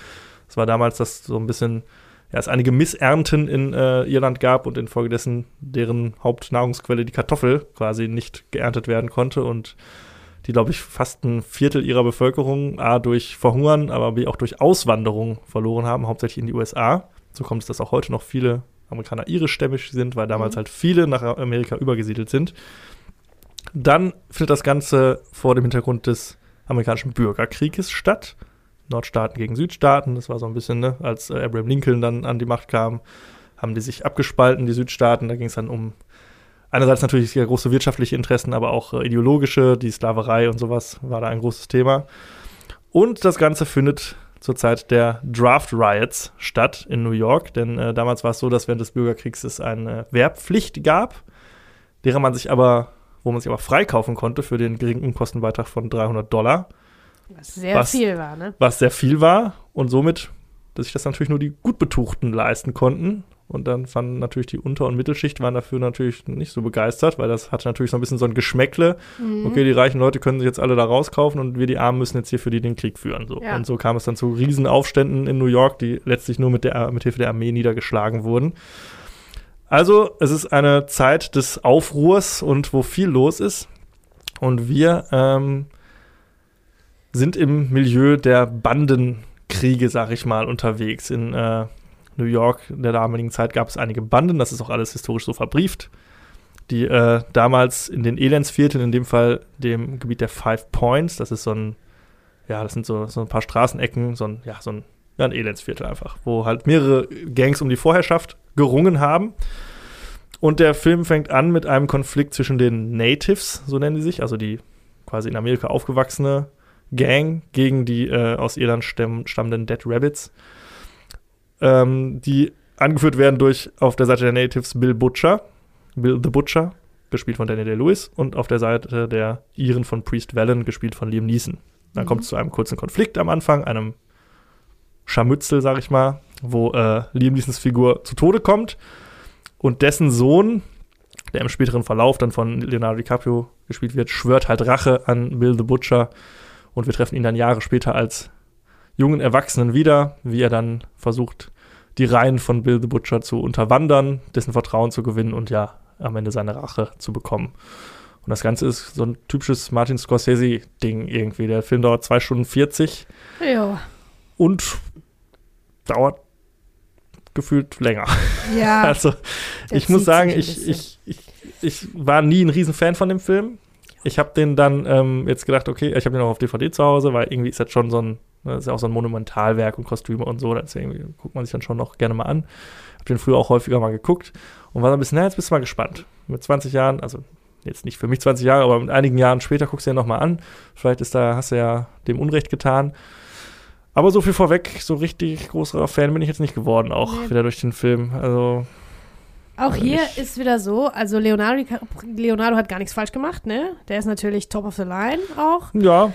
Es war damals, dass so ein bisschen, ja, es einige Missernten in äh, Irland gab und infolgedessen deren Hauptnahrungsquelle, die Kartoffel, quasi nicht geerntet werden konnte und die, glaube ich, fast ein Viertel ihrer Bevölkerung A durch Verhungern, aber B auch durch Auswanderung verloren haben, hauptsächlich in die USA. So kommt es, dass auch heute noch viele Amerikaner irischstämmig sind, weil damals Mhm. halt viele nach Amerika übergesiedelt sind. Dann findet das Ganze vor dem Hintergrund des amerikanischen Bürgerkrieges statt. Nordstaaten gegen Südstaaten. Das war so ein bisschen, ne, als äh, Abraham Lincoln dann an die Macht kam, haben die sich abgespalten, die Südstaaten. Da ging es dann um einerseits natürlich sehr große wirtschaftliche Interessen, aber auch äh, ideologische, die Sklaverei und sowas war da ein großes Thema. Und das Ganze findet zur Zeit der Draft Riots statt in New York, denn äh, damals war es so, dass während des Bürgerkriegs es eine Wehrpflicht gab, derer man sich aber, wo man sich aber freikaufen konnte für den geringen Kostenbeitrag von 300 Dollar Was sehr Was- viel war, ne? was sehr viel war und somit, dass sich das natürlich nur die Gutbetuchten leisten konnten. Und dann fanden natürlich die Unter- und Mittelschicht waren dafür natürlich nicht so begeistert, weil das hatte natürlich so ein bisschen so ein Geschmäckle. Mhm. Okay, die reichen Leute können sich jetzt alle da rauskaufen und wir die Armen müssen jetzt hier für die den Krieg führen. So. Ja. Und so kam es dann zu Riesenaufständen in New York, die letztlich nur mit, der, mit Hilfe der Armee niedergeschlagen wurden. Also, es ist eine Zeit des Aufruhrs und wo viel los ist. Und wir ähm, sind im Milieu der Bandenkriege, sag ich mal, unterwegs. In äh, New York in der damaligen Zeit gab es einige Banden, das ist auch alles historisch so verbrieft, die äh, damals in den Elendsvierteln, in dem Fall dem Gebiet der Five Points, das ist so ein, ja, das sind so, so ein paar Straßenecken, so ein, ja, so ein, ja, ein Elendsviertel einfach, wo halt mehrere Gangs um die Vorherrschaft gerungen haben. Und der Film fängt an mit einem Konflikt zwischen den Natives, so nennen die sich, also die quasi in Amerika aufgewachsene Gang gegen die äh, aus Irland stamm, stammenden Dead Rabbits, ähm, die angeführt werden durch auf der Seite der Natives Bill Butcher, Bill the Butcher, gespielt von Daniel Day-Lewis, und auf der Seite der Iren von Priest Vallon, gespielt von Liam Neeson. Dann Mhm. kommt es zu einem kurzen Konflikt am Anfang, einem Scharmützel, sag ich mal, wo äh, Liam Neesons Figur zu Tode kommt und dessen Sohn, der im späteren Verlauf dann von Leonardo DiCaprio gespielt wird, schwört halt Rache an Bill the Butcher und wir treffen ihn dann Jahre später als jungen Erwachsenen wieder, wie er dann versucht, die Reihen von Bill the Butcher zu unterwandern, dessen Vertrauen zu gewinnen und ja, am Ende seine Rache zu bekommen. Und das Ganze ist so ein typisches Martin Scorsese-Ding irgendwie. Der Film dauert 2 Stunden 40 Ja. und dauert gefühlt länger. Ja. Also ich muss sagen, ich, ich, ich, ich war nie ein Riesenfan von dem Film. Ich habe den dann ähm, jetzt gedacht, okay, ich habe den auch auf DVD zu Hause, weil irgendwie ist das schon so ein, ne, ist ja auch so ein Monumentalwerk und Kostüme und so, deswegen guckt man sich dann schon noch gerne mal an. Hab den früher auch häufiger mal geguckt und war so ein bisschen, na, jetzt bist du mal gespannt. Mit 20 Jahren, also jetzt nicht für mich 20 Jahre, aber mit einigen Jahren später guckst du den nochmal an. Vielleicht ist da, hast du ja dem Unrecht getan. Aber so viel vorweg, so richtig großer Fan bin ich jetzt nicht geworden, auch Nee. wieder durch den Film. Also, Auch Also hier ist wieder so, also Leonardo, Leonardo hat gar nichts falsch gemacht, ne? Der ist natürlich top of the line auch. Ja,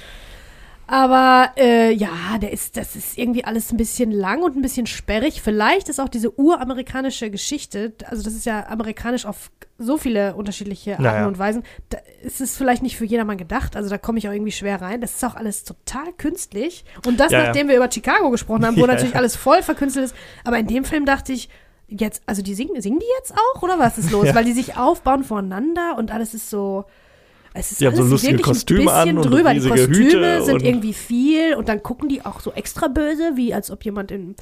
Aber äh, ja, der ist, das ist irgendwie alles ein bisschen lang und ein bisschen sperrig. Vielleicht ist auch diese uramerikanische Geschichte, also das ist ja amerikanisch auf so viele unterschiedliche Arten Naja. und Weisen, da ist es vielleicht nicht für jedermann gedacht. Also da komme ich auch irgendwie schwer rein. Das ist auch alles total künstlich. Und das, Ja, ja. nachdem wir über Chicago gesprochen haben, wo Ja, natürlich ja. alles voll verkünstelt ist. Aber in dem Film dachte ich, jetzt, also die singen, singen die jetzt auch oder was ist los? Ja. Weil die sich aufbauen voneinander und alles ist so. Es ist Die haben so alles lustige Kostüme ein bisschen an und drüber. Die riesige Kostüme Hüte sind irgendwie viel und dann gucken die auch so extra böse, wie als ob jemand in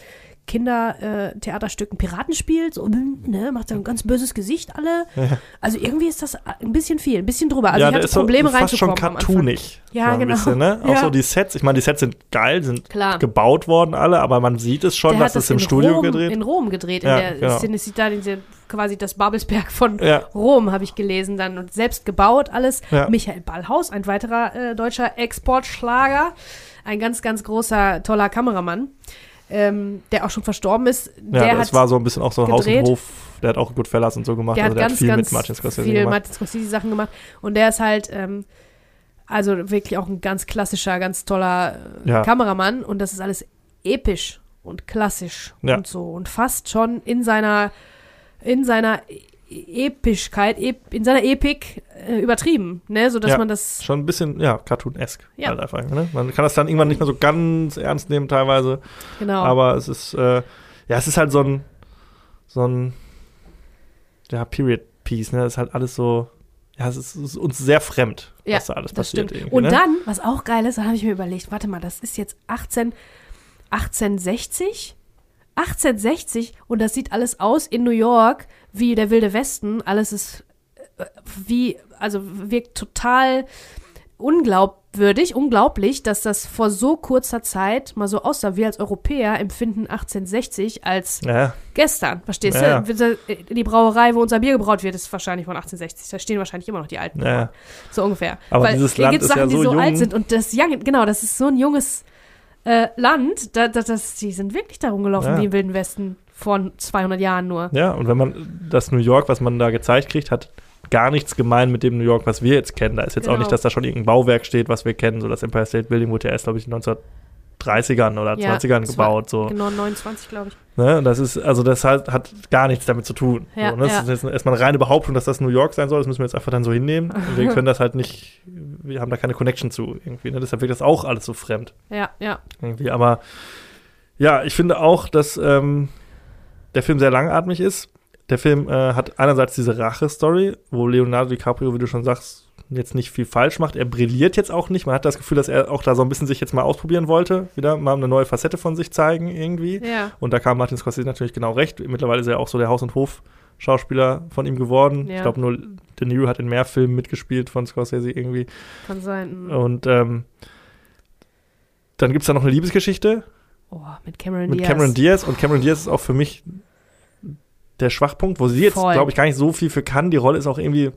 Kindertheaterstücken äh, Piraten spielt, so, ne, macht so ein ganz böses Gesicht alle. Also irgendwie ist das ein bisschen viel, ein bisschen drüber. Also ja, ich der hatte ist so Probleme fast schon cartoonig. Ja, so genau. Bisschen, ne? Auch Ja. so die Sets, ich meine, die Sets sind geil, sind Klar. gebaut worden alle, aber man sieht es schon, Der dass hat das im in Studio Rom, gedreht. in Rom gedreht, Ja, in der genau. Sieht da diese, quasi das Babelsberg von Ja. Rom, habe ich gelesen dann und selbst gebaut alles. Ja. Michael Ballhaus, ein weiterer äh, deutscher Exportschlager, ein ganz, ganz großer, toller Kameramann, ähm, der auch schon verstorben ist. Ja, der das hat, war so ein bisschen auch so Haus gedreht. und Hof. Der hat auch Goodfellas und so gemacht. der also hat der ganz, hat viel ganz mit Martin Scorsese viel gemacht. Martin Scorsese Sachen gemacht und der ist halt ähm, also wirklich auch ein ganz klassischer, ganz toller äh, Ja. Kameramann und das ist alles episch und klassisch Ja. und so und fast schon in seiner in seiner Epischkeit, ep in seiner Epik äh, übertrieben, ne, so dass Ja. man das Schon ein bisschen, ja, cartoon-esque. Ja. Halt einfach, ne? Man kann das dann irgendwann nicht mehr so ganz ernst nehmen teilweise. genau Aber es ist, äh, ja, es ist halt so ein, so ein, ja, Period-Piece, ne? Es ist halt alles so, ja, es ist, ist uns sehr fremd, Ja, was da alles das passiert. Und ne? dann, was auch geil ist, da habe ich mir überlegt, warte mal, das ist jetzt 18, 1860? 1860 und das sieht alles aus in New York wie der Wilde Westen. Alles ist äh, wie, also wirkt total unglaubwürdig, unglaublich, dass das vor so kurzer Zeit mal so aussah. Wir als Europäer empfinden 1860 als ja, gestern, verstehst Ja, du? Die Brauerei, wo unser Bier gebraut wird, ist wahrscheinlich von 1860. Da stehen wahrscheinlich immer noch die alten ja, ja. so ungefähr. Aber Weil dieses Land ist ja Sachen, die so so jung. alt sind und das Young, genau, das ist so ein junges äh, Land, da, da, das, die sind wirklich darum gelaufen Ja. wie im Wilden Westen vor 200 Jahren nur. Ja, und wenn man das New York, was man da gezeigt kriegt, hat gar nichts gemein mit dem New York, was wir jetzt kennen. Da ist jetzt auch Genau. nicht, dass da schon irgendein Bauwerk steht, was wir kennen. So das Empire State Building wurde ja erst, glaube ich, 1930ern oder Ja, 20ern das war- gebaut. So. Genau, 29, glaube ich. Ne? Und das ist, also das hat, hat gar nichts damit zu tun. Ja, so, ne? Das ja. ist jetzt erstmal eine reine Behauptung, dass das New York sein soll. Das müssen wir jetzt einfach dann so hinnehmen. Und wir können das halt nicht, wir haben da keine Connection zu irgendwie. Ne? Deshalb wirkt das auch alles so fremd. Ja, ja. Irgendwie. Aber ja, ich finde auch, dass ähm, der Film sehr langatmig ist. Der Film äh, hat einerseits diese Rache-Story, wo Leonardo DiCaprio, wie du schon sagst, jetzt nicht viel falsch macht. Er brilliert jetzt auch nicht. Man hat das Gefühl, dass er auch da so ein bisschen sich jetzt mal ausprobieren wollte. Wieder mal eine neue Facette von sich zeigen irgendwie. Ja. Und da kam Martin Scorsese natürlich genau recht. Mittlerweile ist er auch so der Haus- und Hof-Schauspieler von ihm geworden. Ja. Ich glaube, nur De Niro hat in mehr Filmen mitgespielt von Scorsese irgendwie. Kann sein. Und ähm, dann gibt es da noch eine Liebesgeschichte Oh, mit Cameron mit Diaz. Cameron Diaz. Und Cameron Diaz ist auch für mich der Schwachpunkt, wo sie jetzt, glaube ich, gar nicht so viel für kann. Die Rolle ist auch irgendwie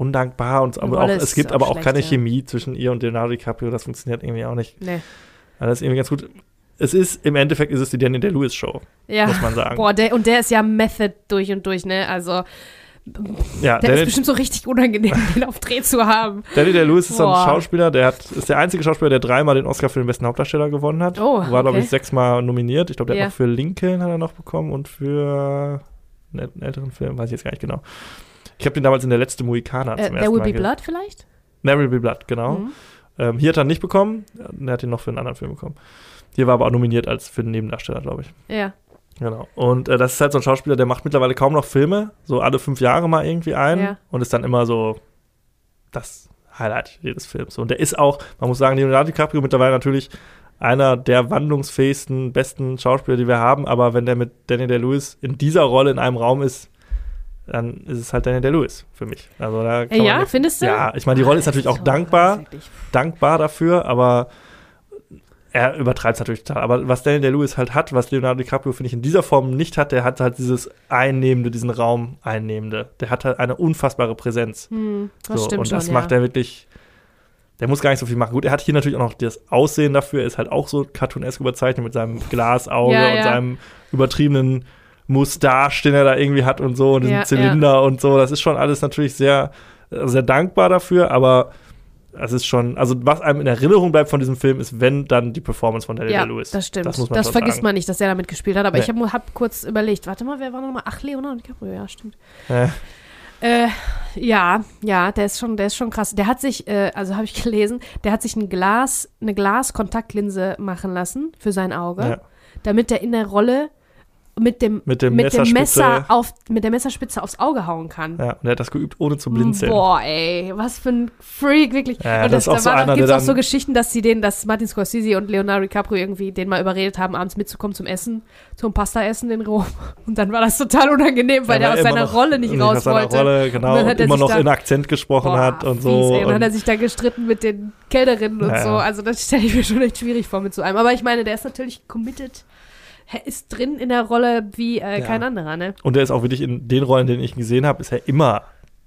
undankbar und aber auch, es ist gibt auch aber auch schlecht, keine ja. Chemie zwischen ihr und Leonardo DiCaprio. Das funktioniert irgendwie auch nicht. Nee. Also das ist irgendwie ganz gut. Es ist, im Endeffekt ist es die Daniel Day-Lewis Show, Ja. muss man sagen. Boah, der, und der ist ja Method durch und durch, ne? Also, ja, der ist Daniel, bestimmt so richtig unangenehm, den auf Dreh zu haben. Daniel Day-Lewis ist so ein. Schauspieler, der hat, ist der einzige Schauspieler, der dreimal den Oscar für den besten Hauptdarsteller gewonnen hat. Oh, War, glaube okay. ich, sechsmal nominiert. Ich glaube, der Ja. hat noch für Lincoln hat er noch bekommen und für einen äl- älteren Film, weiß ich jetzt gar nicht genau. Ich habe den damals in der letzte Mohikaner Äh, zum There ersten Will Mal Be Blood vielleicht? There Will Be Blood, genau. Mhm. Ähm, hier hat er ihn nicht bekommen. Er hat ihn noch für einen anderen Film bekommen. Hier war aber auch nominiert als für den Nebendarsteller, glaube ich. Ja. Genau. Und äh, das ist halt so ein Schauspieler, der macht mittlerweile kaum noch Filme, so alle fünf Jahre mal irgendwie ein Ja. und ist dann immer so das Highlight jedes Films. Und der ist auch, man muss sagen, Leonardo DiCaprio mittlerweile natürlich einer der wandlungsfähigsten, besten Schauspieler, die wir haben, aber wenn der mit Daniel Day-Lewis in dieser Rolle in einem Raum ist, dann ist es halt Daniel Day-Lewis für mich. Also da kann man ja, nicht- findest du? Ja, ich meine, die Rolle ist natürlich auch Oh, dankbar, dankbar dafür, aber er übertreibt es natürlich total. Aber was Daniel Day-Lewis halt hat, was Leonardo DiCaprio, finde ich, in dieser Form nicht hat, der hat halt dieses Einnehmende, diesen Raum Einnehmende. Der hat halt eine unfassbare Präsenz. Hm, das so, stimmt und schon, das ja. macht er wirklich. Der muss gar nicht so viel machen. Gut, er hat hier natürlich auch noch das Aussehen dafür. Er ist halt auch so cartoonesk überzeichnet mit seinem Glasauge Ja, und ja. seinem übertriebenen Mustache, den er da irgendwie hat und so, und diesen Ja, Zylinder und so. Das ist schon alles natürlich sehr, sehr dankbar dafür, aber es ist schon, also was einem in Erinnerung bleibt von diesem Film, ist, wenn dann die Performance von Daniel Ja, Lewis. das stimmt. Das Das, muss man schon vergisst sagen. man nicht, dass er damit gespielt hat. Aber Nee. ich habe hab kurz überlegt, warte mal, wer war nochmal? Ach, Leonardo DiCaprio, ja, stimmt. Äh, Äh, ja, ja, der ist schon, der ist schon krass. Der hat sich, äh, also habe ich gelesen, der hat sich ein Glas, eine Glaskontaktlinse machen lassen für sein Auge, Ja. damit er in der Rolle mit dem, Mit dem mit dem Messerspitze- Messer auf, mit der Messerspitze aufs Auge hauen kann. ja, und er hat das geübt, ohne zu blinzeln. Boah, ey, was für ein Freak, wirklich. Ja, und das auch da so gibt's der auch so Geschichten, dass sie den, dass Martin Scorsese und Leonardo DiCaprio irgendwie den mal überredet haben, abends mitzukommen zum Essen, zum Pasta-Essen in Rom. Und dann war das total unangenehm, weil Er der war aus seiner noch- Rolle nicht raus aus seiner wollte. Rolle, genau, Und und er immer noch da- in Akzent gesprochen Boah, hat und fies, so. Ey. Und dann hat er sich da gestritten mit den Kellnerinnen und Ja, so. ja. Also das stelle ich mir schon echt schwierig vor mit so einem. Aber ich meine, der ist natürlich committed. Er ist drin in der Rolle wie äh, Ja. kein anderer, ne? und er ist auch wirklich in den Rollen, denen ich ihn gesehen habe, ist er immer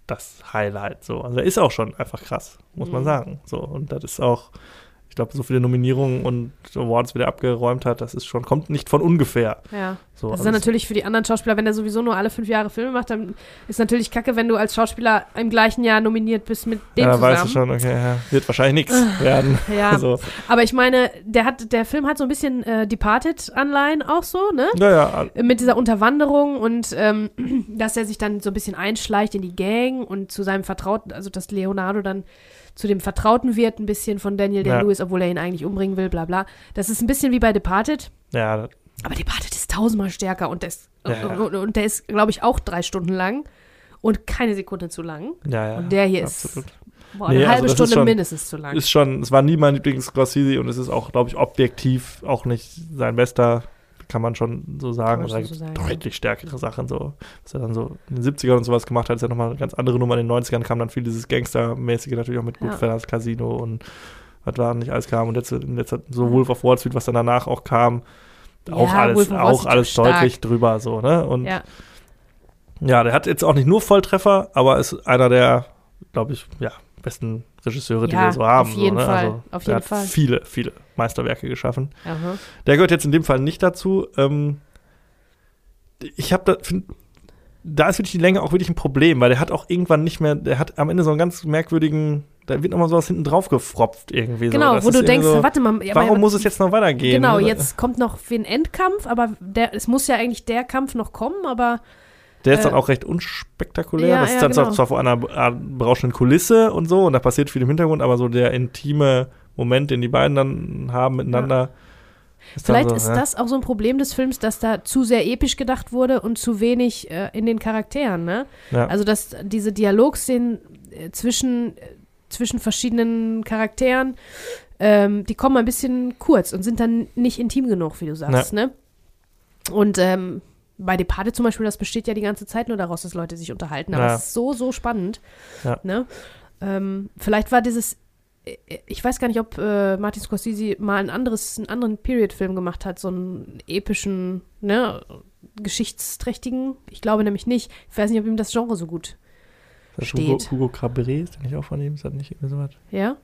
das Highlight. So. Also er ist auch schon einfach krass, muss man Mhm. sagen. So, und das ist auch, ich glaube, so viele Nominierungen und Awards, wie der abgeräumt hat, das ist schon, kommt nicht von ungefähr. Ja. So, Das ist also dann natürlich für die anderen Schauspieler, wenn der sowieso nur alle fünf Jahre Filme macht, dann ist natürlich kacke, wenn du als Schauspieler im gleichen Jahr nominiert bist mit dem ja, zusammen. weißt du schon, okay, ja, wird wahrscheinlich nichts werden. Ja, So. aber ich meine, der hat, der Film hat so ein bisschen äh, Departed-Anleihen auch so, ne? Naja, Mit dieser Unterwanderung und ähm, dass er sich dann so ein bisschen einschleicht in die Gang und zu seinem Vertrauten, also dass Leonardo dann zu dem Vertrauten wird, ein bisschen von Daniel Ja. Day-Lewis, obwohl er ihn eigentlich umbringen will, bla bla. Das ist ein bisschen wie bei Departed, ja, aber Departed ist tausendmal stärker und der ist, Ja. Und, und der ist, glaube ich, auch drei Stunden lang und keine Sekunde zu lang. ja, ja. Und der hier ist absolut. boah, Nee, eine also halbe ist Stunde schon- mindestens zu lang. Ist schon, es war nie mein Lieblings-Scorsese und es ist auch, glaube ich, objektiv auch nicht sein bester, kann man schon so sagen. Oder so gibt sagen, deutlich stärkere Sachen, so. Was er dann so in den 70ern und sowas gemacht hat, ist ja nochmal eine ganz andere Nummer. In den 90ern kam dann viel dieses Gangster-mäßige natürlich auch mit Ja. Goodfellas, Casino und was da nicht alles kam. Und jetzt, jetzt hat so Wolf of Wall Street, was dann danach auch kam, auch Ja, alles, auch alles deutlich drüber, so, ne? Und ja. ja, der hat jetzt auch nicht nur Volltreffer, aber ist einer der, glaube ich, ja, besten Regisseure, die Ja, wir so haben. auf jeden so, ne? Fall, Also, auf jeden Fall. viele, viele Meisterwerke geschaffen. Aha. Der gehört jetzt in dem Fall nicht dazu. Ähm, ich habe da, find, da ist wirklich die Länge auch wirklich ein Problem, weil der hat auch irgendwann nicht mehr, der hat am Ende so einen ganz merkwürdigen, da wird nochmal sowas hinten drauf gefropft irgendwie. Genau, so. Wo du denkst, so, warte mal, ja, warum aber- muss es jetzt noch weitergehen? Genau, Ne? jetzt kommt noch wie ein Endkampf, aber der, es muss ja eigentlich der Kampf noch kommen, aber Der ist dann Äh, auch recht unspektakulär. ja, das ist ja, dann zwar- genau. zwar vor einer berauschenden Kulisse und so, und da passiert viel im Hintergrund, aber so der intime Moment, den die beiden dann haben miteinander. Ist dann vielleicht so, ist ne? das auch so ein Problem des Films, dass da zu sehr episch gedacht wurde und zu wenig äh, in den Charakteren, ne? Ja. Also, dass diese Dialogszenen äh, zwischen, äh, zwischen verschiedenen Charakteren, ähm, die kommen ein bisschen kurz und sind dann nicht intim genug, wie du sagst, ne? Und ähm, bei Departed zum Beispiel, das besteht ja die ganze Zeit nur daraus, dass Leute sich unterhalten. Aber Ja. es ist so, so spannend. Ja. Ne? Ähm, vielleicht war dieses, ich weiß gar nicht, ob äh, Martin Scorsese mal ein anderes, einen anderen Period-Film gemacht hat, so einen epischen, ne, geschichtsträchtigen. Ich glaube nämlich nicht. Ich weiß nicht, ob ihm das Genre so gut Das ist Hugo, steht. Hugo Cabret, ist der nicht auch von ihm? Ist das nicht irgendwie so was? Ja?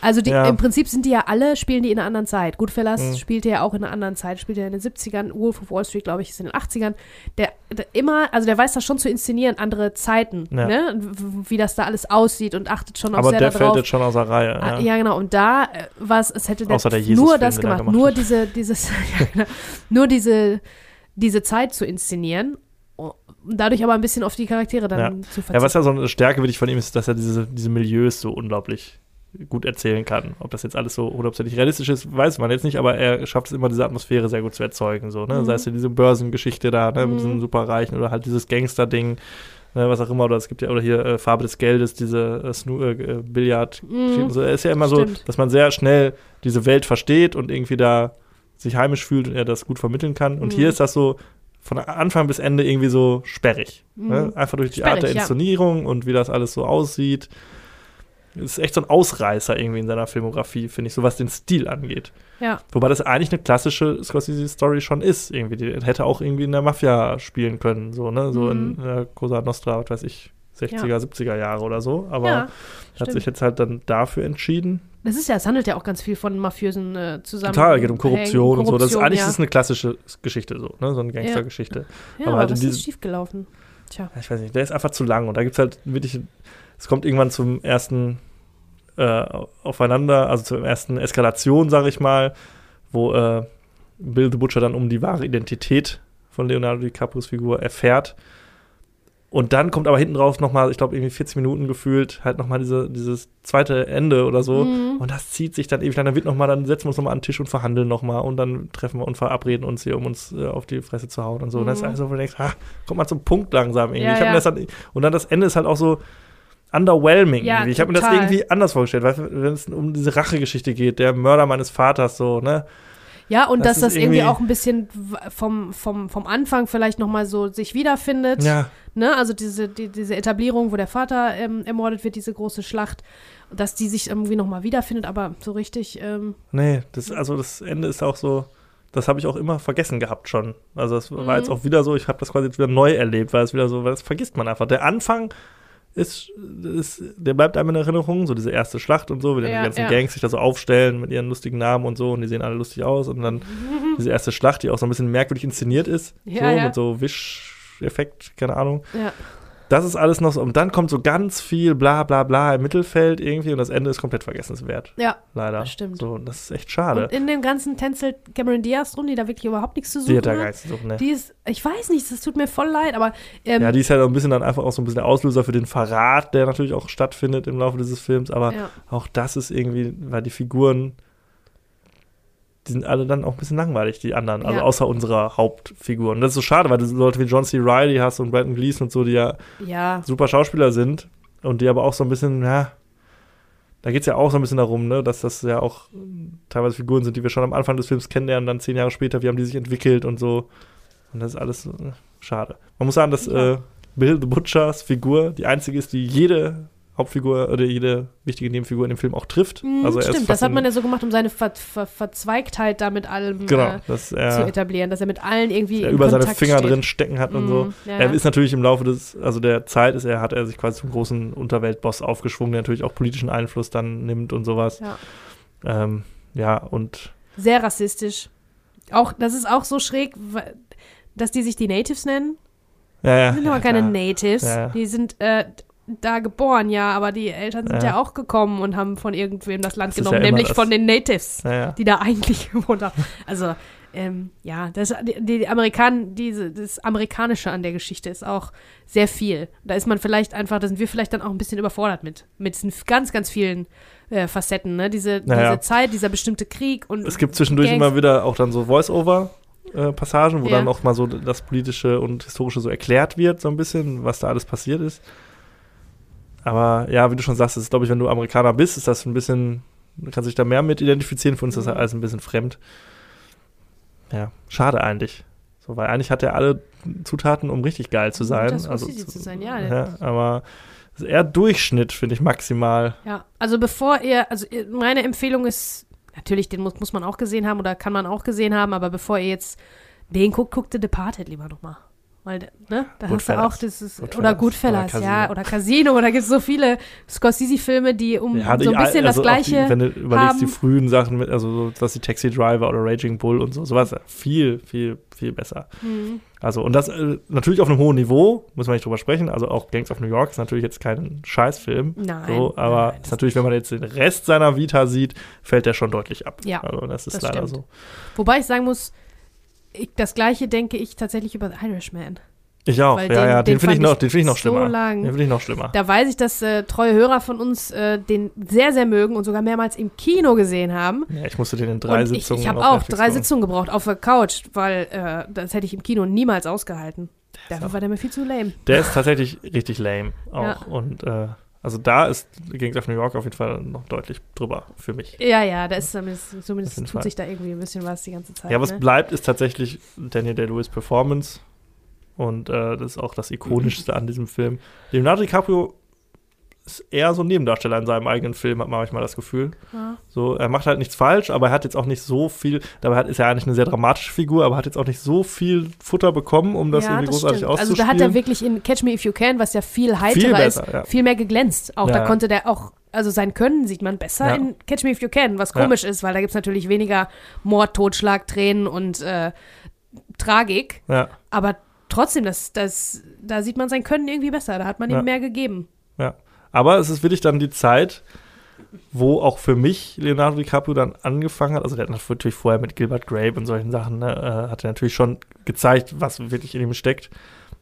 Also die, Ja. im Prinzip sind die ja alle, spielen die in einer anderen Zeit. Goodfellas Mhm. spielte ja auch in einer anderen Zeit, spielte ja in den 70ern, Wolf of Wall Street, glaube ich, ist in den 80ern. Der, der immer, also der weiß das schon zu inszenieren, andere Zeiten, Ja. ne? Wie das da alles aussieht und achtet schon auch Aber sehr der darauf. fällt jetzt schon aus der Reihe. Ah, Ja. Ja, genau. Und da äh, war es, es hätte der, der nur das gemacht, gemacht nur diese, dieses, genau, nur diese, diese Zeit zu inszenieren und dadurch aber ein bisschen auf die Charaktere dann Ja. zu verzichten. Ja, was ja so eine Stärke wirklich von ihm ist, dass er diese, diese Milieus so unglaublich gut erzählen kann. Ob das jetzt alles so hundertprozentig realistisch ist, weiß man jetzt nicht, aber er schafft es immer, diese Atmosphäre sehr gut zu erzeugen. So, ne? Mhm. Sei es ja diese Börsengeschichte da, ne? mit Mhm. diesen Superreichen oder halt dieses Gangster-Ding, ne? was auch immer. Oder es gibt ja, oder hier äh, Farbe des Geldes, diese äh, äh, äh, Billard. Mhm. So, er ist ja immer Stimmt. so, dass man sehr schnell diese Welt versteht und irgendwie da sich heimisch fühlt und er das gut vermitteln kann. Und Mhm. hier ist das so von Anfang bis Ende irgendwie so sperrig. Ne? Mhm. Einfach durch die Art der Sperrig, ja. Inszenierung und wie das alles so aussieht. Ist echt so ein Ausreißer irgendwie in seiner Filmografie, finde ich, so was den Stil angeht. Ja. Wobei das eigentlich eine klassische Scorsese-Story schon ist, irgendwie. Die hätte auch irgendwie in der Mafia spielen können, so, ne? So Mhm. in äh, Cosa Nostra, was weiß ich, 60er, 70er Jahre oder so. Aber ja, hat sich jetzt halt dann dafür entschieden. Das ist ja, es handelt ja auch ganz viel von mafiösen äh, zusammen. Total, geht um Korruption, und so. Das ist eigentlich ja. ist eine klassische Geschichte so, ne? So eine Gangstergeschichte. Ja, aber aber halt in was diesem- ist schiefgelaufen? Tja. Ich weiß nicht, der ist einfach zu lang und da gibt es halt wirklich, es kommt irgendwann zum ersten äh, Aufeinander, also zur ersten Eskalation, sage ich mal, wo äh, Bill the Butcher dann um die wahre Identität von Leonardo DiCaprios Figur erfährt. Und dann kommt aber hinten drauf nochmal, ich glaube, irgendwie 40 Minuten gefühlt, halt nochmal diese, dieses zweite Ende oder so. Mhm. Und das zieht sich dann ewig lang. Dann wird nochmal, dann setzen wir uns nochmal an den Tisch und verhandeln nochmal und dann treffen wir und verabreden uns hier, um uns äh, auf die Fresse zu hauen und so. Und das ist Mhm. alles so, wo du denkst, ha, kommt mal zum Punkt langsam irgendwie. Ja, ja. dann, und dann das Ende ist halt auch so underwhelming. Ja. Ich habe mir das irgendwie anders vorgestellt, weil wenn es um diese Rachegeschichte geht, der Mörder meines Vaters, so, ne? Ja, und Das dass das irgendwie irgendwie- auch ein bisschen vom, vom, vom Anfang vielleicht nochmal so sich wiederfindet. Ja, Ne? Also diese, die, diese Etablierung, wo der Vater ähm, ermordet wird, diese große Schlacht, dass die sich irgendwie nochmal wiederfindet, aber so richtig, ähm, nee, das, also das Ende ist auch so, das habe ich auch immer vergessen gehabt schon. Also das war Mhm. jetzt auch wieder so, ich habe das quasi jetzt wieder neu erlebt, weil es wieder so, weil das vergisst man einfach. Der Anfang ist, ist, der bleibt einem in Erinnerung, so diese erste Schlacht und so, wie dann Ja, die ganzen ja. Gangs sich da so aufstellen mit ihren lustigen Namen und so und die sehen alle lustig aus und dann diese erste Schlacht, die auch so ein bisschen merkwürdig inszeniert ist, Ja, so mit so Wischeffekt, keine Ahnung. ja. Das ist alles noch so. Und dann kommt so ganz viel bla bla bla im Mittelfeld irgendwie und das Ende ist komplett vergessenswert. Ja, Leider. Das stimmt. So, und das ist echt schade. und in dem ganzen tänzelt Cameron Diaz rum, die da wirklich überhaupt nichts zu Die suchen hat da hat. gar nichts zu suchen, ne? Die ist, ich weiß nicht, das tut mir voll leid, aber ähm, Ja, die ist ja so ein bisschen dann einfach auch so ein bisschen der Auslöser für den Verrat, der natürlich auch stattfindet im Laufe dieses Films. Aber ja. auch das ist irgendwie, weil die Figuren, die sind alle dann auch ein bisschen langweilig, die anderen. Also Ja. außer unserer Hauptfigur. Und das ist so schade, weil du Leute wie John C. Reilly hast und Brandon Gleason und so, die ja ja, super Schauspieler sind und die aber auch so ein bisschen, ja, da geht es ja auch so ein bisschen darum, ne, dass das ja auch teilweise Figuren sind, die wir schon am Anfang des Films kennenlernen, dann zehn Jahre später, wie haben die sich entwickelt und so. Und das ist alles äh, schade. Man muss sagen, dass Ja. äh, Bill the Butchers Figur die einzige ist, die jede Hauptfigur oder jede wichtige Nebenfigur in dem Film auch trifft. Mhm, also er stimmt, das hat man ja so gemacht, um seine Ver Ver Verzweigtheit da mit allem Genau, äh, dass zu er, etablieren, dass er mit allen irgendwie er über seine Kontakt Finger steht. drin stecken hat und so. Mhm, ja, Er ist natürlich im Laufe des, also der Zeit ist er, hat er sich quasi zum großen Unterweltboss aufgeschwungen, der natürlich auch politischen Einfluss dann nimmt und sowas. ja. Ähm, ja, und Sehr rassistisch. Auch, das ist auch so schräg, dass die sich die Natives nennen. ja, ja. Die sind aber keine. Natives. Die sind äh, da geboren, ja, aber die Eltern sind Ja. ja, auch gekommen und haben von irgendwem das Land Das genommen, ja nämlich das- von den Natives, Ja, die da eigentlich gewohnt haben. Also, ähm, ja, das, die, die Amerikaner, diese, das Amerikanische an der Geschichte ist auch sehr viel. Da ist man vielleicht einfach, da sind wir vielleicht dann auch ein bisschen überfordert mit, mit diesen ganz, ganz vielen äh, Facetten, ne? Diese, diese Zeit, dieser bestimmte Krieg und Es gibt zwischendurch Gangs- immer wieder auch dann so Voice-Over-Passagen, wo Ja. dann auch mal so das Politische und Historische so erklärt wird, so ein bisschen, was da alles passiert ist. Aber ja, wie du schon sagst, ist, glaube ich, wenn du Amerikaner bist, ist das ein bisschen, du kannst dich da mehr mit identifizieren. Für uns ist das Mhm. alles ein bisschen fremd. Ja, schade eigentlich. So, weil eigentlich hat er alle Zutaten, um richtig geil zu sein. Das also Scorsese zu sein, ja. ja aber es ist eher Durchschnitt, finde ich, maximal. Ja, also bevor ihr, also ihr- meine Empfehlung ist, natürlich, den muss, muss man auch gesehen haben oder kann man auch gesehen haben, aber bevor ihr jetzt den guckt, guckt The Departed lieber nochmal. Weil, ne, da hast du auch dieses, Goodfellas. oder Goodfellas, Oder ja, Casino. oder Casino, oder gibt es so viele Scorsese-Filme, die um Ja, so ein bisschen also das Gleiche Die, wenn du überlegst, die frühen Sachen, mit, also so, was die Taxi Driver oder Raging Bull und so, sowas viel, viel, viel besser. Mhm. Also, und das äh, natürlich auf einem hohen Niveau, muss man nicht drüber sprechen. Also auch Gangs of New York ist natürlich jetzt kein Scheißfilm. Nein, So, aber nein, ist natürlich, wenn man jetzt den Rest seiner Vita sieht, fällt der schon deutlich ab. Ja, also das ist das leider stimmt. so. Wobei ich sagen muss, ich, das Gleiche denke ich tatsächlich über The Irishman. Ich auch, Weil ja, den- ja, den, den finde ich noch, den finde ich noch so schlimmer. lang. Den finde ich noch schlimmer. Da weiß ich, dass äh, treue Hörer von uns äh, den sehr, sehr mögen und sogar mehrmals im Kino gesehen haben. Ja, ich musste den in drei und Sitzungen Ich, ich habe auch Netflix drei. Sitzungen gebraucht auf der Couch, weil äh, das hätte ich im Kino niemals ausgehalten. Dafür war der mir viel zu lame. Der ist tatsächlich richtig lame auch. Ja. Und äh, also da ist Gangs of New York auf jeden Fall noch deutlich drüber für mich. Ja, ja, da ist zumindest, zumindest tut Fall. sich da irgendwie ein bisschen was die ganze Zeit. Ja, was ne? bleibt, ist tatsächlich Daniel Day-Lewis Performance. Und äh, das ist auch das Ikonischste an diesem Film. Leonardo DiCaprio ist eher so ein Nebendarsteller in seinem eigenen Film, hat man manchmal das Gefühl. Ja. So, er macht halt nichts falsch, aber er hat jetzt auch nicht so viel, dabei hat, ist er eigentlich eine sehr dramatische Figur, aber hat jetzt auch nicht so viel Futter bekommen, um das ja, irgendwie großartig stimmt. Also auszuspielen. da hat er wirklich in Catch Me If You Can, was ja viel heiterer Viel besser, ist, ja. viel mehr geglänzt. Auch Ja, da ja. konnte der auch also sein Können sieht man besser Ja. in Catch Me If You Can, was Ja. komisch ist, weil da gibt es natürlich weniger Mord, Totschlag, Tränen und äh, Tragik. Ja, Aber trotzdem, das, das, da sieht man sein Können irgendwie besser. Da hat man Ja. ihm mehr gegeben. ja. Aber es ist wirklich dann die Zeit, wo auch für mich Leonardo DiCaprio dann angefangen hat. Also der hat natürlich vorher mit Gilbert Grape und solchen Sachen, ne, äh, hat er natürlich schon gezeigt, was wirklich in ihm steckt.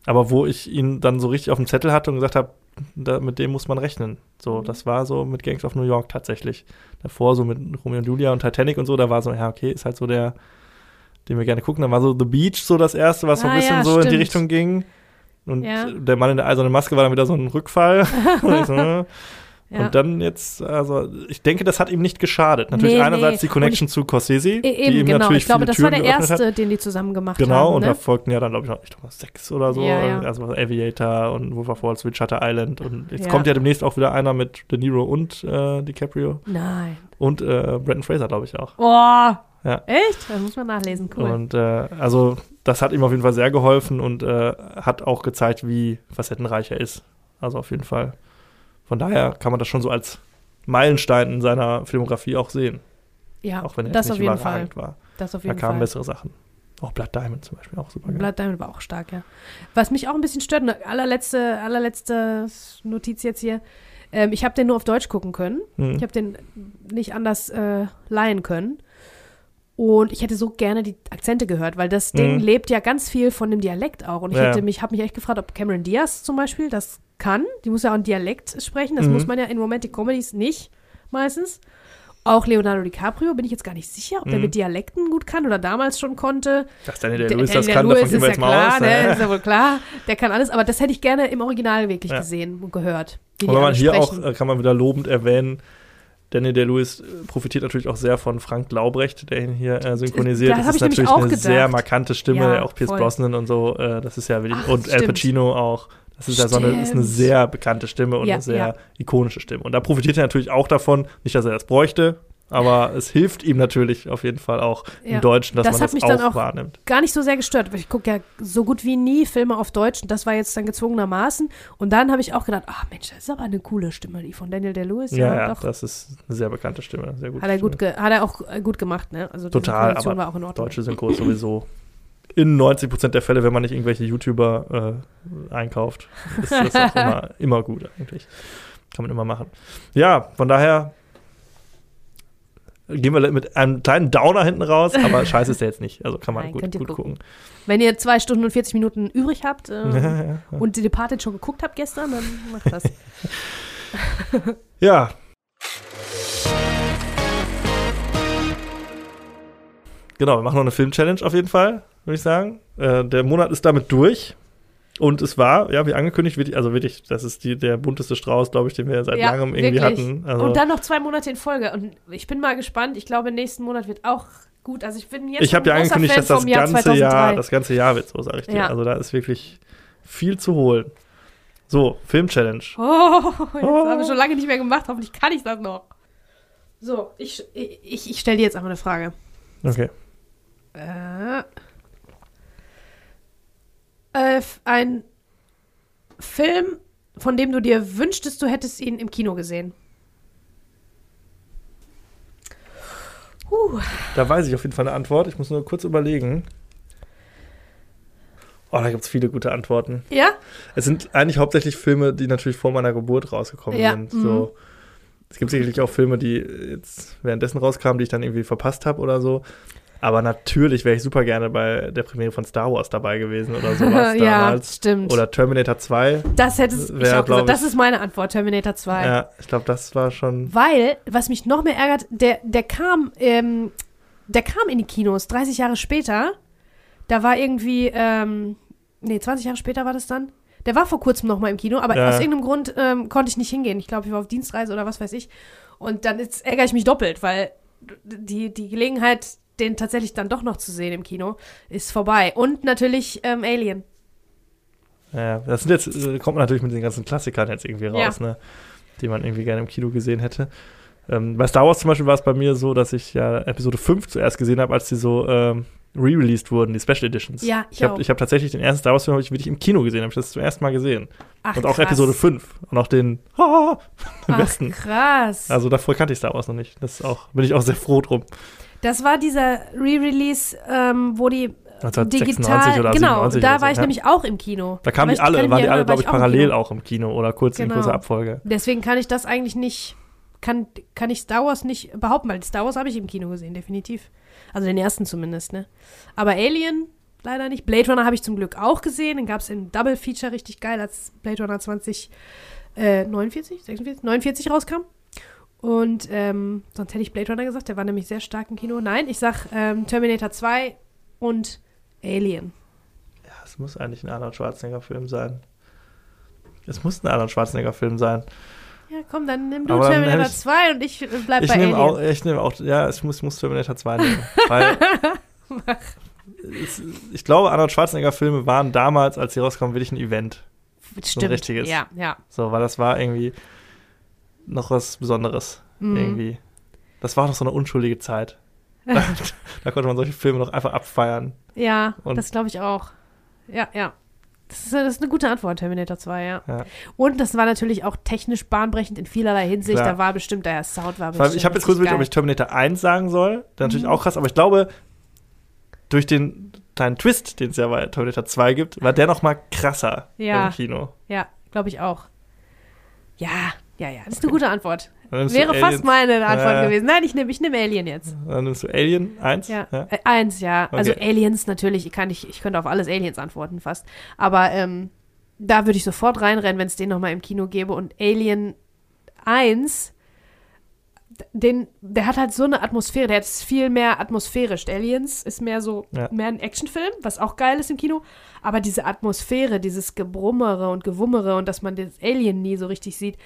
Aber wo ich ihn dann so richtig auf dem Zettel hatte und gesagt habe, da, mit dem muss man rechnen. So, Mhm. das war so mit Gangs of New York tatsächlich. Davor so mit Romeo und Julia und Titanic und so, da war so, ja, okay, ist halt so der, den wir gerne gucken. Dann war so The Beach so das erste, was so ein Ah, bisschen ja, so in die stimmt. Richtung ging. Und Ja. der Mann in der eisernen Maske war dann wieder so ein Rückfall. und, ich äh. Ja. und dann jetzt, also ich denke, das hat ihm nicht geschadet. Natürlich Nee, einerseits nee. die Connection zu Corsese, E- die Eben, ihm genau. natürlich Ich glaube, das war Türen der geöffnet hat. erste, den die zusammen gemacht Genau, haben. und da ne? folgten ja dann, glaube ich, noch, ich glaube, sechs oder so. Ja, ja. Also Aviator und Wolf of Wall Street, Shutter Island. Und jetzt kommt ja demnächst auch wieder einer mit De Niro und äh, DiCaprio. Nein. Und äh, Brandon Fraser, glaube ich, auch. Oh, Ja. echt? Das muss man nachlesen. Cool. Und äh, also das hat ihm auf jeden Fall sehr geholfen und äh, hat auch gezeigt, wie facettenreich er ist. Also auf jeden Fall. Von daher kann man das schon so als Meilenstein in seiner Filmografie auch sehen. ja, Auch wenn er das jetzt auf nicht jeden Fall. war. Das auf Da jeden kamen Fall. bessere Sachen. Auch Blood Diamond zum Beispiel, auch super geil. Blood Diamond war auch stark, ja. Was mich auch ein bisschen stört, eine allerletzte, allerletzte Notiz jetzt hier. Ähm, ich habe den nur auf Deutsch gucken können. Mhm. Ich habe den nicht anders äh, leihen können. Und ich hätte so gerne die Akzente gehört, weil das Ding Mhm. lebt ja ganz viel von dem Dialekt auch. Und ich Ja. hätte mich, habe mich echt gefragt, ob Cameron Diaz zum Beispiel das kann. Die muss ja auch einen Dialekt sprechen. Das Mhm. muss man ja in Romantic Comedies nicht meistens. Auch Leonardo DiCaprio bin ich jetzt gar nicht sicher, ob der Mhm. mit Dialekten gut kann oder damals schon konnte. Dass Daniel Der- Day-Lewis das der kann, Lewis davon gehen wir ist jetzt ja mal klar, aus. ne? ne? Ist ja wohl klar. Der kann alles, aber das hätte ich gerne im Original wirklich Ja. gesehen und gehört. Und wenn man hier auch, äh, kann man wieder lobend erwähnen, Daniel Day-Lewis äh, profitiert natürlich auch sehr von Frank Laubrecht, der ihn hier äh, synchronisiert. Das Das, hab ist natürlich eine gedacht. sehr markante Stimme, Ja, auch Pierce voll. Brosnan und so. Äh, das ist ja wirklich, Ach, und Al stimmt. Pacino auch. Das ist ja so eine, ist eine sehr bekannte Stimme und Ja, eine sehr ja. ikonische Stimme. Und da profitiert er natürlich auch davon, nicht, dass er das bräuchte, aber es hilft ihm natürlich auf jeden Fall auch Ja. im Deutschen, dass Das man das mich auch, dann auch- wahrnimmt. gar nicht so sehr gestört, weil ich gucke ja so gut wie nie Filme auf Deutsch und das war jetzt dann gezwungenermaßen. Und dann habe ich auch gedacht, ach Mensch, das ist aber eine coole Stimme, die von Daniel Day-Lewis. Ja, ja, doch. das ist eine sehr bekannte Stimme. Sehr gute Hat er, gut hat er auch äh, gut gemacht, ne? Also die Total, aber war auch in Ordnung. Deutsche Synchro sowieso in 90% der Fälle, wenn man nicht irgendwelche YouTuber äh, einkauft, ist das auch immer, immer gut eigentlich. Kann man immer machen. Ja, von daher gehen wir mit einem kleinen Downer hinten raus, aber scheiße ist der jetzt nicht. Also kann man Nein, gut, gut gucken. gucken. Wenn ihr zwei Stunden und 40 Minuten übrig habt äh, Ja, ja, ja. und die Departed schon geguckt habt gestern, dann macht das. ja. Genau, wir machen noch eine Film-Challenge auf jeden Fall, würde ich sagen. Äh, der Monat ist damit durch. Und es war, ja, wie angekündigt, wirklich, also wirklich, das ist die, der bunteste Strauß, glaube ich, den wir seit Ja, langem irgendwie wirklich. hatten. Also, und dann noch zwei Monate in Folge. Und ich bin mal gespannt. Ich glaube, nächsten Monat wird auch gut. Also ich bin jetzt ich habe ja angekündigt, Fan dass das Jahr ganze 2003. Jahr, das ganze Jahr wird so, sage ich dir. Ja. Also da ist wirklich viel zu holen. So, Film-Challenge. Oh, jetzt Oh. habe ich schon lange nicht mehr gemacht. Hoffentlich kann ich das noch. So, ich, ich, ich stelle dir jetzt einfach eine Frage. Okay. Äh, äh, ein Film, von dem du dir wünschtest, du hättest ihn im Kino gesehen. Huh. Da weiß ich auf jeden Fall eine Antwort. Ich muss nur kurz überlegen. Oh, da gibt es viele gute Antworten. Ja? Es sind eigentlich hauptsächlich Filme, die natürlich vor meiner Geburt rausgekommen Ja, sind. mhm. So. Es gibt sicherlich auch Filme, die jetzt währenddessen rauskamen, die ich dann irgendwie verpasst habe oder so. Aber natürlich wäre ich super gerne bei der Premiere von Star Wars dabei gewesen oder sowas ja, damals. stimmt. Oder Terminator 2. das hättest ich auch gesagt. Das ist meine Antwort, Terminator 2. Ja, ich glaube, das war schon. Weil, was mich noch mehr ärgert, der, der kam, ähm, der kam in die Kinos 30 Jahre später. Da war irgendwie, ähm, nee, 20 Jahre später war das dann. Der war vor kurzem noch mal im Kino, aber Ja. aus irgendeinem Grund ähm, konnte ich nicht hingehen. Ich glaube, ich war auf Dienstreise oder was weiß ich. Und dann ärgere ich mich doppelt, weil die, die Gelegenheit, den tatsächlich dann doch noch zu sehen im Kino, ist vorbei. Und natürlich ähm, Alien. Ja, das sind jetzt, äh, kommt man natürlich mit den ganzen Klassikern jetzt irgendwie raus, ne? Die man irgendwie gerne im Kino gesehen hätte. Ähm, bei Star Wars zum Beispiel war es bei mir so, dass ich ja Episode 5 zuerst gesehen habe, als die so ähm, re-released wurden, die Special Editions. Ja, ich ich habe hab tatsächlich den ersten Star Wars Film hab ich wirklich im Kino gesehen, habe ich das zum ersten Mal gesehen. Ach, und auch krass. Episode 5 und auch den am Ach, besten. krass. Also davor kannte ich Star Wars noch nicht. Das auch, bin ich auch sehr froh drum. Das war dieser Re-Release, ähm, wo die 1996 digital, oder genau, 97 da so, war ich ja. nämlich auch im Kino. Da kamen die alle, waren die alle, glaube ich, auch im parallel auch im Kino oder kurz in Genau. kurzer Abfolge. Deswegen kann ich das eigentlich nicht, kann, kann ich Star Wars nicht behaupten, weil Star Wars habe ich im Kino gesehen, definitiv. Also den ersten zumindest, ne? Aber Alien leider nicht. Blade Runner habe ich zum Glück auch gesehen. Den gab es im Double Feature richtig geil, als Blade Runner 20, äh, 49, 46, 49 rauskam. Und ähm, sonst hätte ich Blade Runner gesagt, der war nämlich sehr stark im Kino. Nein, ich sag ähm, Terminator 2 und Alien. Ja, es muss eigentlich ein Arnold Schwarzenegger-Film sein. Es muss ein Arnold Schwarzenegger-Film sein. Ja, komm, dann nimm du Aber Terminator ich- 2 und ich äh, bleib Ich bei Alien. auch, ich nehme auch, ja, es muss, muss Terminator 2 nehmen. Weil es, ich glaube, Arnold Schwarzenegger-Filme waren damals, als sie rauskamen, wirklich ein Event. Stimmt. richtiges. Ja, ja. So, weil das war irgendwie noch was Besonderes. Mhm. Irgendwie. Das war noch so eine unschuldige Zeit. Da, da konnte man solche Filme noch einfach abfeiern. Ja, Und- das glaube ich auch. Ja, ja. Das ist, das ist eine gute Antwort, Terminator 2, ja. Ja. Und das war natürlich auch technisch bahnbrechend in vielerlei Hinsicht. Klar. Da war bestimmt, der Sound war allem, ich habe jetzt kurz überlegt, ob ich Terminator 1 sagen soll. Der natürlich Mhm. auch krass, aber ich glaube, durch den kleinen Twist, den es ja bei Terminator 2 gibt, war der noch mal krasser Ja. im Kino. Ja, glaube ich auch. Ja, ja, ja. Das ist eine gute Antwort. Wäre fast meine Antwort Ja. gewesen. Nein, ich nehme ich nehm Alien jetzt. Dann nimmst du Alien 1. Ja. ja. Äh, eins, ja. Also Okay. Aliens natürlich, kann ich, ich könnte auf alles Aliens antworten fast. Aber ähm, da würde ich sofort reinrennen, wenn es den nochmal im Kino gäbe. Und Alien 1, den, der hat halt so eine Atmosphäre, der ist viel mehr atmosphärisch. Aliens ist mehr so, Ja. mehr ein Actionfilm, was auch geil ist im Kino. Aber diese Atmosphäre, dieses Gebrummere und Gewummere und dass man das Alien nie so richtig sieht,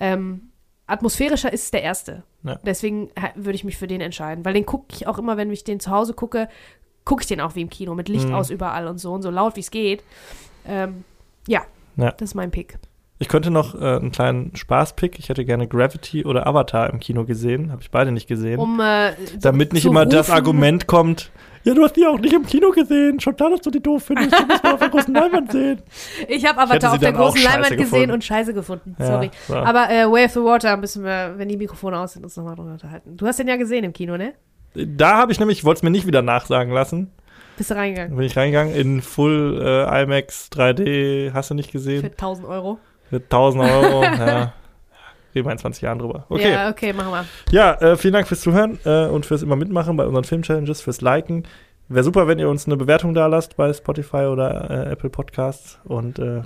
ähm, atmosphärischer ist der erste. Ja. Deswegen ha- würde ich mich für den entscheiden, weil den gucke ich auch immer, wenn ich den zu Hause gucke, gucke ich den auch wie im Kino, mit Licht Mhm. aus überall und so und so laut wie es geht. Ähm, ja, Ja. das ist mein Pick. Ich könnte noch äh, einen kleinen Spaßpick. Ich hätte gerne Gravity oder Avatar im Kino gesehen. Habe ich beide nicht gesehen. Um äh, Damit nicht immer das rufen- Argument kommt, ja, du hast die auch nicht im Kino gesehen. Schon klar, dass du die doof findest. Du musst mal auf der großen Leinwand sehen. Ich habe Avatar auf der großen Leinwand gesehen gefunden. und Scheiße gefunden. Ja, Sorry. so. Aber äh, Way of the Water müssen wir, wenn die Mikrofone aus sind, uns nochmal drüber unterhalten. Du hast den ja gesehen im Kino, ne? Da habe ich nämlich, ich wollte es mir nicht wieder nachsagen lassen. Bist du reingegangen? Bin ich reingegangen in Full äh, IMAX 3D, hast du nicht Für gesehen? 1000 Euro. Für 1000 Euro. ja. Reden wir in 20 Jahren drüber. Okay. Ja, okay, machen wir. Ja, äh, vielen Dank fürs Zuhören äh, und fürs immer mitmachen bei unseren Film-Challenges, fürs Liken. Wäre super, wenn ihr uns eine Bewertung da lasst bei Spotify oder äh, Apple Podcasts. Und äh,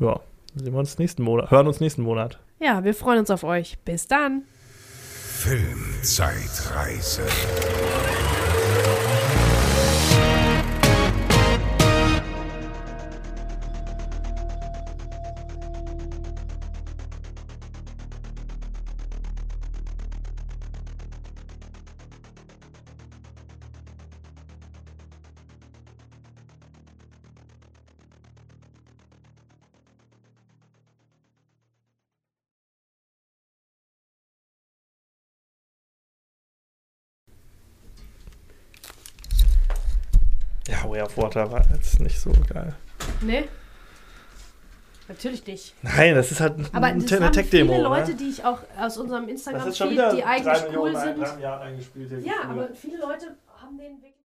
ja, sehen wir uns nächsten Monat, hören uns nächsten Monat. Ja, wir freuen uns auf euch. Bis dann. Filmzeitreise. Water war jetzt nicht so geil. Ne? Natürlich nicht. Nein, das ist halt ein- Aber eine das haben Tech-Demo. viele Leute, ne? die ich auch aus unserem Instagram-Feed, die drei eigentlich Millionen cool ein- sind. drei Milliarden eingespielt. hier Ja, viele Leute haben den wirklich